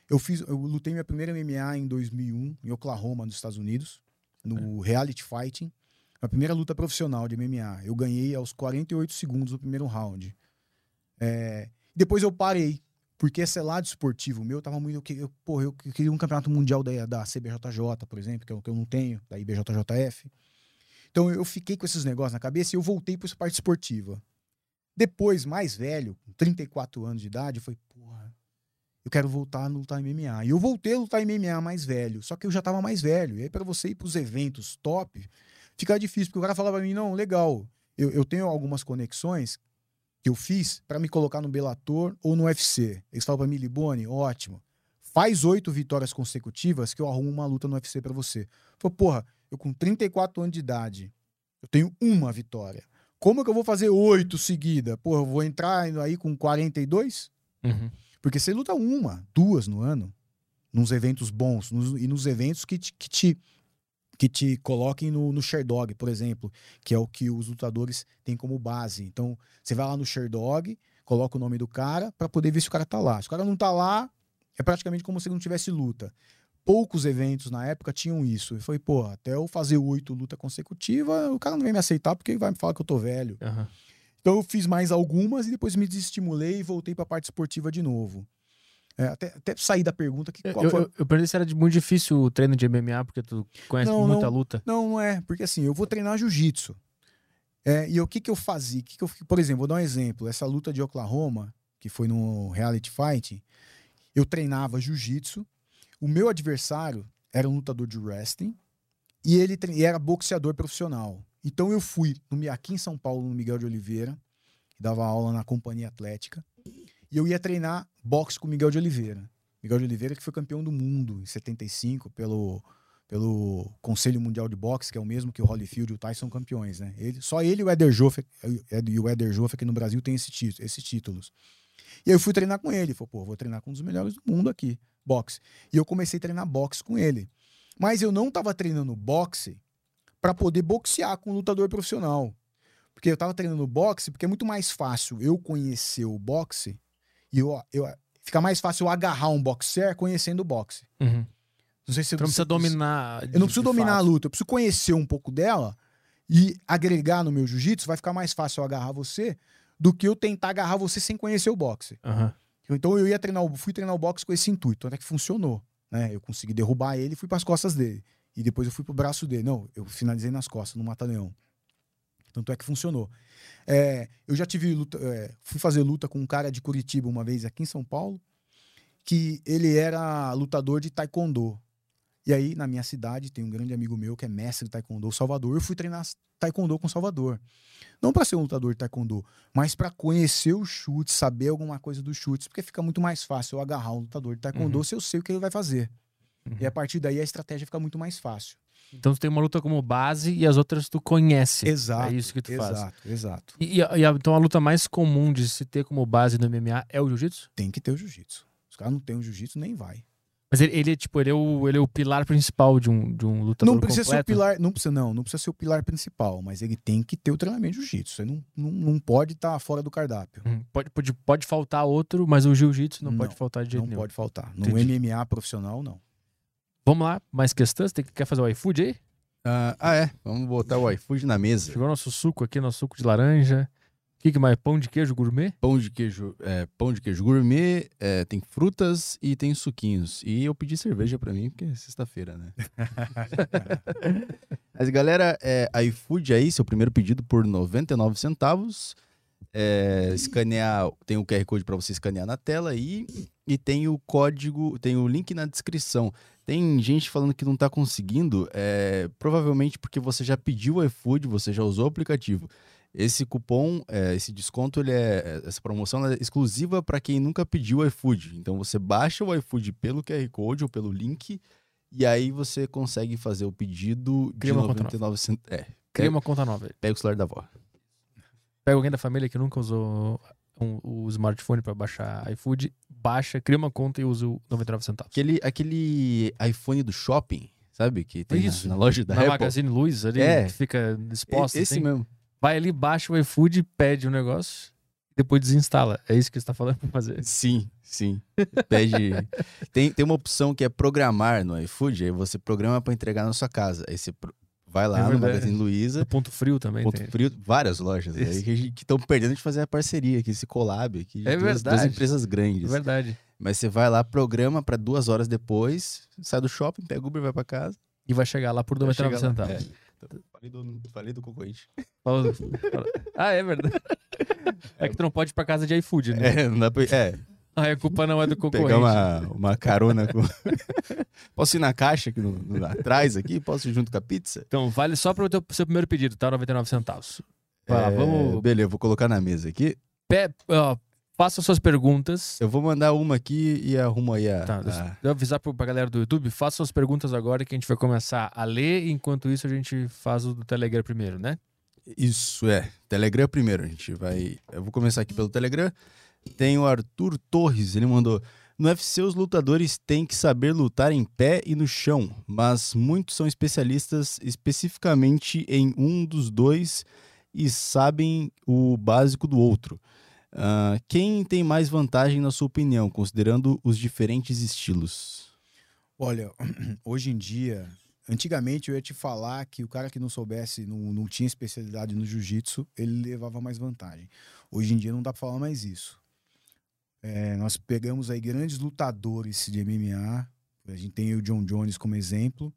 Eu fiz, eu lutei minha primeira MMA em 2001 em Oklahoma, nos Estados Unidos, no Reality Fighting. A primeira luta profissional de MMA. Eu ganhei aos 48 segundos do primeiro round. É, depois eu parei, porque esse lado esportivo meu tava muito. Eu, eu, porra, eu queria um campeonato mundial da, da CBJJ, por exemplo, que eu, que eu não tenho, da IBJJF. Então eu fiquei com esses negócios na cabeça e eu voltei para essa parte esportiva. Depois, mais velho, com 34 anos de idade, eu falei, porra, eu quero voltar a lutar MMA. E eu voltei a lutar MMA mais velho, só que eu já tava mais velho. E aí, para você ir pros eventos top, fica difícil, porque o cara falava pra mim, não, legal, eu, eu tenho algumas conexões que eu fiz para me colocar no Bellator ou no UFC. Eles falam pra mim, Libone, ótimo. Faz oito vitórias consecutivas que eu arrumo uma luta no UFC para você. Eu falei, porra, eu com 34 anos de idade, eu tenho uma vitória. Como é que eu vou fazer oito seguidas? Porra, eu vou entrar aí com 42? Uhum. Porque você luta uma, duas no ano, nos eventos bons, nos- e nos eventos que te, que te, que te coloquem no, no Sherdog, por exemplo, que é o que os lutadores têm como base. Então, você vai lá no Sherdog, coloca o nome do cara para poder ver se o cara tá lá. Se o cara não tá lá, é praticamente como se não tivesse luta. Poucos eventos na época tinham isso. Eu falei, pô, até eu fazer oito lutas consecutivas, o cara não vai me aceitar porque vai me falar que eu tô velho. Aham. Então eu fiz mais algumas e depois me desestimulei e voltei para a parte esportiva de novo. É, até, até sair da pergunta que Eu, foi- eu, eu perguntei se era de muito difícil o treino de MMA, porque tu conhece Não, muita não. luta. Não, não é, porque assim, eu vou treinar jiu-jitsu. É, e o que que eu fazia? Que que eu, por exemplo, vou dar um exemplo. Essa luta de Oklahoma, que foi no Reality Fight, eu treinava jiu-jitsu. O meu adversário era um lutador de wrestling e ele e era boxeador profissional. Então eu fui no, aqui em São Paulo, no Miguel de Oliveira, que dava aula na Companhia Atlética, e eu ia treinar boxe com Miguel de Oliveira. Miguel de Oliveira que foi campeão do mundo em 75 pelo pelo Conselho Mundial de Boxe, que é o mesmo que o Holyfield e o Tyson campeões, né? Ele, só ele e o Eder Joffre, e o Eder aqui no Brasil tem esse tí- esses títulos. E aí eu fui treinar com ele. Falei, pô, vou treinar com um dos melhores do mundo aqui. Boxe. E eu comecei a treinar boxe com ele. Mas eu não tava treinando boxe para poder boxear com um lutador profissional. Porque eu tava treinando boxe porque é muito mais fácil eu conhecer o boxe e eu, eu fica mais fácil eu agarrar um boxer conhecendo o boxe. Uhum. Não sei se Você não precisa dominar. eu não preciso dominar a luta, eu preciso conhecer um pouco dela e agregar no meu jiu-jitsu, vai ficar mais fácil eu agarrar você do que eu tentar agarrar você sem conhecer o boxe. Aham. Então eu ia treinar, o- fui treinar o boxe com esse intuito, até que funcionou, né? Eu consegui derrubar ele e fui para as costas dele. E depois eu fui pro braço dele. Não, eu finalizei nas costas, no mata-leão. Tanto é que funcionou. É, eu já tive luta, é, fui fazer luta com um cara de Curitiba uma vez aqui em São Paulo, que ele era lutador de taekwondo. E aí, na minha cidade, tem um grande amigo meu que é mestre de taekwondo, Salvador. Eu fui treinar taekwondo com Salvador. Não para ser um lutador de taekwondo, mas para conhecer o chute, saber alguma coisa dos chutes, porque fica muito mais fácil eu agarrar um lutador de taekwondo Uhum. se eu sei o que ele vai fazer. Uhum. E a partir daí a estratégia fica muito mais fácil. Então tu tem uma luta como base e as outras tu conhece. Exato. É isso que tu faz. exato, exato. E, e a- e a- então a luta mais comum de se ter como base no MMA é o jiu-jitsu? Tem que ter o jiu-jitsu. Os caras não têm o jiu-jitsu, nem vai. Mas ele, ele é tipo, ele é, o, ele é o pilar principal de um, de um lutador Não precisa ser o completo? pilar, não precisa não, não precisa ser o pilar principal, mas ele tem que ter o treinamento de jiu-jitsu. Você não, não, não pode estar fora do cardápio. Uhum. Pode, pode, pode faltar outro, mas o jiu-jitsu não, Não, pode faltar de jeito Não nenhum. pode faltar. No Entendi. MMA profissional, não. Vamos lá, mais questões? Tem, quer fazer o iFood aí? Ah, ah, é. Vamos botar o iFood na mesa. Chegou nosso suco aqui, nosso suco de laranja. O que, que mais? Pão de queijo gourmet? Pão de queijo, é, pão de queijo gourmet, é, tem frutas e tem suquinhos. E eu pedi cerveja pra mim, porque é sexta-feira, né? Mas galera, é, iFood aí, seu primeiro pedido por 99 centavos. É, escanear, tem o QR Code pra você escanear na tela aí e tem o código, tem o link na descrição. Tem gente falando que não tá conseguindo, é, provavelmente porque você já pediu o iFood, você já usou o aplicativo. Esse cupom, é, esse desconto, ele é, essa promoção é exclusiva para quem nunca pediu o iFood. Então você baixa o iFood pelo QR Code ou pelo link e aí você consegue fazer o pedido Cria de uma conta 99 centavos. É, Cria uma conta nova aí. pega o celular da avó. Pega alguém da família que nunca usou um- o smartphone pra baixar iFood, baixa, cria uma conta e usa o 99 centavos. Aquele, aquele iPhone do shopping, sabe? Que tem na- Isso. na, loja da Na Apple. Magazine Luiza ali, É. que fica exposta. Esse assim. mesmo. Vai ali, baixa o iFood, pede o negócio, depois desinstala. É isso que você tá falando pra fazer. Sim, sim. Pede. tem, tem uma opção que é programar no iFood, aí você programa para entregar na sua casa. Aí você vai lá É no. Magazine Luiza, ponto frio também Ponto tem. Frio, várias lojas aí que estão perdendo de fazer a parceria aqui, esse collab aqui. É duas, duas verdade. empresas É grandes. verdade. Mas você vai lá, programa para duas horas depois, sai do shopping, pega o Uber, vai para casa. E vai chegar lá por vai 99 chegar lá. centavos. É. Falei, do, falei do concorrente. Ah, é verdade. É que tu não pode ir pra casa de iFood, né? É, não dá pra, é, Aí a culpa não é do concorrente. pegar uma, uma carona com. Posso ir na caixa aqui no, no- atrás aqui? Posso ir junto com a pizza? Então, vale só pro teu seu primeiro pedido, tá? 99 centavos. Vai lá, É, vamos. Beleza, vou colocar na mesa aqui. Pe... Ó, suas perguntas. Eu vou mandar uma aqui e arrumo aí a. Tá, a- eu avisar pra galera do YouTube, faça suas perguntas agora que a gente vai começar a ler. Enquanto isso, a gente faz o do Telegram primeiro, né? Isso é. Telegram primeiro, a gente vai. Eu vou começar aqui pelo Telegram. Tem o Arthur Torres, ele mandou. No UFC, os lutadores têm que saber lutar em pé e no chão, mas muitos são especialistas especificamente em um dos dois e sabem o básico do outro. Ah, quem tem mais vantagem, na sua opinião, considerando os diferentes estilos? Olha, hoje em dia, antigamente eu ia te falar que o cara que não soubesse, não, não tinha especialidade no jiu-jitsu, ele levava mais vantagem. Hoje em dia não dá pra falar mais isso. É, nós pegamos aí grandes lutadores de MMA, a gente tem o John Jones como exemplo,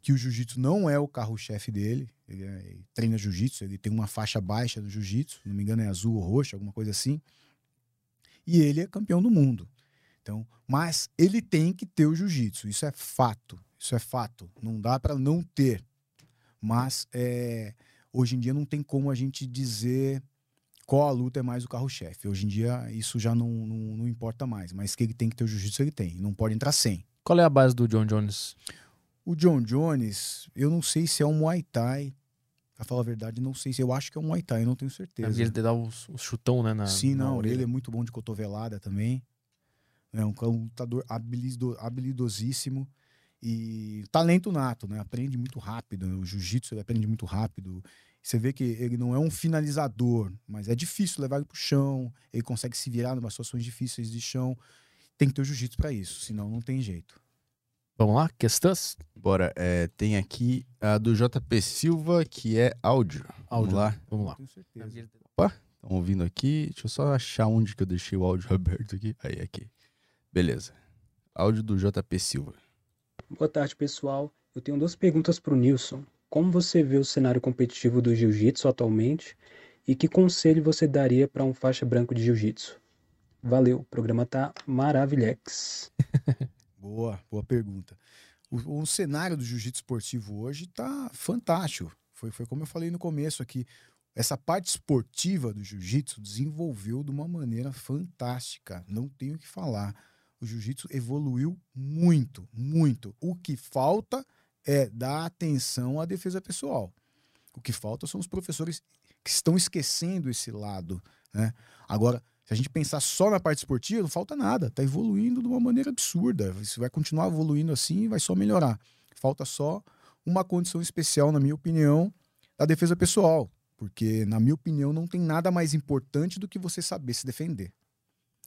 que o jiu-jitsu não é o carro-chefe dele, ele, é- ele treina jiu-jitsu, ele tem uma faixa baixa no jiu-jitsu, não me engano é azul ou roxo, alguma coisa assim, e ele é campeão do mundo. Então, mas ele tem que ter o jiu-jitsu, isso é fato, isso é fato, não dá para não ter. Mas é, hoje em dia não tem como a gente dizer qual a luta é mais o carro-chefe. Hoje em dia isso já não, não, não importa mais, mas que ele tem que ter o jiu-jitsu, ele tem, não pode entrar sem. Qual é a base do John Jones? O John Jones, eu não sei se é um Muay Thai. Pra falar a verdade, não sei se. Eu acho que é um Muay Thai, eu não tenho certeza. Ele dá o, o chutão, né? Na, Sim, na não, orelha. ele é muito bom de cotovelada também. É um, um lutador habilido, habilidosíssimo e talento nato, né? Aprende muito rápido. O jiu-jitsu ele aprende muito rápido. Você vê que ele não é um finalizador, mas é difícil levar ele pro chão. Ele consegue se virar em situações difíceis de chão. Tem que ter o jiu-jitsu para isso, senão não tem jeito. Vamos lá, questões? Bora, é, tem aqui a do JP Silva, que é áudio. Áudio. Vamos lá. Vamos lá. Tenho certeza. Opa, estão ouvindo aqui? Deixa eu só achar onde que eu deixei o áudio aberto aqui. Aí, aqui. Beleza. Áudio do JP Silva. Boa tarde, pessoal. Eu tenho duas perguntas para o Nilson. Como você vê o cenário competitivo do jiu-jitsu atualmente e que conselho você daria para um faixa branco de jiu-jitsu? Valeu, o programa tá maravilhex. Boa, boa pergunta. O, o cenário do jiu-jitsu esportivo hoje tá fantástico. Foi, foi como eu falei no começo aqui. Essa parte esportiva do jiu-jitsu desenvolveu de uma maneira fantástica. Não tenho o que falar. O jiu-jitsu evoluiu muito, muito. O que falta é dar atenção à defesa pessoal. O que falta são os professores que estão esquecendo esse lado. Né? Agora, se a gente pensar só na parte esportiva, não falta nada. Está evoluindo de uma maneira absurda. Isso vai continuar evoluindo assim e vai só melhorar. Falta só uma condição especial, na minha opinião, da defesa pessoal. Porque, na minha opinião, não tem nada mais importante do que você saber se defender.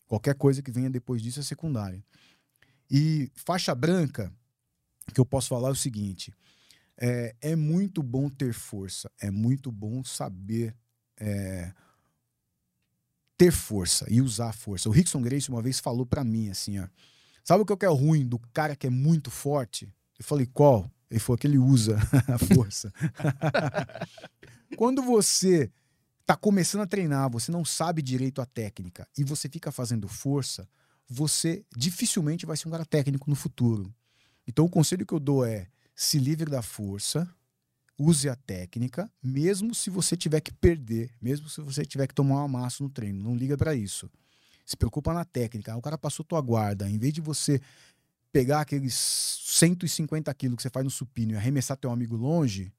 Qualquer coisa que venha depois disso é secundária. E faixa branca, que eu posso falar é o seguinte: é, é muito bom ter força, é muito bom saber é, ter força e usar a força. O Rickson Grace uma vez falou para mim assim: ó, sabe o que é ruim do cara que é muito forte? Eu falei: qual? Ele falou que ele usa a força. Quando você tá começando a treinar, você não sabe direito a técnica e você fica fazendo força, você dificilmente vai ser um cara técnico no futuro. Então o conselho que eu dou é: se livre da força, use a técnica, mesmo se você tiver que perder, mesmo se você tiver que tomar um amasso no treino, não liga para isso. Se preocupa na técnica. Ah, O cara passou tua guarda, em vez de você pegar aqueles 150 quilos que você faz no supino e arremessar teu amigo longe,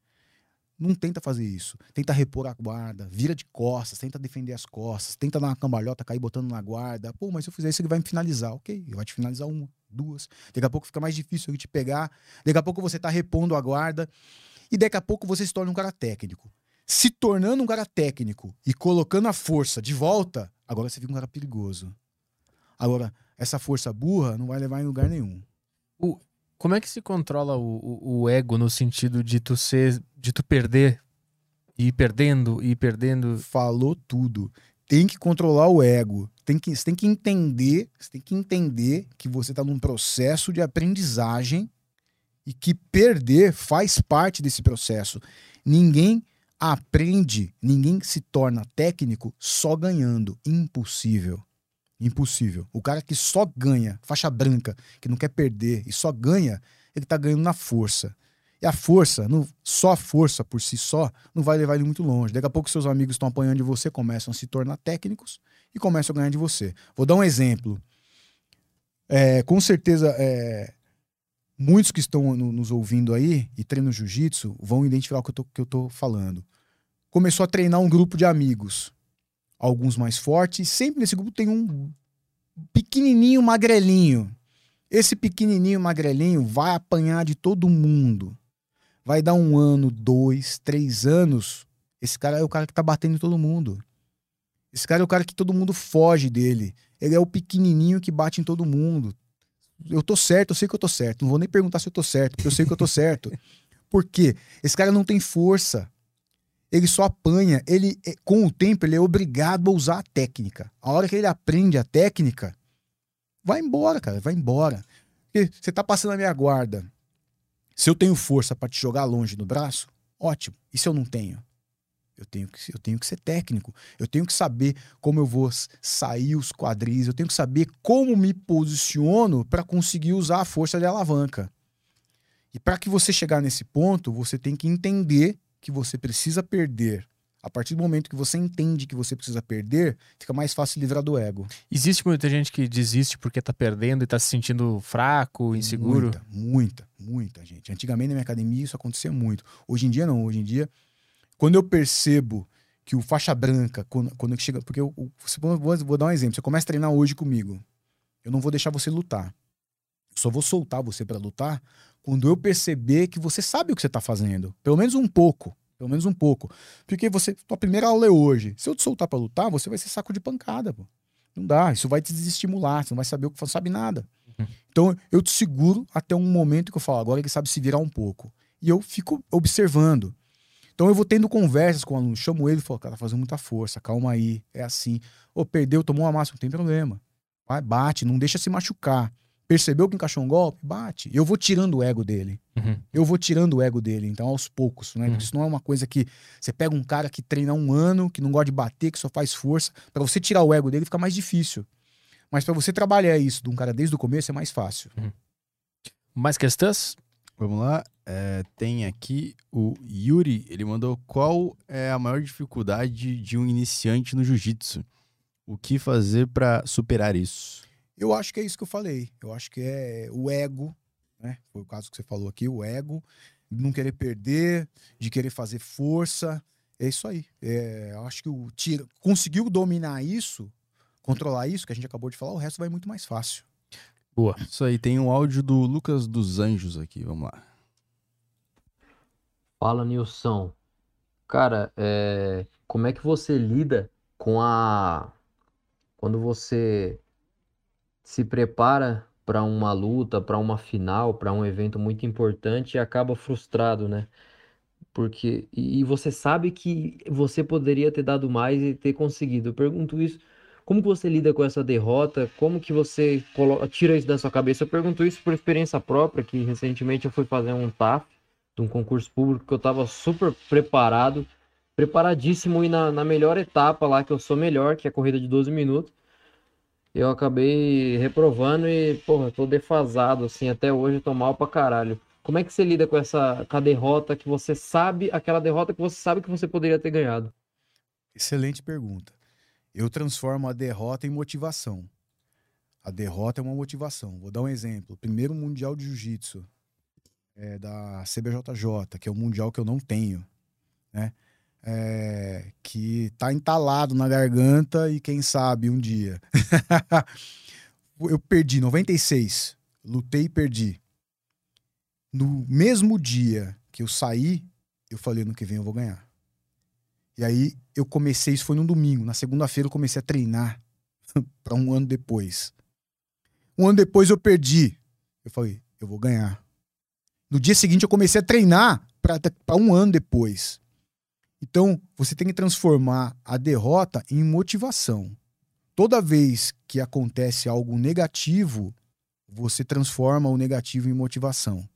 não tenta fazer isso. Tenta repor a guarda, vira de costas, tenta defender as costas, tenta dar uma cambalhota, cair botando na guarda. Pô, mas se eu fizer isso, ele vai me finalizar. Ok, ele vai te finalizar uma, duas. Daqui a pouco fica mais difícil ele te pegar. Daqui a pouco você tá repondo a guarda. E daqui a pouco você se torna um cara técnico. Se tornando um cara técnico e colocando a força de volta, agora você fica um cara perigoso. Agora, essa força burra não vai levar em lugar nenhum. Como é que se controla o, o, o ego no sentido de tu ser, de tu perder, e ir perdendo, e ir perdendo? Falou tudo. Tem que controlar o ego. Tem que, você tem que entender, você tem que entender que você está num processo de aprendizagem e que perder faz parte desse processo. Ninguém aprende, ninguém se torna técnico só ganhando. Impossível. Impossível. O cara que só ganha, faixa branca, que não quer perder e só ganha, ele tá ganhando na força. E a força, não- só a força por si só, não vai levar ele muito longe. Daqui a pouco seus amigos estão apanhando de você, começam a se tornar técnicos e começam a ganhar de você. Vou dar um exemplo. É, com certeza, é, muitos que estão no- nos ouvindo aí e treinam jiu-jitsu vão identificar o que eu, tô, que eu tô falando. Começou a treinar um grupo de amigos alguns mais fortes. Sempre nesse grupo tem um pequenininho magrelinho. Esse pequenininho magrelinho vai apanhar de todo mundo. Vai dar um ano, dois, três anos. Esse cara é o cara que tá batendo em todo mundo. Esse cara é o cara que todo mundo foge dele. Ele é o pequenininho que bate em todo mundo. Eu tô certo, eu sei que eu tô certo. Não vou nem perguntar se eu tô certo, porque eu sei que eu tô certo. Por quê? Esse cara não tem força ele só apanha. Ele, eh, com o tempo, ele é obrigado a usar a técnica. A hora que ele aprende a técnica, vai embora, cara, vai embora. Porque você tá passando a minha guarda. Se eu tenho força para te jogar longe no braço, ótimo. E se eu não tenho? Eu tenho, que, eu tenho que ser técnico. Eu tenho que saber como eu vou sair os quadris. Eu tenho que saber como me posiciono para conseguir usar a força de alavanca. E para que você chegar nesse ponto, você tem que entender que você precisa perder. A partir do momento que você entende que você precisa perder, fica mais fácil livrar do ego. Existe muita gente que desiste porque tá perdendo e tá se sentindo fraco, inseguro. Muita, muita, muita gente. Antigamente na minha academia isso acontecia muito. Hoje em dia não. Hoje em dia, quando eu percebo que o faixa branca, quando, quando chega. Porque eu, eu- vou, vou dar um exemplo. Você começa a treinar hoje comigo. Eu não vou deixar você lutar. Só vou soltar você para lutar quando eu perceber que você sabe o que você tá fazendo. Pelo menos um pouco. Pelo menos um pouco. Porque você. Tua primeira aula é hoje. Se eu te soltar para lutar, você vai ser saco de pancada, pô. Não dá. Isso vai te desestimular. Você não vai saber o que não sabe nada. Uhum. Então eu te seguro até um momento que eu falo, agora ele sabe se virar um pouco. E eu fico observando. Então eu vou tendo conversas com o aluno, chamo ele e falo, cara, tá fazendo muita força, calma aí, é assim. Ou perdeu, tomou uma massa, não tem problema. Vai, bate, não deixa se machucar. Percebeu que encaixou um golpe? Bate. Eu vou tirando o ego dele. Uhum. Eu vou tirando o ego dele, então, aos poucos, né? Uhum. Isso não é uma coisa que você pega um cara que treina um ano, que não gosta de bater, que só faz força. para você tirar o ego dele fica mais difícil. Mas para você trabalhar isso de um cara desde o começo é mais fácil. Uhum. Mais questões? Vamos lá. É, tem aqui o Yuri. Ele mandou qual é a maior dificuldade de um iniciante no jiu-jitsu? O que fazer para superar isso? Eu acho que é isso que eu falei. Eu acho que é o ego, né? Foi o caso que você falou aqui, o ego, de não querer perder, de querer fazer força. É isso aí. É, eu acho que o tira conseguiu dominar isso, controlar isso que a gente acabou de falar, o resto vai muito mais fácil. Boa. Isso aí, tem um áudio do Lucas dos Anjos aqui, vamos lá. Fala, Nilson. Cara, é... como é que você lida com a. Quando você se prepara para uma luta, para uma final, para um evento muito importante e acaba frustrado, né? Porque e você sabe que você poderia ter dado mais e ter conseguido. Eu pergunto isso, como que você lida com essa derrota? Como que você tira isso da sua cabeça? Eu pergunto isso por experiência própria, que recentemente eu fui fazer um TAF de um concurso público que eu estava super preparado, preparadíssimo e na, na melhor etapa lá que eu sou melhor, que é a corrida de 12 minutos eu acabei reprovando e, porra, tô defasado, assim, até hoje tô mal pra caralho. Como é que você lida com essa com a derrota que você sabe, aquela derrota que você sabe que você poderia ter ganhado? Excelente pergunta. Eu transformo a derrota em motivação. A derrota é uma motivação. Vou dar um exemplo. Primeiro Mundial de Jiu-Jitsu é, da CBJJ, que é o mundial que eu não tenho, né? É, que tá entalado na garganta e quem sabe um dia. eu perdi 96, lutei e perdi. No mesmo dia que eu saí, eu falei no que vem eu vou ganhar. E aí eu comecei, isso foi no domingo, na segunda-feira eu comecei a treinar para um ano depois. Um ano depois eu perdi. Eu falei, eu vou ganhar. No dia seguinte eu comecei a treinar para um ano depois. Então, você tem que transformar a derrota em motivação. Toda vez que acontece algo negativo, você transforma o negativo em motivação.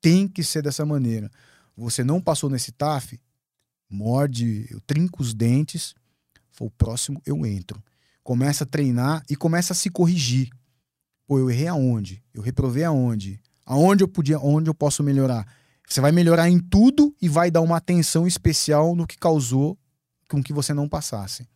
Tem que ser dessa maneira. Você não passou nesse TAF, morde, eu trinco os dentes, o próximo eu entro. Começa a treinar e começa a se corrigir. Pô, eu errei aonde? Eu reprovei aonde? Aonde eu podia, onde eu posso melhorar? Você vai melhorar em tudo e vai dar uma atenção especial no que causou com que você não passasse.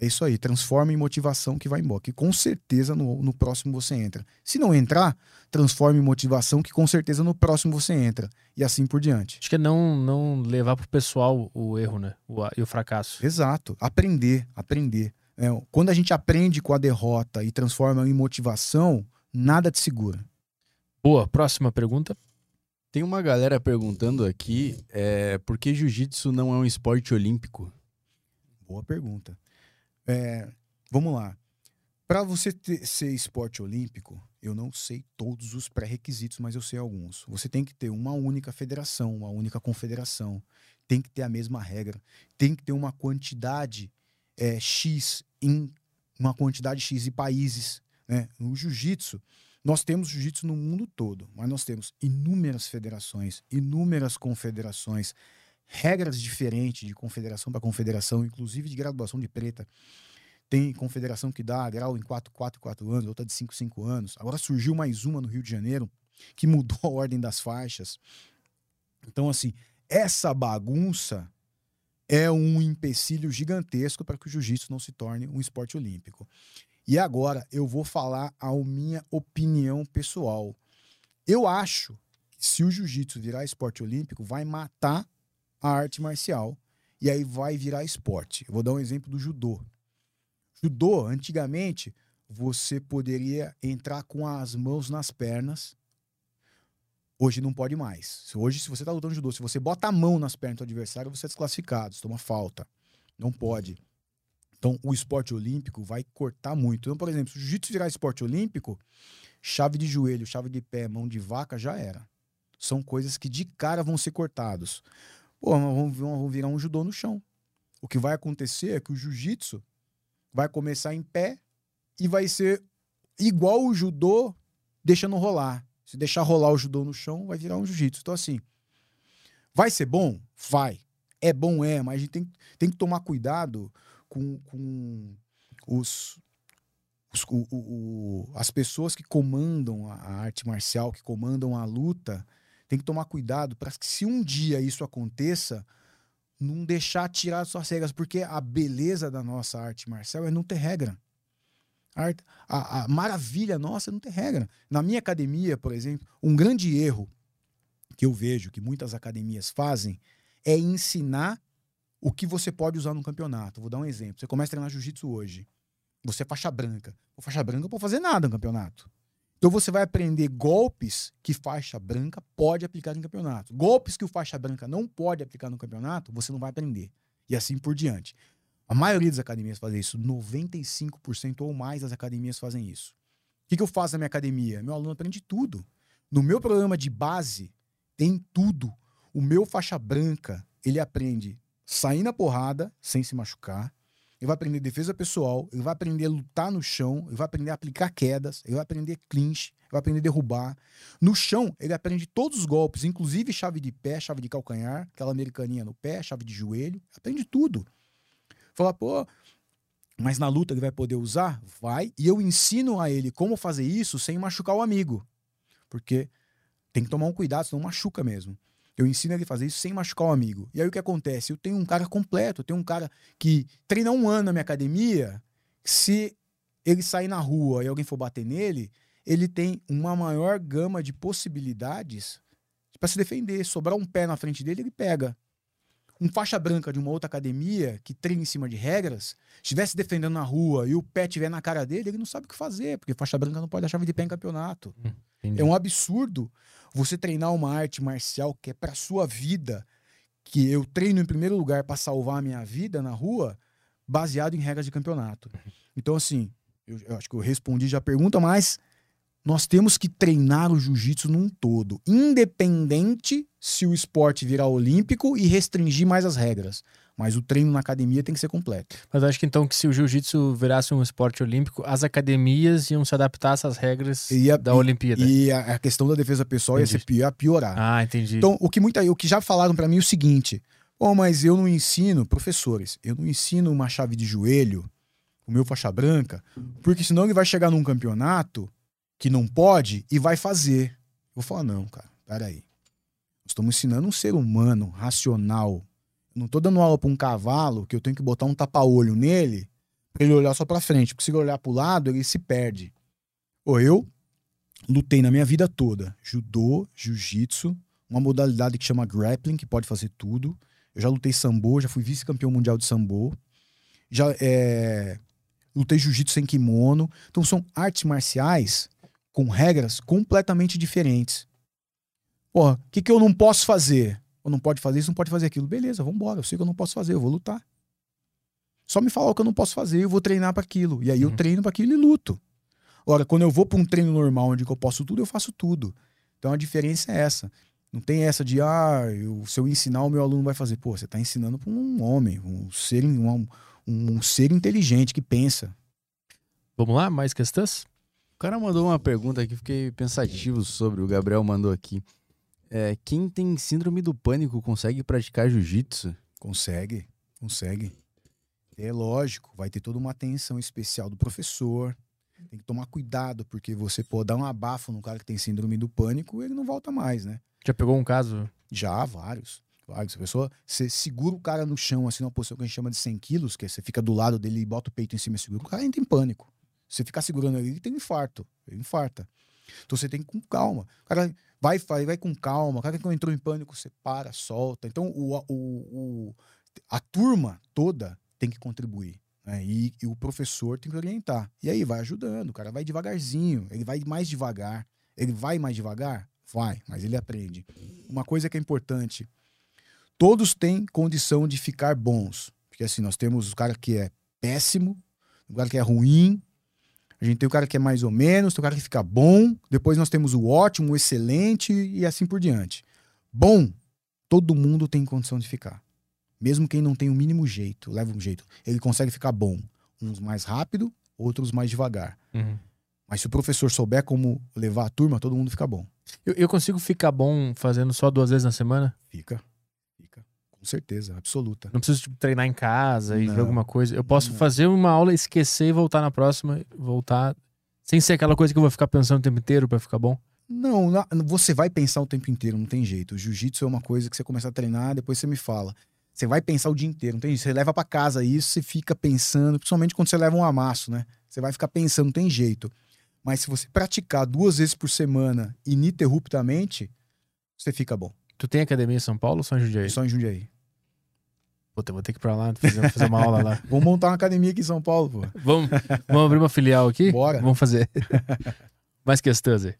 É isso aí, transforma em motivação que vai embora. Que com certeza no, no próximo você entra. Se não entrar, transforma em motivação que com certeza no próximo você entra. E assim por diante. Acho que é não, não levar pro pessoal o erro, né? O, e o fracasso. Exato. Aprender, aprender. É, quando a gente aprende com a derrota e transforma em motivação, nada te segura. Boa, próxima pergunta. Tem uma galera perguntando aqui é, por que jiu-jitsu não é um esporte olímpico? Boa pergunta. É, vamos lá. Para você ter, ser esporte olímpico, eu não sei todos os pré-requisitos, mas eu sei alguns. Você tem que ter uma única federação, uma única confederação, tem que ter a mesma regra, tem que ter uma quantidade é, X em uma quantidade X de países. Né? No jiu-jitsu, nós temos jiu-jitsu no mundo todo, mas nós temos inúmeras federações, inúmeras confederações, regras diferentes de confederação para confederação, inclusive de graduação de preta. Tem confederação que dá grau em 4, 4, 4 anos, outra de 5, 5 anos. Agora surgiu mais uma no Rio de Janeiro que mudou a ordem das faixas. Então, assim, essa bagunça é um empecilho gigantesco para que o jiu-jitsu não se torne um esporte olímpico. E agora eu vou falar a minha opinião pessoal. Eu acho que se o jiu-jitsu virar esporte olímpico, vai matar a arte marcial e aí vai virar esporte. Eu vou dar um exemplo do judô. Judô, antigamente, você poderia entrar com as mãos nas pernas. Hoje não pode mais. Hoje, se você tá lutando judô, se você bota a mão nas pernas do adversário, você é desclassificado, você toma falta. Não pode. Então, o esporte olímpico vai cortar muito. Então, por exemplo, se o jiu-jitsu virar esporte olímpico, chave de joelho, chave de pé, mão de vaca, já era. São coisas que de cara vão ser cortados. Pô, vamos, vamos virar um judô no chão. O que vai acontecer é que o jiu-jitsu vai começar em pé e vai ser igual o judô deixando rolar. Se deixar rolar o judô no chão, vai virar um jiu-jitsu. Então, assim, vai ser bom? Vai. É bom, é, mas a gente tem, tem que tomar cuidado com, com os, os o, o, as pessoas que comandam a, arte marcial, que comandam a luta. Tem que tomar cuidado para que, se um dia isso aconteça, não deixar tirar suas regras, porque a beleza da nossa arte marcial é não ter regra. A, a, a, maravilha nossa é não ter regra. Na minha academia, por exemplo, um grande erro que eu vejo que muitas academias fazem é ensinar o que você pode usar no campeonato. Vou dar um exemplo. Você começa a treinar jiu-jitsu hoje. Você é faixa branca. O faixa branca não pode fazer nada no campeonato. Então você vai aprender golpes que faixa branca pode aplicar no campeonato. Golpes que o faixa branca não pode aplicar no campeonato, você não vai aprender. E assim por diante. A maioria das academias fazem isso. 95% ou mais das academias fazem isso. O que, que eu faço na minha academia? Meu aluno aprende tudo. No meu programa de base, tem tudo. O meu faixa branca, ele aprende sair na porrada sem se machucar. Ele vai aprender defesa pessoal, ele vai aprender a lutar no chão, ele vai aprender a aplicar quedas, ele vai aprender clinch, ele vai aprender a derrubar. No chão, ele aprende todos os golpes, inclusive chave de pé, chave de calcanhar, aquela americaninha no pé, chave de joelho, aprende tudo. Falar, pô, mas na luta ele vai poder usar? Vai. E eu ensino a ele como fazer isso sem machucar o amigo. Porque tem que tomar um cuidado, senão machuca mesmo. Eu ensino ele a fazer isso sem machucar o amigo. E aí o que acontece? Eu tenho um cara completo, eu tenho um cara que treina um ano na minha academia. Se ele sair na rua e alguém for bater nele, ele tem uma maior gama de possibilidades para se defender. Sobrar um pé na frente dele, ele pega um faixa branca de uma outra academia que treina em cima de regras, estivesse defendendo na rua e o pé estiver na cara dele, ele não sabe o que fazer, porque faixa branca não pode dar chave de pé em campeonato. Hum, é um absurdo você treinar uma arte marcial que é para sua vida, que eu treino em primeiro lugar para salvar a minha vida na rua, baseado em regras de campeonato. Então, assim, eu, eu acho que eu respondi já a pergunta, mas nós temos que treinar o jiu-jitsu num todo, independente se o esporte virar olímpico e restringir mais as regras. Mas o treino na academia tem que ser completo. Mas acho que então que se o jiu-jitsu virasse um esporte olímpico, as academias iam se adaptar a essas regras a, da Olimpíada. E a, a, questão da defesa pessoal entendi. ia ser pior, piorar. Ah, entendi. Então, o que muita, o que já falaram para mim é o seguinte: "Pô, mas eu não ensino, professores, eu não ensino uma chave de joelho, o meu faixa branca, porque senão ele vai chegar num campeonato que não pode e vai fazer. Eu vou falar, não, cara, peraí. Estamos ensinando um ser humano racional. Não tô dando aula para um cavalo que eu tenho que botar um tapa-olho nele para ele olhar só para frente. Porque se ele olhar para o lado, ele se perde. Ou eu lutei na minha vida toda. Judô, jiu-jitsu, uma modalidade que chama grappling, que pode fazer tudo. Eu já lutei sambo, já fui vice-campeão mundial de sambo. Já é, lutei jiu-jitsu sem kimono. Então são artes marciais com regras completamente diferentes. Porra, o que, que eu não posso fazer? Eu não pode fazer isso, não pode fazer aquilo. Beleza, vamos embora. Eu sei que eu não posso fazer, eu vou lutar. Só me falar o que eu não posso fazer, eu vou treinar para aquilo. E aí eu uhum. treino para aquilo e luto. Agora, quando eu vou para um treino normal onde eu posso tudo, eu faço tudo. Então a diferença é essa. Não tem essa de, ah, eu, se eu ensinar, o meu aluno vai fazer. Pô, você está ensinando para um homem, um ser, um, um ser inteligente que pensa. Vamos lá, mais questões? cara mandou uma pergunta aqui, fiquei pensativo sobre. O Gabriel mandou aqui. É, quem tem síndrome do pânico consegue praticar jiu-jitsu? Consegue, consegue. É lógico, vai ter toda uma atenção especial do professor. Tem que tomar cuidado, porque você pode dar um abafo no cara que tem síndrome do pânico, ele não volta mais, né? Já pegou um caso? Já, vários. Vários. A pessoa, você segura o cara no chão, assim, numa posição que a gente chama de 100 quilos, que é você fica do lado dele e bota o peito em cima e segura, o cara entra em pânico. Você ficar segurando ali, ele tem um infarto. Ele infarta. Então você tem que ir com calma. O cara vai, vai, vai com calma. O cara que entrou em pânico, você para, solta. Então o, o, o, a turma toda tem que contribuir. né? E, e o professor tem que orientar. E aí vai ajudando, o cara vai devagarzinho, ele vai mais devagar. Ele vai mais devagar? Vai, mas ele aprende. Uma coisa que é importante: todos têm condição de ficar bons. Porque assim, nós temos o cara que é péssimo, o cara que é ruim, a gente tem o cara que é mais ou menos, tem o cara que fica bom, depois nós temos o ótimo, o excelente e assim por diante. Bom, todo mundo tem condição de ficar. Mesmo quem não tem o mínimo jeito, leva um jeito, ele consegue ficar bom. Uns mais rápido, outros mais devagar. Uhum. Mas se o professor souber como levar a turma, todo mundo fica bom. Eu, eu consigo ficar bom fazendo só duas vezes na semana? Fica. Com certeza, absoluta. Não preciso tipo, treinar em casa e ver alguma coisa. Eu posso Não. fazer uma aula, esquecer e voltar na próxima, voltar sem ser aquela coisa que eu vou ficar pensando o tempo inteiro pra ficar bom. Não, você vai pensar o tempo inteiro, não tem jeito. O jiu-jitsu é uma coisa que você começa a treinar, depois você me fala. Você vai pensar o dia inteiro, não tem jeito. Você leva pra casa isso, você fica pensando, principalmente quando você leva um amasso, né? Você vai ficar pensando, não tem jeito. Mas se você praticar duas vezes por semana ininterruptamente, você fica bom. Tu tem academia em São Paulo ou só em Jundiaí? Só em Jundiaí. Puta, eu vou ter que ir pra lá fazer, fazer uma aula lá. Vamos montar uma academia aqui em São Paulo, pô. Vamos, vamos abrir uma filial aqui? Bora. Vamos fazer. Mais questões aí.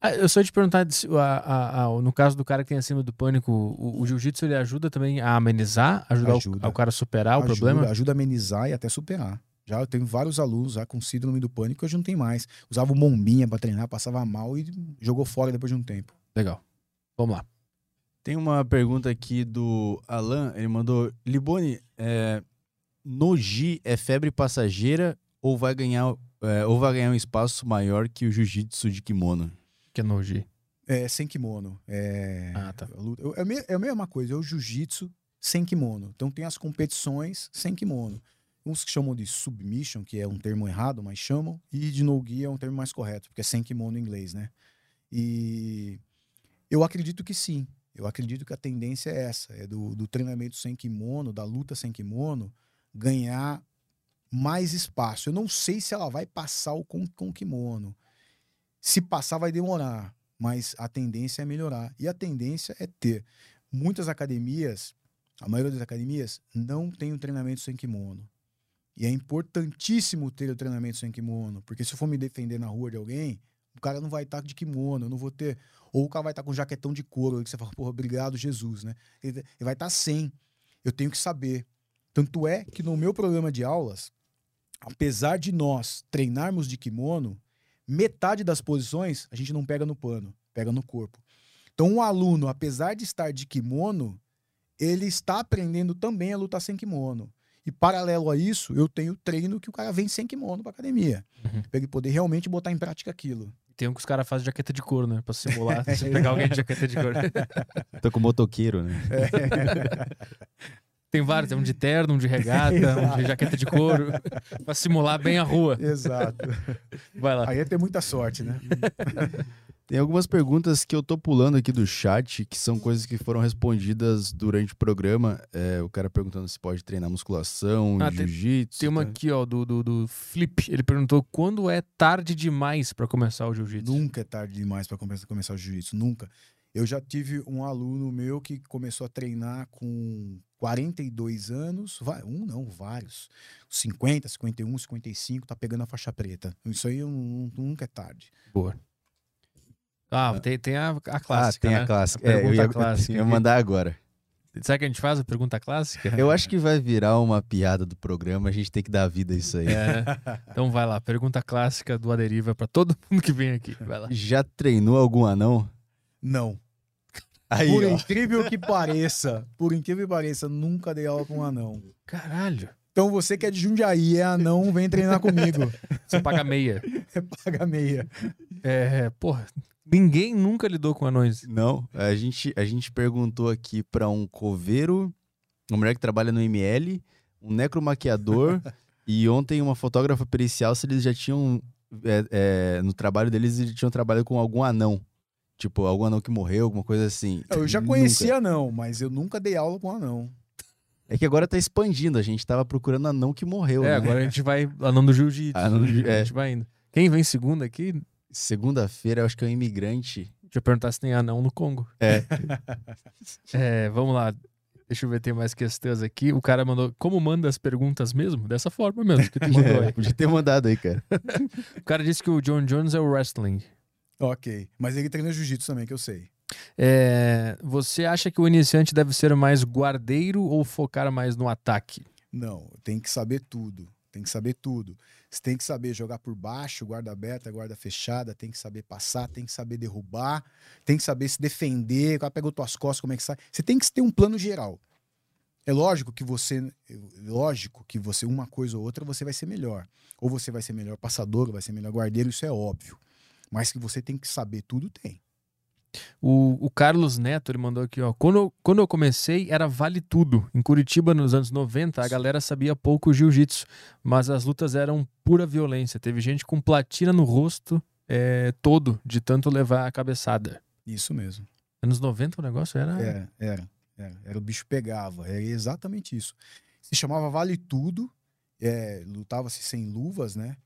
Ah, eu só ia te perguntar, se a- a- a- no caso do cara que tem acima do pânico, o, o jiu-jitsu ele ajuda também a amenizar, ajudar o- Ajuda. o, cara a superar o ajuda, problema? Ajuda a amenizar e até superar. Já eu tenho vários alunos já com síndrome do pânico que hoje não tem mais. Usava bombinha pra treinar, passava mal e jogou fora depois de um tempo. Legal. Vamos lá. Tem uma pergunta aqui do Alan, ele mandou: Liboni, é, Noji é febre passageira ou vai ganhar é, ou vai ganhar um espaço maior que o jiu-jitsu de kimono? Que é noji. É, sem kimono. É, Ah, tá. é, é a mesma coisa, é o jiu-jitsu sem kimono. Então tem as competições sem kimono. Uns que chamam de submission, que é um termo errado, mas chamam, e de no-gi é um termo mais correto, porque é sem kimono em inglês, né? E eu acredito que sim. Eu acredito que a tendência é essa, é do, do treinamento sem kimono, da luta sem kimono, ganhar mais espaço. Eu não sei se ela vai passar o com, com kimono. Se passar, vai demorar, mas a tendência é melhorar. E a tendência é ter. Muitas academias, a maioria das academias, não tem o treinamento sem kimono. E é importantíssimo ter o treinamento sem kimono, porque se eu for me defender na rua de alguém, o cara não vai estar de kimono, eu não vou ter. Ou o cara vai estar com jaquetão de couro, que você fala, porra, obrigado, Jesus, né? Ele, ele vai estar sem. Eu tenho que saber. Tanto é que no meu programa de aulas, apesar de nós treinarmos de kimono, metade das posições a gente não pega no pano, pega no corpo. Então, um aluno, apesar de estar de kimono, ele está aprendendo também a lutar sem kimono. E paralelo a isso, eu tenho treino que o cara vem sem kimono para academia, Uhum. para ele poder realmente botar em prática aquilo. Tem um que os caras fazem jaqueta de couro, né? Pra simular. Você pegar alguém de jaqueta de couro. Tô com motoqueiro, né? Tem vários, tem um de terno, um de regata, um de jaqueta de couro. pra simular bem a rua. Exato. Vai lá. Aí é ter muita sorte, né? Tem algumas perguntas que eu tô pulando aqui do chat, que são coisas que foram respondidas durante o programa. É, o cara perguntando se pode treinar musculação, Ah, jiu-jitsu. Tem uma tá? aqui, ó, do, do, do Flip. Ele perguntou quando é tarde demais pra começar o jiu-jitsu. Nunca é tarde demais para começar, começar o jiu-jitsu, nunca. Eu já tive um aluno meu que começou a treinar com 42 anos, vai- um não, vários. 50, 51, 55, tá pegando a faixa preta. Isso aí eu nu- nunca é tarde. Boa. Ah, tem, tem a, a Ah, clássica, tem né? a clássica. A É, eu ia, clássica eu ia mandar agora. Sabe o que a gente faz? A pergunta clássica? Eu acho que vai virar uma piada do programa, a gente tem que dar vida a isso aí. É. Então vai lá, pergunta clássica do Aderiva pra todo mundo que vem aqui. Vai lá. Já treinou algum anão? Não. Aí, por ó. incrível que pareça, por incrível que pareça, nunca dei aula com um anão. Caralho. Então você que é de Jundiaí, é anão, vem treinar comigo. Você paga meia. Paga meia. É, porra, ninguém nunca lidou com anões. Não, a gente, a gente perguntou aqui pra um coveiro, uma mulher que trabalha no ML, um necromaquiador e ontem uma fotógrafa pericial se eles já tinham, é, é, no trabalho deles, eles tinham trabalhado com algum anão. Tipo, algum anão que morreu, alguma coisa assim. Eu já Nunca. conhecia anão, mas eu nunca dei aula com anão. É que agora tá expandindo, a gente tava procurando anão que morreu, É, né? agora a gente vai anão do jiu-jitsu. Anão do jiu- A é. gente vai indo. Quem vem segunda aqui, deixa Segunda-feira, eu acho que é um imigrante. eu perguntar se tem anão no Congo. É. É, vamos lá. Deixa eu ver, tem mais questões aqui. O cara mandou. Como manda as perguntas mesmo? Dessa forma mesmo que tu mandou É, aí. podia ter mandado aí, cara. O cara disse que o John Jones é o wrestling. Ok. Mas ele treina jiu-jitsu também, que eu sei. É, você acha que o iniciante deve ser mais guardeiro ou focar mais no ataque? Não, tem que saber tudo. Tem que saber tudo. Você tem que saber jogar por baixo, guarda aberta, guarda fechada, tem que saber passar, tem que saber derrubar, tem que saber se defender, o cara pegou tuas costas, como é que sai. Você tem que ter um plano geral. É lógico que você, lógico que você uma coisa ou outra você vai ser melhor. Ou você vai ser melhor passador, ou vai ser melhor guardeiro, isso é óbvio. Mas que você tem que saber tudo, tem. O, o Carlos Neto, ele mandou aqui, ó. Quando, eu- quando eu comecei, era vale tudo. Em Curitiba, nos anos 90, a galera sabia pouco jiu-jitsu, mas as lutas eram pura violência. Teve gente com platina no rosto é, todo, de tanto levar a cabeçada. Isso mesmo. Anos 90 o negócio era. Era, era, era. Era o bicho pegava. Era exatamente isso. Se chamava Vale Tudo, é, lutava-se sem luvas, né?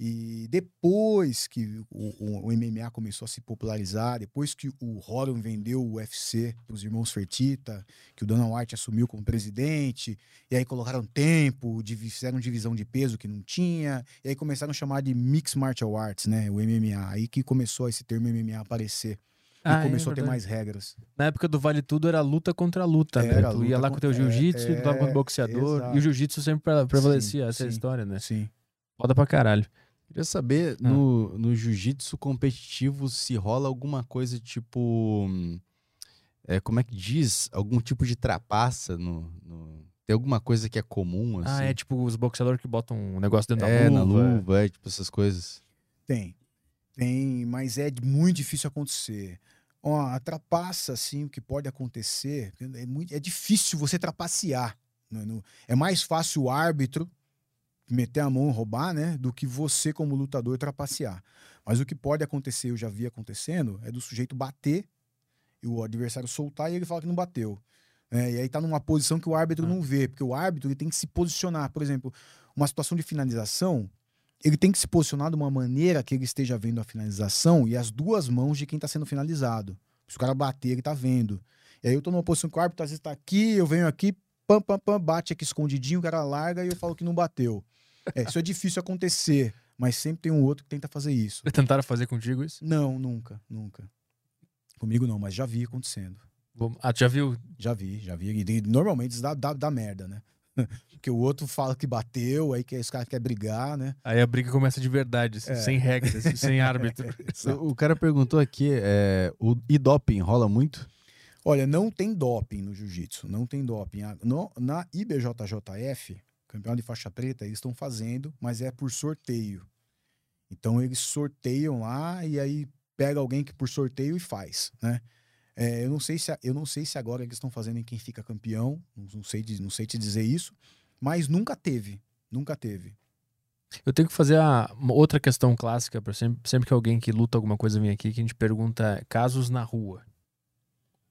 E depois que o, o- MMA começou a se popularizar, depois que o Horan vendeu o UFC para os irmãos Fertitta, que o Dana White assumiu como presidente, e aí colocaram tempo, fizeram divisão de peso que não tinha, e aí começaram a chamar de Mixed Martial Arts, né? O MMA. Aí que começou esse termo MMA a aparecer. E Ah, é começou a ter mais regras. Na época do Vale Tudo era luta contra luta, né? Tu ia luta lá com o teu é, jiu-jitsu, é, tu tava com o boxeador. exato. E o jiu-jitsu sempre pre- prevalecia, Sim, essa é sim. história, né? Sim. Foda pra caralho. Queria saber, Ah. no, no jiu-jitsu competitivo, se rola alguma coisa tipo. é, como é que diz? Algum tipo de trapaça no. no- Tem alguma coisa que é comum, assim? Ah, é tipo os boxeadores que botam um negócio dentro É, da na luva. luva, é, tipo essas coisas. Tem. Tem, mas é muito difícil acontecer. Ó, a trapaça, assim, o que pode acontecer, é, muito, é difícil você trapacear. né, no- É mais fácil o árbitro meter a mão e roubar, né? Do que você, como lutador, trapacear. Mas o que pode acontecer, eu já vi acontecendo, é do sujeito bater e o adversário soltar e ele fala que não bateu. É, e aí tá numa posição que o árbitro Ah. não vê, porque o árbitro ele tem que se posicionar. Por exemplo, uma situação de finalização, ele tem que se posicionar de uma maneira que ele esteja vendo a finalização e as duas mãos de quem está sendo finalizado. Se o cara bater, ele tá vendo. E aí eu tô numa posição que o árbitro às vezes tá aqui, eu venho aqui, pam, pam, pam, bate aqui escondidinho, o cara larga e eu falo que não bateu. É, isso é difícil acontecer, mas sempre tem um outro que tenta fazer isso. Tentaram fazer contigo isso? Não, nunca, nunca. Comigo não, mas já vi acontecendo. Ah, tu já viu? Já vi, já vi. E normalmente isso dá, dá, dá merda, né? Porque o outro fala que bateu, aí que esse cara quer brigar, né? Aí a briga começa de verdade, assim, É. sem regras, sem árbitro. O, o cara perguntou aqui, é, o e doping rola muito? Olha, não tem doping no jiu-jitsu, não tem doping. No- na IBJJF, campeonato de faixa preta, eles estão fazendo, mas é por sorteio. Então eles sorteiam lá e aí pega alguém que por sorteio e faz, né? É, eu, não sei se, eu não sei se agora eles estão fazendo em quem fica campeão, não, sei, não sei te dizer isso, mas nunca teve, nunca teve. Eu tenho que fazer a, outra questão clássica para sempre, sempre que alguém que luta alguma coisa vem aqui, que a gente pergunta casos na rua.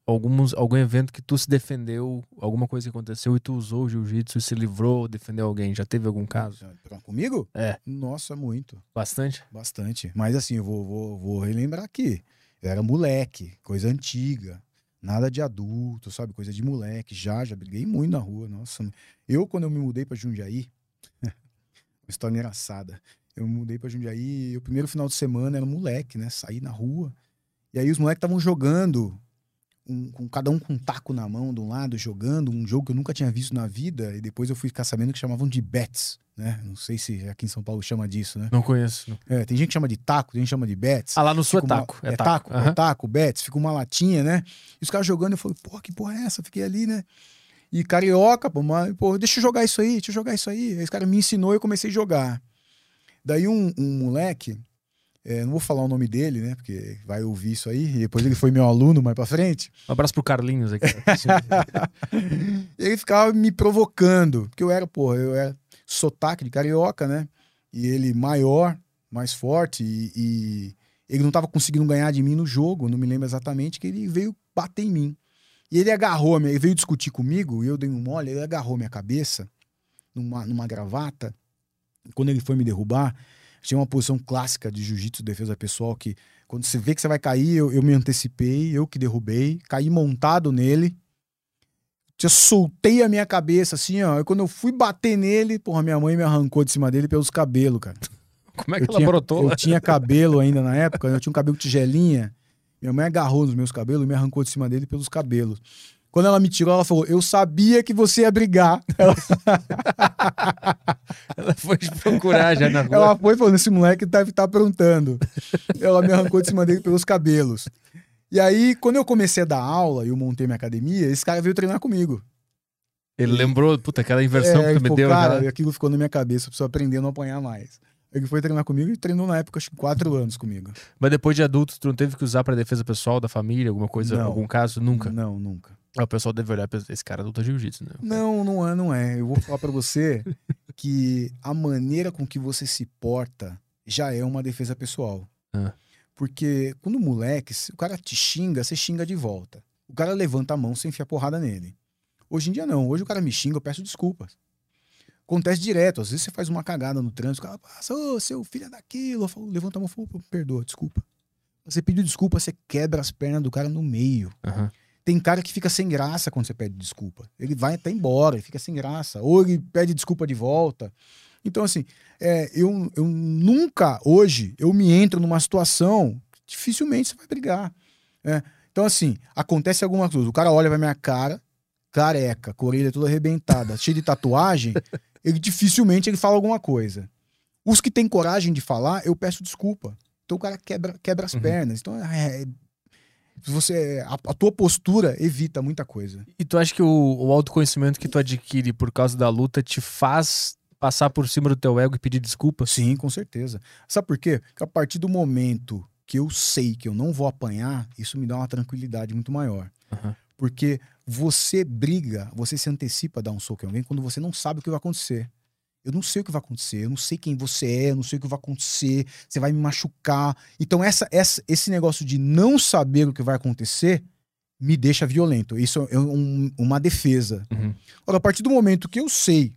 Alguns, algum evento que tu se defendeu, alguma coisa que aconteceu e tu usou o jiu-jitsu e se livrou, defendeu alguém. Já teve algum caso? Comigo? É. Nossa, muito. Bastante? Bastante. Mas assim, eu vou, vou, vou relembrar aqui. Eu era moleque, coisa antiga. Nada de adulto, sabe? Coisa de moleque. Já, já briguei muito na rua. Nossa. Eu, quando eu me mudei pra Jundiaí, uma história engraçada. Eu me mudei pra Jundiaí, e o primeiro final de semana era moleque, né? Saí na rua. E aí os moleques estavam jogando, um- com cada um com um taco na mão de um lado, jogando um jogo que eu nunca tinha visto na vida. E depois eu fui ficar sabendo que chamavam de bets, né? Não sei se aqui em São Paulo chama disso, né? Não conheço. É, tem gente que chama de taco, tem gente que chama de bets. Ah, lá no sul é Fica uma- taco. É, taco, Aham. é taco, bets, fica uma latinha, né? E os caras jogando, eu falei, porra, que porra é essa? Fiquei ali, né? E carioca, pô, mas, pô, deixa eu jogar isso aí, deixa eu jogar isso aí. Aí esse cara me ensinou e eu comecei a jogar. Daí um, um moleque, é, não vou falar o nome dele, né? Porque vai ouvir isso aí, e depois ele foi meu aluno mais pra frente. Um abraço pro Carlinhos aqui. ele ficava me provocando, porque eu era, porra, eu era sotaque de carioca, né? E ele maior, mais forte, e, e ele não tava conseguindo ganhar de mim no jogo, não me lembro exatamente, que ele veio bater em mim. E ele agarrou, ele veio discutir comigo, e eu dei um mole, ele agarrou minha cabeça numa, numa gravata. Quando ele foi me derrubar, tinha uma posição clássica de jiu-jitsu, defesa pessoal, que quando você vê que você vai cair, eu, eu me antecipei, eu que derrubei, caí montado nele, Eu soltei a minha cabeça assim, ó. E quando eu fui bater nele, porra, minha mãe me arrancou de cima dele pelos cabelos, cara. Como é que eu ela tinha, brotou? Eu tinha cabelo ainda na época, eu tinha um cabelo tigelinha. Minha mãe agarrou nos meus cabelos e me arrancou de cima dele pelos cabelos. Quando ela me tirou, ela falou: Eu sabia que você ia brigar. Ela, Ela foi procurar já na rua. ela foi falando: Esse moleque deve estar aprontando. Ela me arrancou de cima dele pelos cabelos. E aí, quando eu comecei a dar aula e eu montei minha academia, esse cara veio treinar comigo. Ele lembrou, puta, aquela inversão É, que tu me pô, deu. cara, aquilo ficou na minha cabeça, eu preciso aprender a não apanhar mais. Ele foi treinar comigo e treinou na época, acho que quatro anos comigo. Mas depois de adulto, tu não teve que usar pra defesa pessoal da família, alguma coisa, Não. algum caso? Nunca. Não, nunca. Ah, o pessoal deve olhar e pensar, esse cara luta jiu-jitsu, né? Não, não é, não é. Eu vou falar pra você que a maneira com que você se porta já é uma defesa pessoal. Ah. Porque quando moleque, se o cara te xinga, você xinga de volta. O cara levanta a mão sem enfiar porrada nele. Hoje em dia não. Hoje o cara me xinga, eu peço desculpas. Acontece direto. Às vezes você faz uma cagada no trânsito, o cara passa, ô, seu filho é daquilo. Eu falo, levanta a mão e falo, "Pô, perdoa, desculpa. Você pediu desculpa, você quebra as pernas do cara no meio. Aham. Tem cara que fica sem graça quando você pede desculpa. Ele vai até embora, ele fica sem graça. Ou ele pede desculpa de volta. Então, assim, é, eu, eu nunca, hoje, eu me entro numa situação que dificilmente você vai brigar. né? Então, assim, acontece alguma coisa. O cara olha pra minha cara, careca, com orelha toda arrebentada, cheio de tatuagem, ele dificilmente ele fala alguma coisa. Os que têm coragem de falar, eu peço desculpa. Então o cara quebra, quebra as Uhum. pernas. Então, é, você a, a tua postura evita muita coisa. E tu acha que o, o autoconhecimento que tu adquire por causa da luta te faz passar por cima do teu ego e pedir desculpas? Sim, com certeza. Sabe por quê? Porque a partir do momento que eu sei que eu não vou apanhar, isso me dá uma tranquilidade muito maior. Aham. Porque você briga, você se antecipa a dar um soco em alguém quando você não sabe o que vai acontecer. Eu não sei o que vai acontecer, eu não sei quem você é, eu não sei o que vai acontecer, você vai me machucar. Então, essa, essa, esse negócio de não saber o que vai acontecer me deixa violento. Isso é um- uma defesa. Uhum. Agora, a partir do momento que eu sei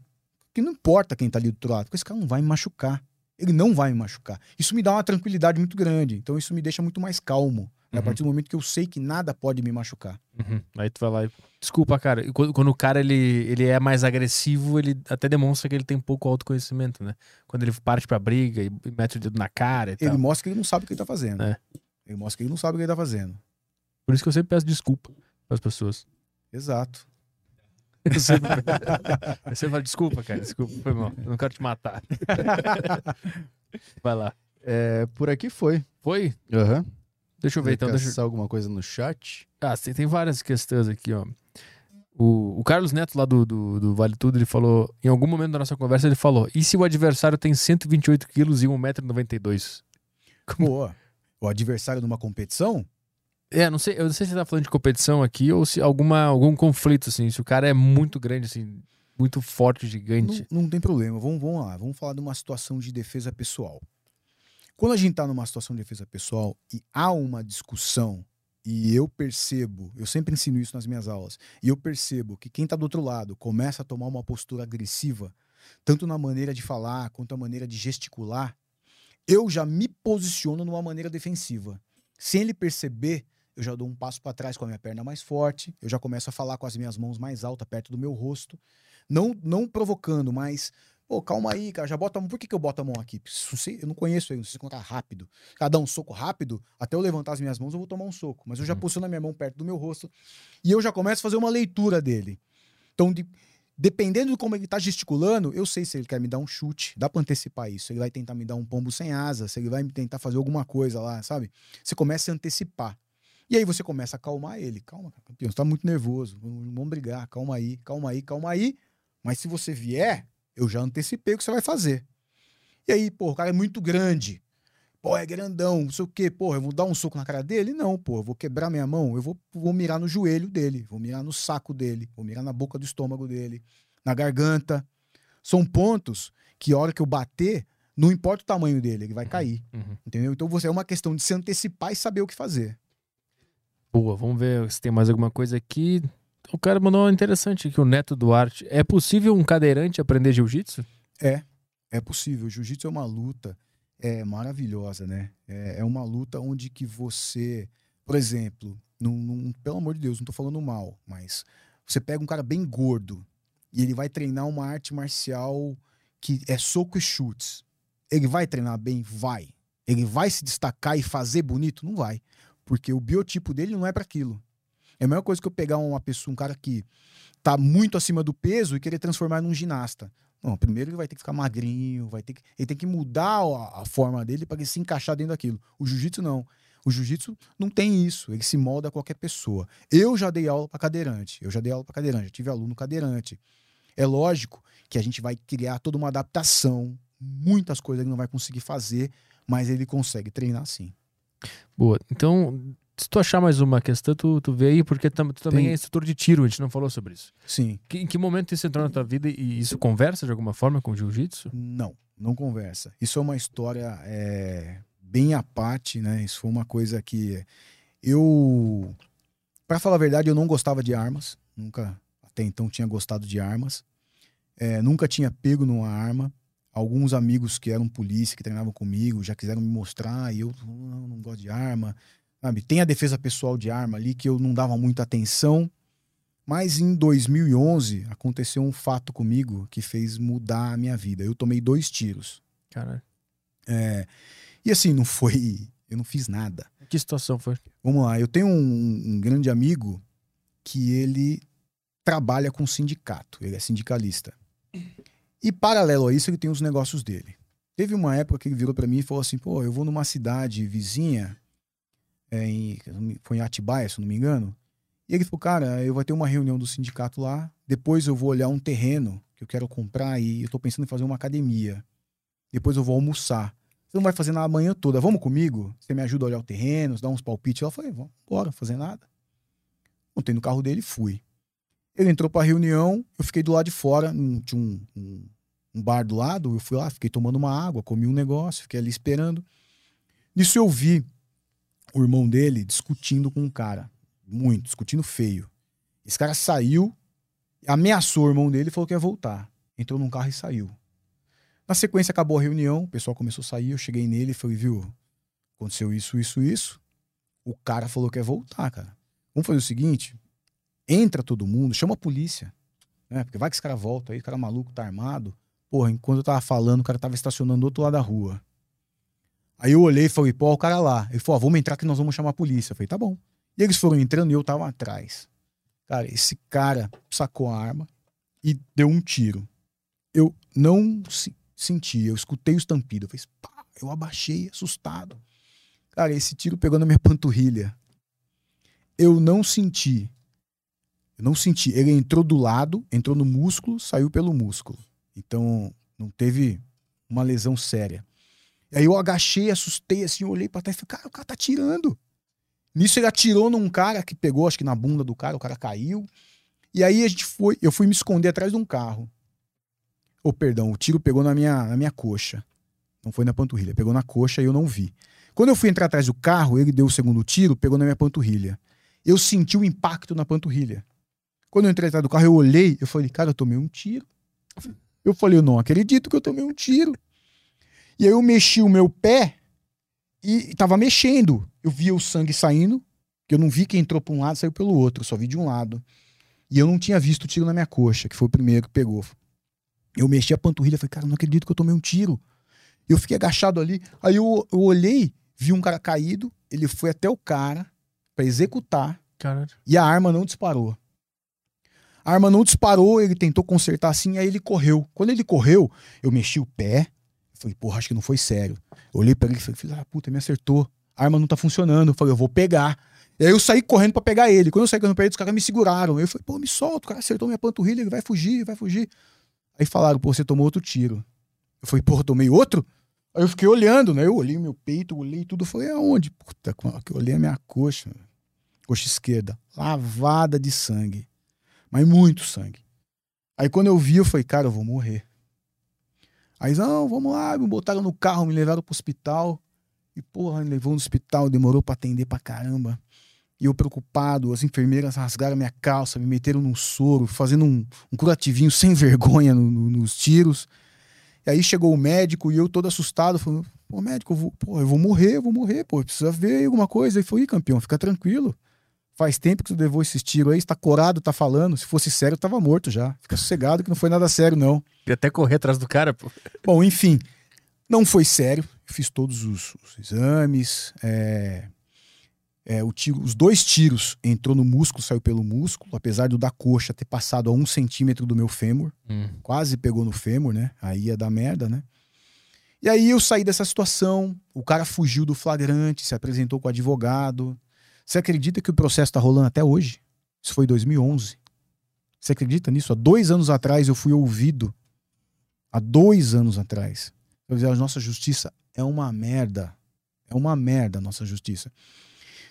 que não importa quem tá ali do outro lado, porque esse cara não vai me machucar. Ele não vai me machucar. Isso me dá uma tranquilidade muito grande. Então, isso me deixa muito mais calmo. né? A Uhum. partir do momento que eu sei que nada pode me machucar. Uhum. Aí tu vai lá e. Desculpa, cara. E quando, quando o cara ele, ele é mais agressivo, ele até demonstra que ele tem pouco autoconhecimento, né? Quando ele parte pra briga e mete o dedo na cara e Ele tal. mostra que ele não sabe o que ele tá fazendo. É. Ele mostra que ele não sabe o que ele tá fazendo. Por isso que eu sempre peço desculpa pras pessoas. Exato. Eu sempre, eu sempre falo, desculpa, cara, desculpa, foi mal. Eu não quero te matar. Vai lá. É, por aqui foi. Foi? Aham. Deixa eu ver então. Deixa... eu- alguma coisa no chat? Ah, tem, tem várias questões aqui, ó. O, o Carlos Neto, lá do, do, do Vale Tudo, ele falou, em algum momento da nossa conversa, ele falou: e se o adversário tem 128 quilos e 1,92m? Pô, o adversário numa competição? É, não sei, eu não sei se você tá falando de competição aqui ou se alguma, algum conflito, assim, se o cara é muito grande, assim, muito forte, gigante. Não, não tem problema. Vamos, vamos lá. Vamos falar de uma situação de defesa pessoal. Quando a gente tá numa situação de defesa pessoal e há uma discussão e eu percebo, eu sempre ensino isso nas minhas aulas, e eu percebo que quem tá do outro lado começa a tomar uma postura agressiva, tanto na maneira de falar quanto na maneira de gesticular, eu já me posiciono numa maneira defensiva. Sem ele perceber, eu já dou um passo para trás com a minha perna mais forte, eu já começo a falar com as minhas mãos mais altas perto do meu rosto, não, não provocando, mas Pô, calma aí, cara, já bota a mão. Por que, que eu boto a mão aqui? Eu não conheço ele, não sei se contar rápido. Cara, dar um soco rápido, até eu levantar as minhas mãos, eu vou tomar um soco. Mas eu já Uhum. posiciono a minha mão perto do meu rosto e eu já começo a fazer uma leitura dele. Então, de- dependendo de como ele tá gesticulando, eu sei se ele quer me dar um chute. Dá pra antecipar isso. Se ele vai tentar me dar um pombo sem asa, se ele vai me tentar fazer alguma coisa lá, sabe? Você começa a antecipar. E aí você começa a acalmar ele. Calma, campeão, você tá muito nervoso. Vamos vamos brigar. Calma aí, calma aí, calma aí. Mas se você vier, eu já antecipei o que você vai fazer. E aí, pô, o cara é muito grande. Pô, é grandão, não sei o quê. Pô, eu vou dar um soco na cara dele? Não, pô, eu vou quebrar minha mão, eu vou, vou mirar no joelho dele, vou mirar no saco dele, vou mirar na boca do estômago dele, na garganta. São pontos que a hora que eu bater, não importa o tamanho dele, ele vai cair, Uhum. entendeu? Então você é uma questão de se antecipar e saber o que fazer. Boa, vamos ver se tem mais alguma coisa aqui. O cara mandou uma interessante aqui, o Neto Duarte. É possível um cadeirante aprender jiu-jitsu? É, é possível. Jiu-jitsu é uma luta é, maravilhosa, né? É, é uma luta onde que você, por exemplo, num, num- pelo amor de Deus, não tô falando mal, mas Você pega um cara bem gordo e ele vai treinar uma arte marcial que é soco e chutes. Ele vai treinar bem? Vai. Ele vai se destacar e fazer bonito? Não vai. Porque o biotipo dele não é para aquilo. É a mesma coisa que eu pegar uma pessoa, um cara que tá muito acima do peso e querer transformar num ginasta. Não, primeiro ele vai ter que ficar magrinho, vai ter que, ele tem que mudar a, a forma dele para ele se encaixar dentro daquilo. O jiu-jitsu não. O jiu-jitsu não tem isso, ele se molda a qualquer pessoa. Eu já dei aula para cadeirante, eu já dei aula para cadeirante, já tive aluno cadeirante. É lógico que a gente vai criar toda uma adaptação, muitas coisas ele não vai conseguir fazer, mas ele consegue treinar sim. Boa. Então, se tu achar mais uma questão, tu, tu vê aí, porque tu também Tem. é instrutor de tiro, a gente não falou sobre isso. Sim. Que- em que momento isso entrou na tua vida e isso conversa de alguma forma com o jiu-jitsu? Não, não conversa. Isso é uma história é, bem à parte, né? Isso foi uma coisa que eu, para falar a verdade, eu não gostava de armas. Nunca, até então, tinha gostado de armas. É, nunca tinha pego numa arma. Alguns amigos que eram polícia, que treinavam comigo, já quiseram me mostrar e eu não, não gosto de arma. Sabe? Tem a defesa pessoal de arma ali que eu não dava muita atenção. Mas em 2011 aconteceu um fato comigo que fez mudar a minha vida. Eu tomei dois tiros. Cara, É, e assim, não foi. Eu não fiz nada. que situação foi? Vamos lá, eu tenho um, um grande amigo que ele trabalha com sindicato, ele é sindicalista. E paralelo a isso, ele tem os negócios dele. Teve uma época que ele virou pra mim e falou assim: pô, eu vou numa cidade vizinha, é, em, foi em Atibaia, se não me engano. E ele falou: cara, eu vou ter uma reunião do sindicato lá, depois eu vou olhar um terreno que eu quero comprar e eu tô pensando em fazer uma academia. Depois eu vou almoçar. Você não vai fazer nada a manhã toda. Vamos comigo? Você me ajuda a olhar o terreno, dá uns palpites. Eu falei, vamos embora, fazer nada. Montei no carro dele e fui. Ele entrou pra reunião, eu fiquei do lado de fora, tinha um, um, um bar do lado, eu fui lá, fiquei tomando uma água, comi um negócio, fiquei ali esperando. Nisso eu vi o irmão dele discutindo com um cara, muito, discutindo feio. Esse cara saiu, ameaçou o irmão dele e falou que ia voltar. Entrou num carro e saiu. Na sequência, acabou a reunião, o pessoal começou a sair, eu cheguei nele e falei, viu, aconteceu isso, isso, isso. O cara falou que ia voltar, cara. Vamos fazer o seguinte, entra todo mundo, chama a polícia, né? Porque vai que esse cara volta aí, o cara maluco tá armado. Porra, enquanto eu tava falando, o cara tava estacionando do outro lado da rua. Aí eu olhei e falei, pô, o cara lá. Ele falou, ó, vamos entrar que nós vamos chamar a polícia. Eu falei, tá bom. E eles foram entrando e eu tava atrás. Cara, esse cara sacou a arma e deu um tiro. Eu não se- senti, eu escutei o estampido. Eu fiz, pá, eu abaixei, assustado. Cara, esse tiro pegou na minha panturrilha. Eu não senti. Eu não senti. Ele entrou do lado, entrou no músculo, saiu pelo músculo. Então, não teve uma lesão séria. Aí eu agachei, assustei assim, olhei pra trás e falei, cara, o cara tá atirando. Nisso ele atirou num cara que pegou, acho que na bunda do cara, o cara caiu. E aí a gente foi, eu fui me esconder atrás de um carro. Ou perdão, o tiro pegou na minha, na minha coxa. Não foi na panturrilha, pegou na coxa e eu não vi. Quando eu fui entrar atrás do carro, ele deu o segundo tiro, pegou na minha panturrilha. Eu senti o impacto na panturrilha. Quando eu entrei atrás do carro, eu olhei, eu falei, cara, eu tomei um tiro. Eu falei, eu não acredito que eu tomei um tiro. E aí eu mexi o meu pé e tava mexendo. Eu via o sangue saindo, que eu não vi quem entrou para um lado saiu pelo outro, eu só vi de um lado. E eu não tinha visto o tiro na minha coxa, que foi o primeiro que pegou. Eu mexi a panturrilha, falei, cara, não acredito que eu tomei um tiro. Eu fiquei agachado ali, aí eu, eu olhei, vi um cara caído, ele foi até o cara para executar Cara, e a arma não disparou. A arma não disparou, ele tentou consertar assim, aí ele correu. Quando ele correu, eu mexi o pé. Falei, porra, acho que não foi sério. Olhei pra ele e falei, filho da puta, me acertou. A arma não tá funcionando. Eu falei, eu vou pegar. E aí eu saí correndo pra pegar ele. Quando eu saí correndo pra ele, os caras me seguraram. Eu falei, pô, me solta, o cara acertou minha panturrilha, ele vai fugir, vai fugir. Aí falaram, pô, você tomou outro tiro. Eu falei, porra, tomei outro? Aí eu fiquei olhando, né? Eu olhei meu peito, olhei tudo. Falei, aonde? Puta, quando eu olhei a minha coxa, coxa esquerda, lavada de sangue. Mas muito sangue. Aí quando eu vi, eu falei, cara, eu vou morrer. Aí, não, vamos lá, me botaram no carro, me levaram pro hospital. E, porra, me levou no hospital, demorou pra atender pra caramba. E eu preocupado, as enfermeiras rasgaram minha calça, me meteram num soro, fazendo um, um curativinho sem vergonha no- no- nos tiros. E aí chegou o médico e eu todo assustado, falando, pô, médico, eu vou, pô, eu vou morrer, eu vou morrer, pô, precisa ver alguma coisa. Falou, ih, campeão, fica tranquilo. Faz tempo que tu levou esses tiros aí, você tá corado, tá falando. Se fosse sério, eu tava morto já. Fica sossegado que não foi nada sério, não. E até correr atrás do cara, pô. Bom, enfim, não foi sério. Fiz todos os, os exames. é, é, o tiro, os dois tiros entrou no músculo, saiu pelo músculo, apesar do da coxa ter passado a um centímetro do meu fêmur, quase pegou no fêmur, né? Aí ia dar merda, né? E aí eu saí dessa situação, o cara fugiu do flagrante, se apresentou com o advogado. Você acredita que o processo tá rolando até hoje? Isso foi em 2011. Você acredita nisso? Há dois anos atrás eu fui ouvido. Há dois anos atrás. Eu dizer, a nossa justiça é uma merda. É uma merda a nossa justiça.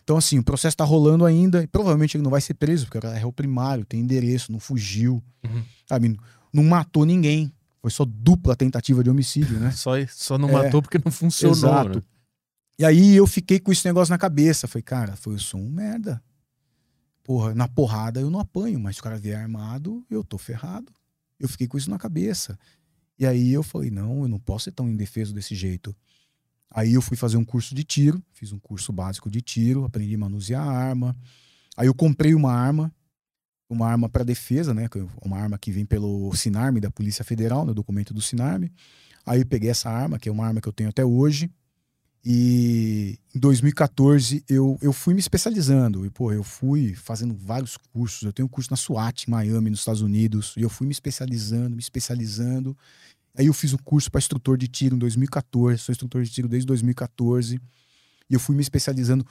Então, assim, o processo tá rolando ainda e provavelmente ele não vai ser preso, porque é réu primário, tem endereço, não fugiu, Uhum. sabe? Não matou ninguém. Foi só dupla tentativa de homicídio, né? Só, só não É. matou porque não funcionou. Exato. né? E aí eu fiquei com esse negócio na cabeça. Falei, cara, foi, eu sou um merda. Porra, na porrada eu não apanho, mas se o cara vier armado, eu tô ferrado. Eu fiquei com isso na cabeça. E aí eu falei, não, eu não posso ser tão indefeso desse jeito. Aí eu fui fazer um curso de tiro, fiz um curso básico de tiro, aprendi a manusear a arma. Aí eu comprei uma arma, uma arma para defesa, né? Uma arma que vem pelo Sinarme da Polícia Federal, no documento do Sinarme. Aí eu peguei essa arma, que é uma arma que eu tenho até hoje. E em 2014 eu, eu fui me especializando. E, pô, eu fui fazendo vários cursos. Eu tenho um curso na SWAT, em Miami, nos Estados Unidos. E eu fui me especializando, me especializando. Aí eu fiz um curso para instrutor de tiro em 2014. Sou instrutor de tiro desde 2014. E eu fui me especializando.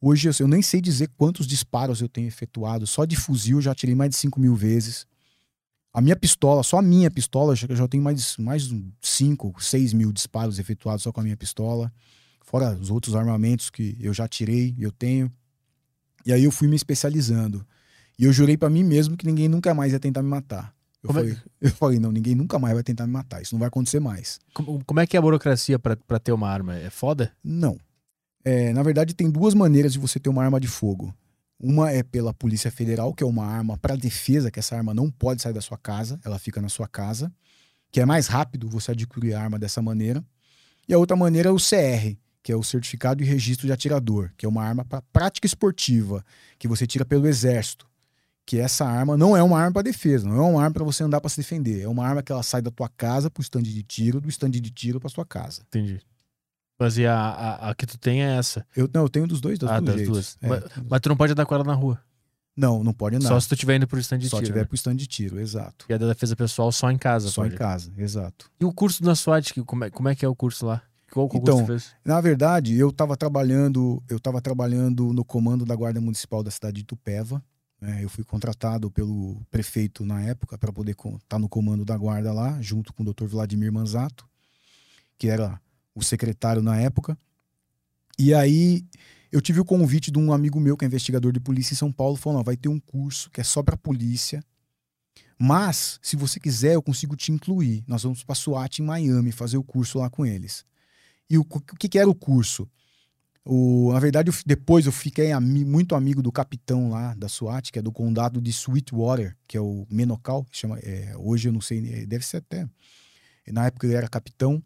Hoje eu, eu nem sei dizer quantos disparos eu tenho efetuado. Só de fuzil eu já tirei mais de 5 mil vezes. A minha pistola, só a minha pistola, eu já tenho mais, mais de 5, 6 mil disparos efetuados só com a minha pistola. Fora os outros armamentos que eu já tirei, eu tenho. E aí eu fui me especializando. E eu jurei pra mim mesmo que ninguém nunca mais ia tentar me matar. Eu, é- falei, eu falei, não, ninguém nunca mais vai tentar me matar. Isso não vai acontecer mais. Como, como é que é a burocracia pra, pra ter uma arma? É foda? Não. É, na verdade, tem duas maneiras de você ter uma arma de fogo. Uma é pela Polícia Federal, que é uma arma para defesa, que essa arma não pode sair da sua casa, ela fica na sua casa, que é mais rápido você adquirir a arma dessa maneira. E a outra maneira é o CR, que é o Certificado e Registro de Atirador, que é uma arma para prática esportiva, que você tira pelo Exército. Que essa arma não é uma arma para defesa, não é uma arma para você andar para se defender, é uma arma que ela sai da tua casa pro stand de tiro, do stand de tiro para sua casa. Entendi. Mas e a, a, a que tu tem é essa. Eu, não, eu tenho dos dois, das Ah, duas das duas. É. Mas tu não pode andar com ela na rua. Não, não pode andar. Só se tu estiver indo pro stand de Só tiro. tiver né? pro stand de tiro, exato. E a da defesa pessoal só em casa. Só pode. em casa, exato. E o curso da SWAT, como é, como é que é o curso lá? Qual, qual Então, fez? Na verdade, eu estava trabalhando, eu estava trabalhando no comando da Guarda Municipal da cidade de Itupeva. né? eu fui contratado pelo prefeito na época para poder estar no comando da guarda lá, junto com o Dr. Vladimir Manzato, que era o secretário na época. E aí eu tive o convite de um amigo meu que é investigador de polícia em São Paulo, falou: "Não, vai ter um curso que é só para polícia. Mas, se você quiser, eu consigo te incluir. Nós vamos para SWAT em Miami fazer o curso lá com eles. E o, o que, que era o curso? O, na verdade, eu depois eu fiquei ami- muito amigo do capitão lá da SWAT, que é do condado de Sweetwater, que é o Menocal. Chama, é, hoje eu não sei, é, deve ser até. Na época ele era capitão.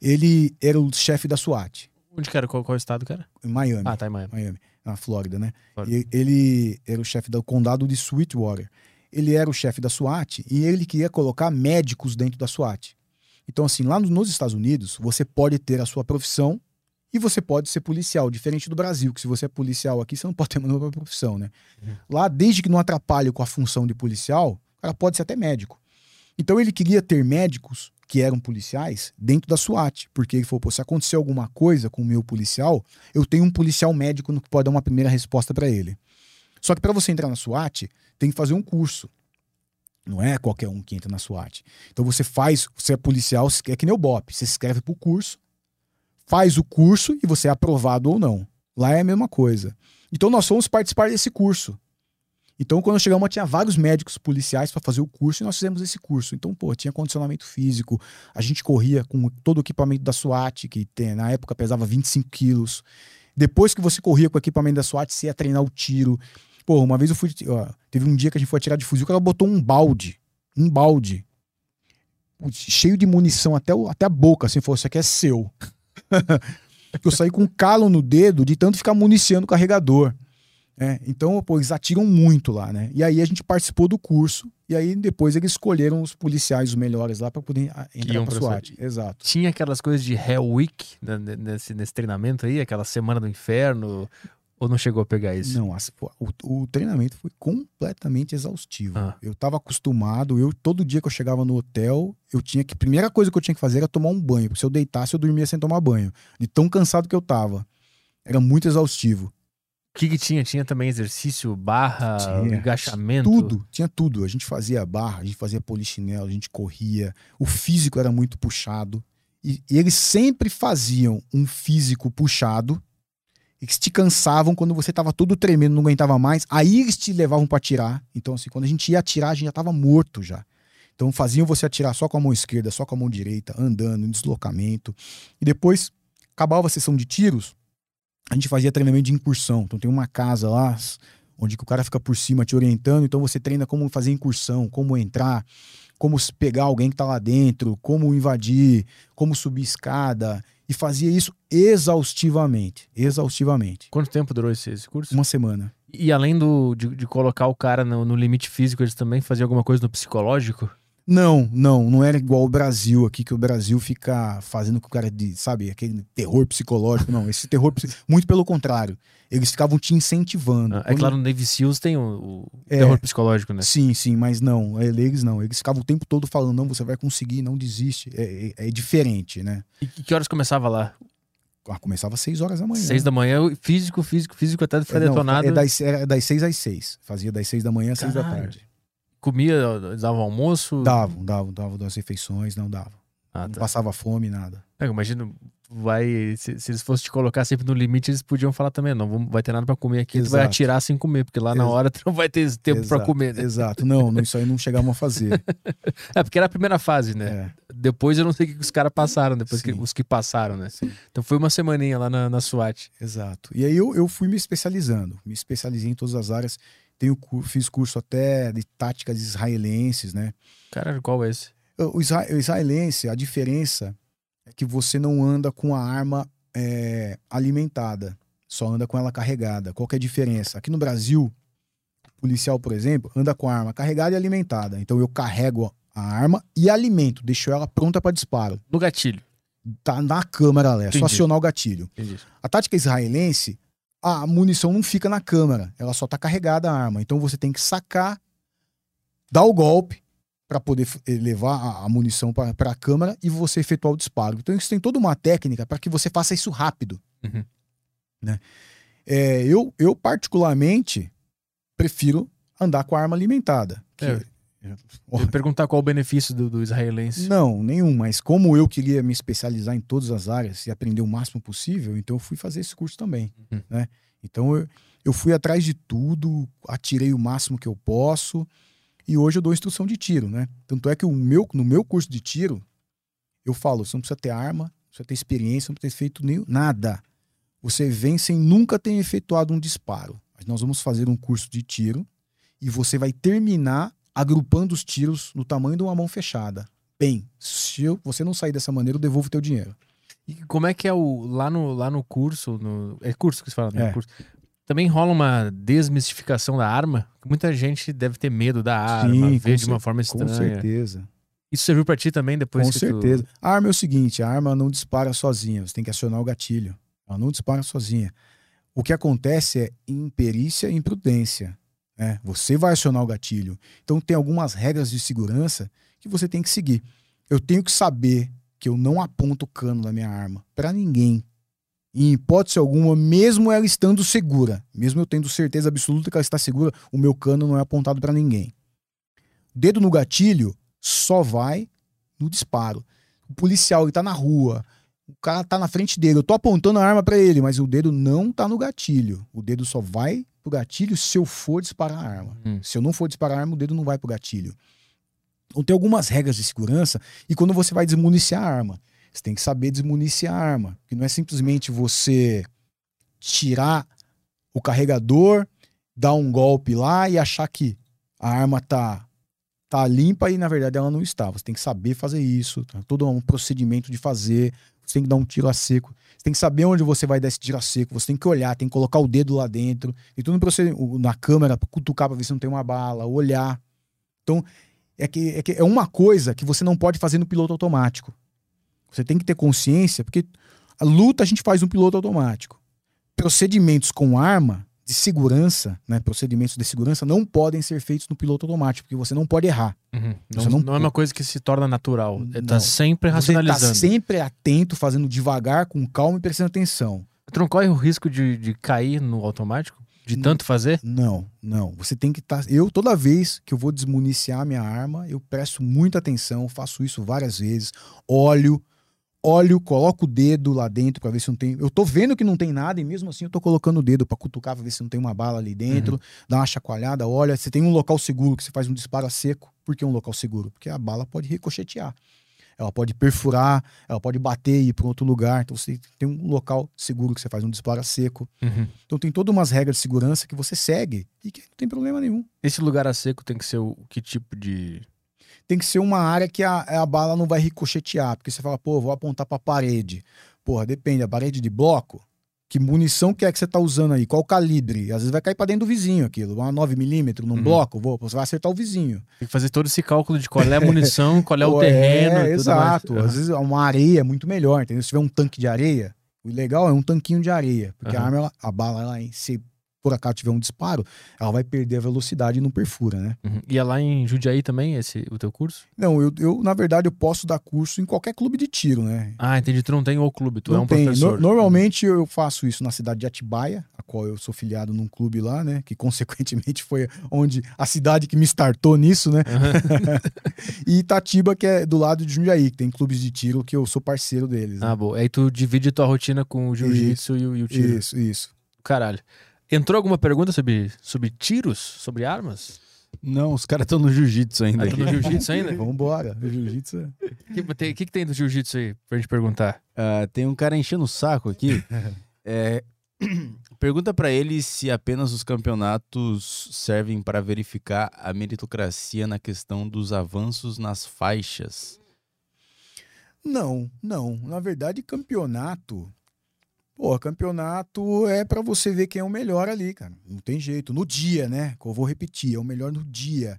Ele era o chefe da SWAT, Onde que era? Qual, qual estado que era? em Miami. Ah, tá em Miami. Miami, na Flórida, né? Flórida. Ele era o chefe do condado de Sweetwater. Ele era o chefe da SWAT e ele queria colocar médicos dentro da SWAT. Então, assim, lá no- nos Estados Unidos, você pode ter a sua profissão e você pode ser policial, diferente do Brasil, que se você é policial aqui, você não pode ter uma profissão, né? Uhum. Lá, desde que não atrapalhe com a função de policial, o cara pode ser até médico. Então, ele queria ter médicos que eram policiais dentro da SWAT, porque ele falou, pô, se acontecer alguma coisa com o meu policial, eu tenho um policial médico no que pode dar uma primeira resposta para ele. Só que para você entrar na SWAT, tem que fazer um curso. Não é qualquer um que entra na SWAT. Então você faz, você é policial, é que nem o BOP, você se inscreve pro curso, faz o curso e você é aprovado ou não. Lá é a mesma coisa. Então nós fomos participar desse curso. Então quando chegamos tinha vários médicos policiais para fazer o curso e nós fizemos esse curso. Então, pô, tinha condicionamento físico, a gente corria com todo o equipamento da SWAT, que tem, na época pesava 25 quilos. Depois que você corria com o equipamento da SWAT, você ia treinar o tiro. Pô, uma vez eu fui. ó, teve um dia que a gente foi atirar de fuzil, o cara botou um balde. Um balde. Cheio de munição até, o- até a boca, assim, falou: Isso aqui é seu. eu saí com um calo no dedo de tanto ficar municiando o carregador. É, então, pô, eles atiram muito lá, né? E aí a gente participou do curso, e aí depois eles escolheram os policiais, os melhores lá, para poder ah, entrar pra SWAT. Exato. Tinha aquelas coisas de Hell Week né, nesse, nesse treinamento aí, aquela semana do inferno, ou não chegou a pegar isso? Não, o, o treinamento foi completamente exaustivo. Ah. Eu tava acostumado, eu todo dia que eu chegava no hotel, eu tinha que. Primeira coisa que eu tinha que fazer era tomar um banho. Porque se eu deitasse, eu dormia sem tomar banho. De tão cansado que eu tava. Era muito exaustivo. O que, que tinha? Tinha também exercício, barra, Tinha. agachamento? Tudo, tinha tudo. A gente fazia barra, a gente fazia polichinelo, a gente corria. O físico era muito puxado. E, e eles sempre faziam um físico puxado. Eles te cansavam quando você tava todo tremendo, não aguentava mais. Aí eles te levavam pra atirar. Então, assim, quando a gente ia atirar, a gente já tava morto já. Então faziam você atirar só com a mão esquerda, só com a mão direita, andando, em deslocamento. E depois, acabava a sessão de tiros, a gente fazia treinamento de incursão. Então tem uma casa lá, onde o cara fica por cima te orientando, então você treina como fazer incursão, como entrar, como pegar alguém que tá lá dentro, como invadir, como subir escada, e fazia isso exaustivamente, exaustivamente. Quanto tempo durou esse, esse curso? Uma semana. E além do, de, de colocar o cara no, no limite físico, eles também faziam alguma coisa no psicológico? Não, não, não era igual o Brasil aqui, que o Brasil fica fazendo com o cara de, sabe, aquele terror psicológico, não, esse terror, muito pelo contrário, eles ficavam te incentivando. Ah, É Quando- claro, no Navy SEALs tem o, o É. terror psicológico, né? Sim, sim, mas não, eles não, eles ficavam o tempo todo falando, não, você vai conseguir, não desiste, é, é- é diferente, né? E que horas começava lá? Ah, começava às 6 horas da manhã. Seis da manhã, físico, físico, físico até ficar É, não, detonado. é das, era das 6 às 6. Fazia das 6 da manhã às 6 da tarde. Comia, dava almoço? Davam, davam, davam das refeições, não davam. Ah, Não tá. passava fome, nada. É, imagina, vai. Se, se eles fossem te colocar sempre no limite, eles podiam falar também: não vai ter nada pra comer aqui, tu vai Exato. atirar sem comer, porque lá na hora tu não vai ter tempo pra Exato, comer, né? Exato. Não, não, isso aí não chegavam a fazer. É, porque era a primeira fase, né? É, Depois eu não sei o que os caras passaram, depois que, os que passaram, né? Sim. Então foi uma semaninha lá na, na SWAT. exato. E aí eu, eu fui me especializando. Me especializei em todas as áreas. Tenho, fiz curso até de táticas israelenses, né? Cara, qual é esse? O, isra- o israelense, a diferença é que você não anda com a arma é, alimentada, só anda com ela carregada. Qual que é a diferença? Aqui no Brasil, o policial, por exemplo, anda com a arma carregada e alimentada. Então eu carrego a arma e alimento, deixo ela pronta para disparo. No gatilho. Tá na câmera, lá, é só acionar o gatilho. Entendi. A tática israelense, a munição não fica na câmara, ela só tá carregada a arma. Então você tem que sacar, dar o golpe para poder eh, levar a, munição para a câmara e você efetuar o disparo. Então isso tem toda uma técnica para que você faça isso rápido. Uhum. Né? É, eu, eu particularmente prefiro andar com a arma alimentada. que- É. Eu ia perguntar qual o benefício do, do israelense. Não, nenhum, mas como eu queria me especializar em todas as áreas e aprender o máximo possível, então eu fui fazer esse curso também, Uhum. né? Então eu, eu fui atrás de tudo, atirei o máximo que eu posso e hoje eu dou instrução de tiro, né? Tanto é que o meu, no meu curso de tiro, eu falo, você não precisa ter arma, não precisa ter experiência, não precisa ter feito nem, nada. Você vem sem nunca ter efetuado um disparo. Mas nós vamos fazer um curso de tiro e você vai terminar agrupando os tiros no tamanho de uma mão fechada. Bem, se eu- você não sair dessa maneira, eu devolvo o teu dinheiro. E como é que é o. Lá no, lá no curso. No, é curso que você fala, né? É. Curso. Também rola uma desmistificação da arma. Muita gente deve ter medo da arma, Sim, ver com de uma forma Com estranha. certeza. Isso serviu pra ti também depois Com certeza. A arma é o seguinte: a arma não dispara sozinha, você tem que acionar o gatilho. Ela não dispara sozinha. O que acontece é imperícia e imprudência. Né? Você vai acionar o gatilho. Então tem algumas regras de segurança que você tem que seguir. Eu tenho que saber que eu não aponto o cano da minha arma para ninguém. Em hipótese alguma, mesmo ela estando segura, mesmo eu tendo certeza absoluta que ela está segura, o meu cano não é apontado para ninguém. Dedo no gatilho só vai no disparo. O policial ele tá na rua, o cara tá na frente dele, eu tô apontando a arma para ele, mas o dedo não tá no gatilho. O dedo só vai pro gatilho se eu for disparar a arma. Hum. Se eu não for disparar a arma, o dedo não vai pro gatilho. Então tem algumas regras de segurança e quando você vai desmuniciar a arma, você tem que saber desmuniciar a arma, que não é simplesmente você tirar o carregador, dar um golpe lá e achar que a arma tá tá limpa e na verdade ela não está. Você tem que saber fazer isso, tá? todo um procedimento de fazer. Você tem que dar um tiro a seco. Você tem que saber onde você vai dar esse tiro a seco. Você tem que olhar, tem que colocar o dedo lá dentro. E tudo procedimento, na câmera, cutucar pra ver se não tem uma bala, olhar. Então, é que, é que é uma coisa que você não pode fazer no piloto automático. Você tem que ter consciência, porque a luta a gente faz no piloto automático. Procedimentos com arma de segurança, né, procedimentos de segurança não podem ser feitos no piloto automático, porque você não pode errar. Uhum. Você Não, não- não é uma coisa que se torna natural. É, Tá Não. sempre Você racionalizando. está sempre atento, fazendo devagar, com calma e prestando atenção. Tu não corre o risco de, de cair no automático? De tanto fazer? Não, não. Você tem que estar. Eu, toda vez que eu vou desmuniciar minha arma, eu presto muita atenção, faço isso várias vezes. Olho, olho, coloco o dedo lá dentro pra ver se não tem. Eu tô vendo que não tem nada e mesmo assim eu tô colocando o dedo pra cutucar pra ver se não tem uma bala ali dentro. Dá uma chacoalhada, olha. Você tem um local seguro que você faz um disparo a seco. Por que um local seguro? Porque a bala pode ricochetear. Ela pode perfurar, ela pode bater e ir para outro lugar. Então você tem um local seguro que você faz um disparo a seco. Uhum. Então tem todas umas regras de segurança que você segue e que não tem problema nenhum. Esse lugar a seco tem que ser o que tipo de. Tem que ser uma área que a, a bala não vai ricochetear, porque você fala, pô, vou apontar pra parede. Porra, depende, a parede de bloco, que munição que é que você tá usando aí? Qual calibre? Às vezes vai cair pra dentro do vizinho aquilo. Uma 9mm num Uhum. bloco, vou, você vai acertar o vizinho. Tem que fazer todo esse cálculo de qual é a munição, qual é o Pô, terreno. É, exato. mais. Às vezes uma areia é muito melhor, entendeu? Se tiver um tanque de areia, o legal é um tanquinho de areia. Porque a Aham. arma, ela- a bala, ela, se por acaso tiver um disparo, ela vai perder a velocidade e não perfura, né? Uhum. E é lá em Jundiaí também, esse, o teu curso? Não, eu, eu, na verdade, eu posso dar curso em qualquer clube de tiro, né? Ah, entendi. Tu não tem o clube, tu é Não um tem. professor. No- normalmente eu faço isso na cidade de Atibaia, a qual eu sou filiado num clube lá, né? Que consequentemente foi onde a cidade que me startou nisso, né? Aham. E Itatiba, que é do lado de Jundiaí, que tem clubes de tiro que eu sou parceiro deles. né? Ah, boa. Aí tu divide tua rotina com o jiu-jitsu e, e o tiro. Isso, isso. Caralho. Entrou alguma pergunta sobre, sobre tiros? Sobre armas? Não, os caras estão no jiu-jitsu ainda. Ah, no jiu-jitsu ainda? Vambora. O jiu-jitsu é- O que, tem- que, que tem do jiu-jitsu aí pra gente perguntar? Ah, tem um cara enchendo o saco aqui. É, pergunta pra ele se apenas os campeonatos servem para verificar a meritocracia na questão dos avanços nas faixas. Não, não. Na verdade, campeonato. Pô, campeonato é pra você ver quem é o melhor ali, cara. Não tem jeito. No dia, né? Que eu vou repetir, é o melhor no dia.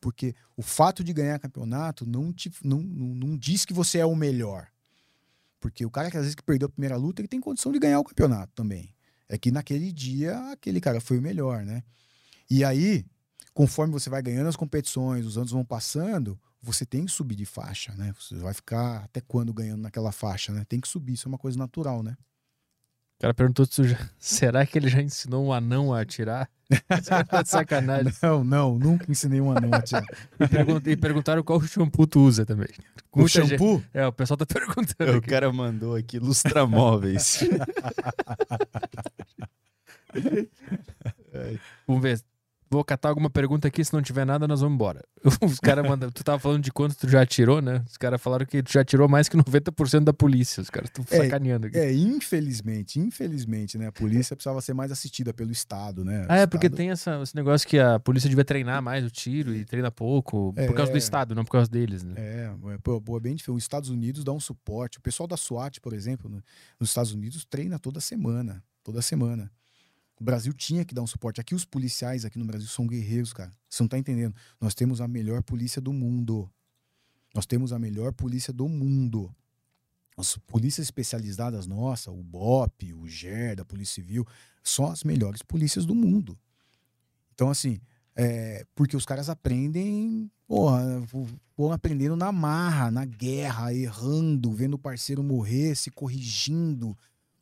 Porque o fato de ganhar campeonato não, te, não, não, não diz que você é o melhor. Porque o cara que às vezes que perdeu a primeira luta, ele tem condição de ganhar o campeonato também. É que naquele dia, aquele cara foi o melhor, né? E aí, conforme você vai ganhando as competições, os anos vão passando, você tem que subir de faixa, né? Você vai ficar até quando ganhando naquela faixa, né? Tem que subir, isso é uma coisa natural, né? O cara perguntou se já... será que ele já ensinou um anão a atirar? tá de sacanagem. Não, não, nunca ensinei um anão a tirar. E, pergun- e perguntaram qual shampoo tu usa também. Com Muita gente- shampoo? É, o pessoal tá perguntando. O aqui. cara mandou aqui lustramóveis. Vamos ver. Vou catar alguma pergunta aqui, se não tiver nada, nós vamos embora. Os caras mandam. Tu tava falando de quanto tu já atirou, né? Os caras falaram que tu já atirou mais que 90% da polícia. Os caras estão É, sacaneando aqui. É, infelizmente, infelizmente, né? A polícia precisava ser mais assistida pelo Estado, né? Ah, é, porque Estado- tem essa, esse negócio que a polícia devia treinar mais o tiro e treina pouco, por causa do É. Estado, não por causa deles, né? É, é, pô, é bem diferente. Os Estados Unidos dá um suporte. O pessoal da SWAT, por exemplo, no- nos Estados Unidos treina toda semana. Toda semana. O Brasil tinha que dar um suporte. Aqui os policiais aqui no Brasil são guerreiros, cara. Você não tá entendendo. Nós temos a melhor polícia do mundo. Nós temos a melhor polícia do mundo. As polícias especializadas nossa, o BOP, o GER da Polícia Civil, são as melhores polícias do mundo. Então, assim, é, porque os caras aprendem, porra, vão aprendendo na marra, na guerra, errando, vendo o parceiro morrer, se corrigindo.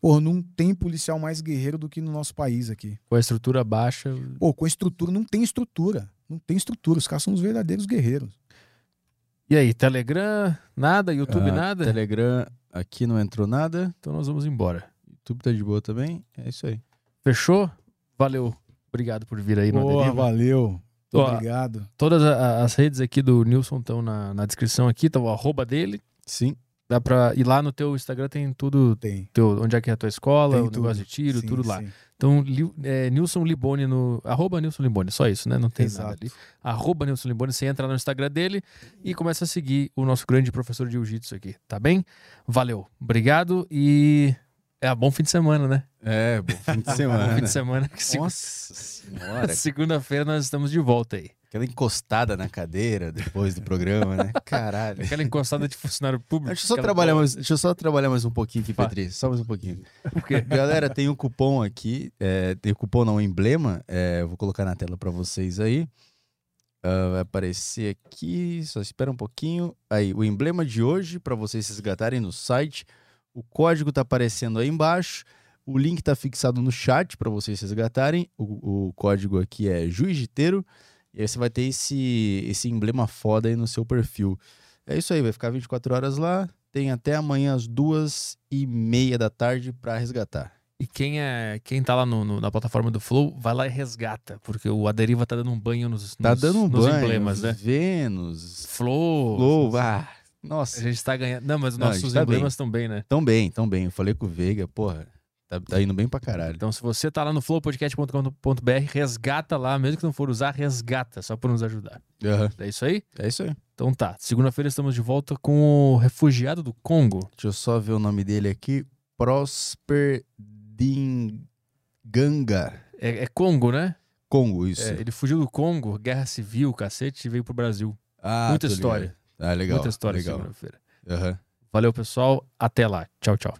Porra, não tem policial mais guerreiro do que no nosso país aqui. Com a estrutura baixa. Pô, com estrutura, não tem estrutura. Não tem estrutura. Os caras são os verdadeiros guerreiros. E aí, Telegram, nada, YouTube, Ah, nada? Telegram, aqui não entrou nada. Então nós vamos embora. YouTube tá de boa também. É isso aí. Fechou? Valeu. Obrigado por vir aí no valeu. Ó, obrigado. Todas a- a- as redes aqui do Nilson estão na, na descrição aqui, tá o arroba dele. Sim. Dá pra ir lá no teu Instagram, tem tudo. Tem. Teu, onde é que é a tua escola, Tem o negócio tudo. de tiro, Sim, tudo lá. sim. Então, Li- é, Nilson Liboni no. Arroba Nilson Liboni, só isso, né? Não tem nada Exato. ali. Arroba Nilson Liboni, você entra no Instagram dele e começa a seguir o nosso grande professor de jiu-jitsu aqui, tá bem? Valeu, obrigado e. É bom fim de semana, né? É, bom fim de Bom semana. fim de semana. Nossa senhora. Segunda-feira nós estamos de volta aí. Aquela encostada na cadeira depois do programa, né? Caralho. Aquela encostada de funcionário público. Deixa eu, só aquela trabalhar mais, deixa eu só trabalhar mais um pouquinho aqui. Petri. Só mais um pouquinho. Por quê? Galera, tem um cupom aqui. é, tem o cupom, não, o emblema. é, eu vou colocar na tela pra vocês aí. Ah, vai aparecer aqui. Só espera um pouquinho. Aí, o emblema de hoje, pra vocês resgatarem no site. O código tá aparecendo aí embaixo. O link tá fixado no chat pra vocês resgatarem. O, o código aqui é Juiziteiro. E aí você vai ter esse, esse emblema foda aí no seu perfil. É isso aí, vai ficar 24 horas lá. Tem até amanhã às duas e meia da tarde pra resgatar. E quem é quem tá lá no- no- na plataforma do Flow, vai lá e resgata, porque o Aderiva tá dando um banho nos, Tá nos- dando um nos banho. emblemas, né? Vênus, Flow. Flow, ah, A nossa. gente tá ganhando. Não, mas os Não, a nossos tá emblemas estão bem, né? Tão bem, tão bem. Eu falei com o Veiga, porra, tá, tá indo bem pra caralho. Então, se você tá lá no flowpodcast.com.br, resgata lá, mesmo que não for usar, resgata, só por nos ajudar. Aham, É isso aí? É isso aí. Então tá. Segunda-feira estamos de volta com o refugiado do Congo. Deixa eu só ver o nome dele aqui. Prosper Dinganga. É, é Congo, né? Congo, isso. É, ele fugiu do Congo, guerra civil, cacete, e veio pro Brasil. Ah, Muita tô ligado. história. Ah, legal. Muita história legal. segunda-feira. Aham. Valeu, pessoal. Até lá. Tchau, tchau.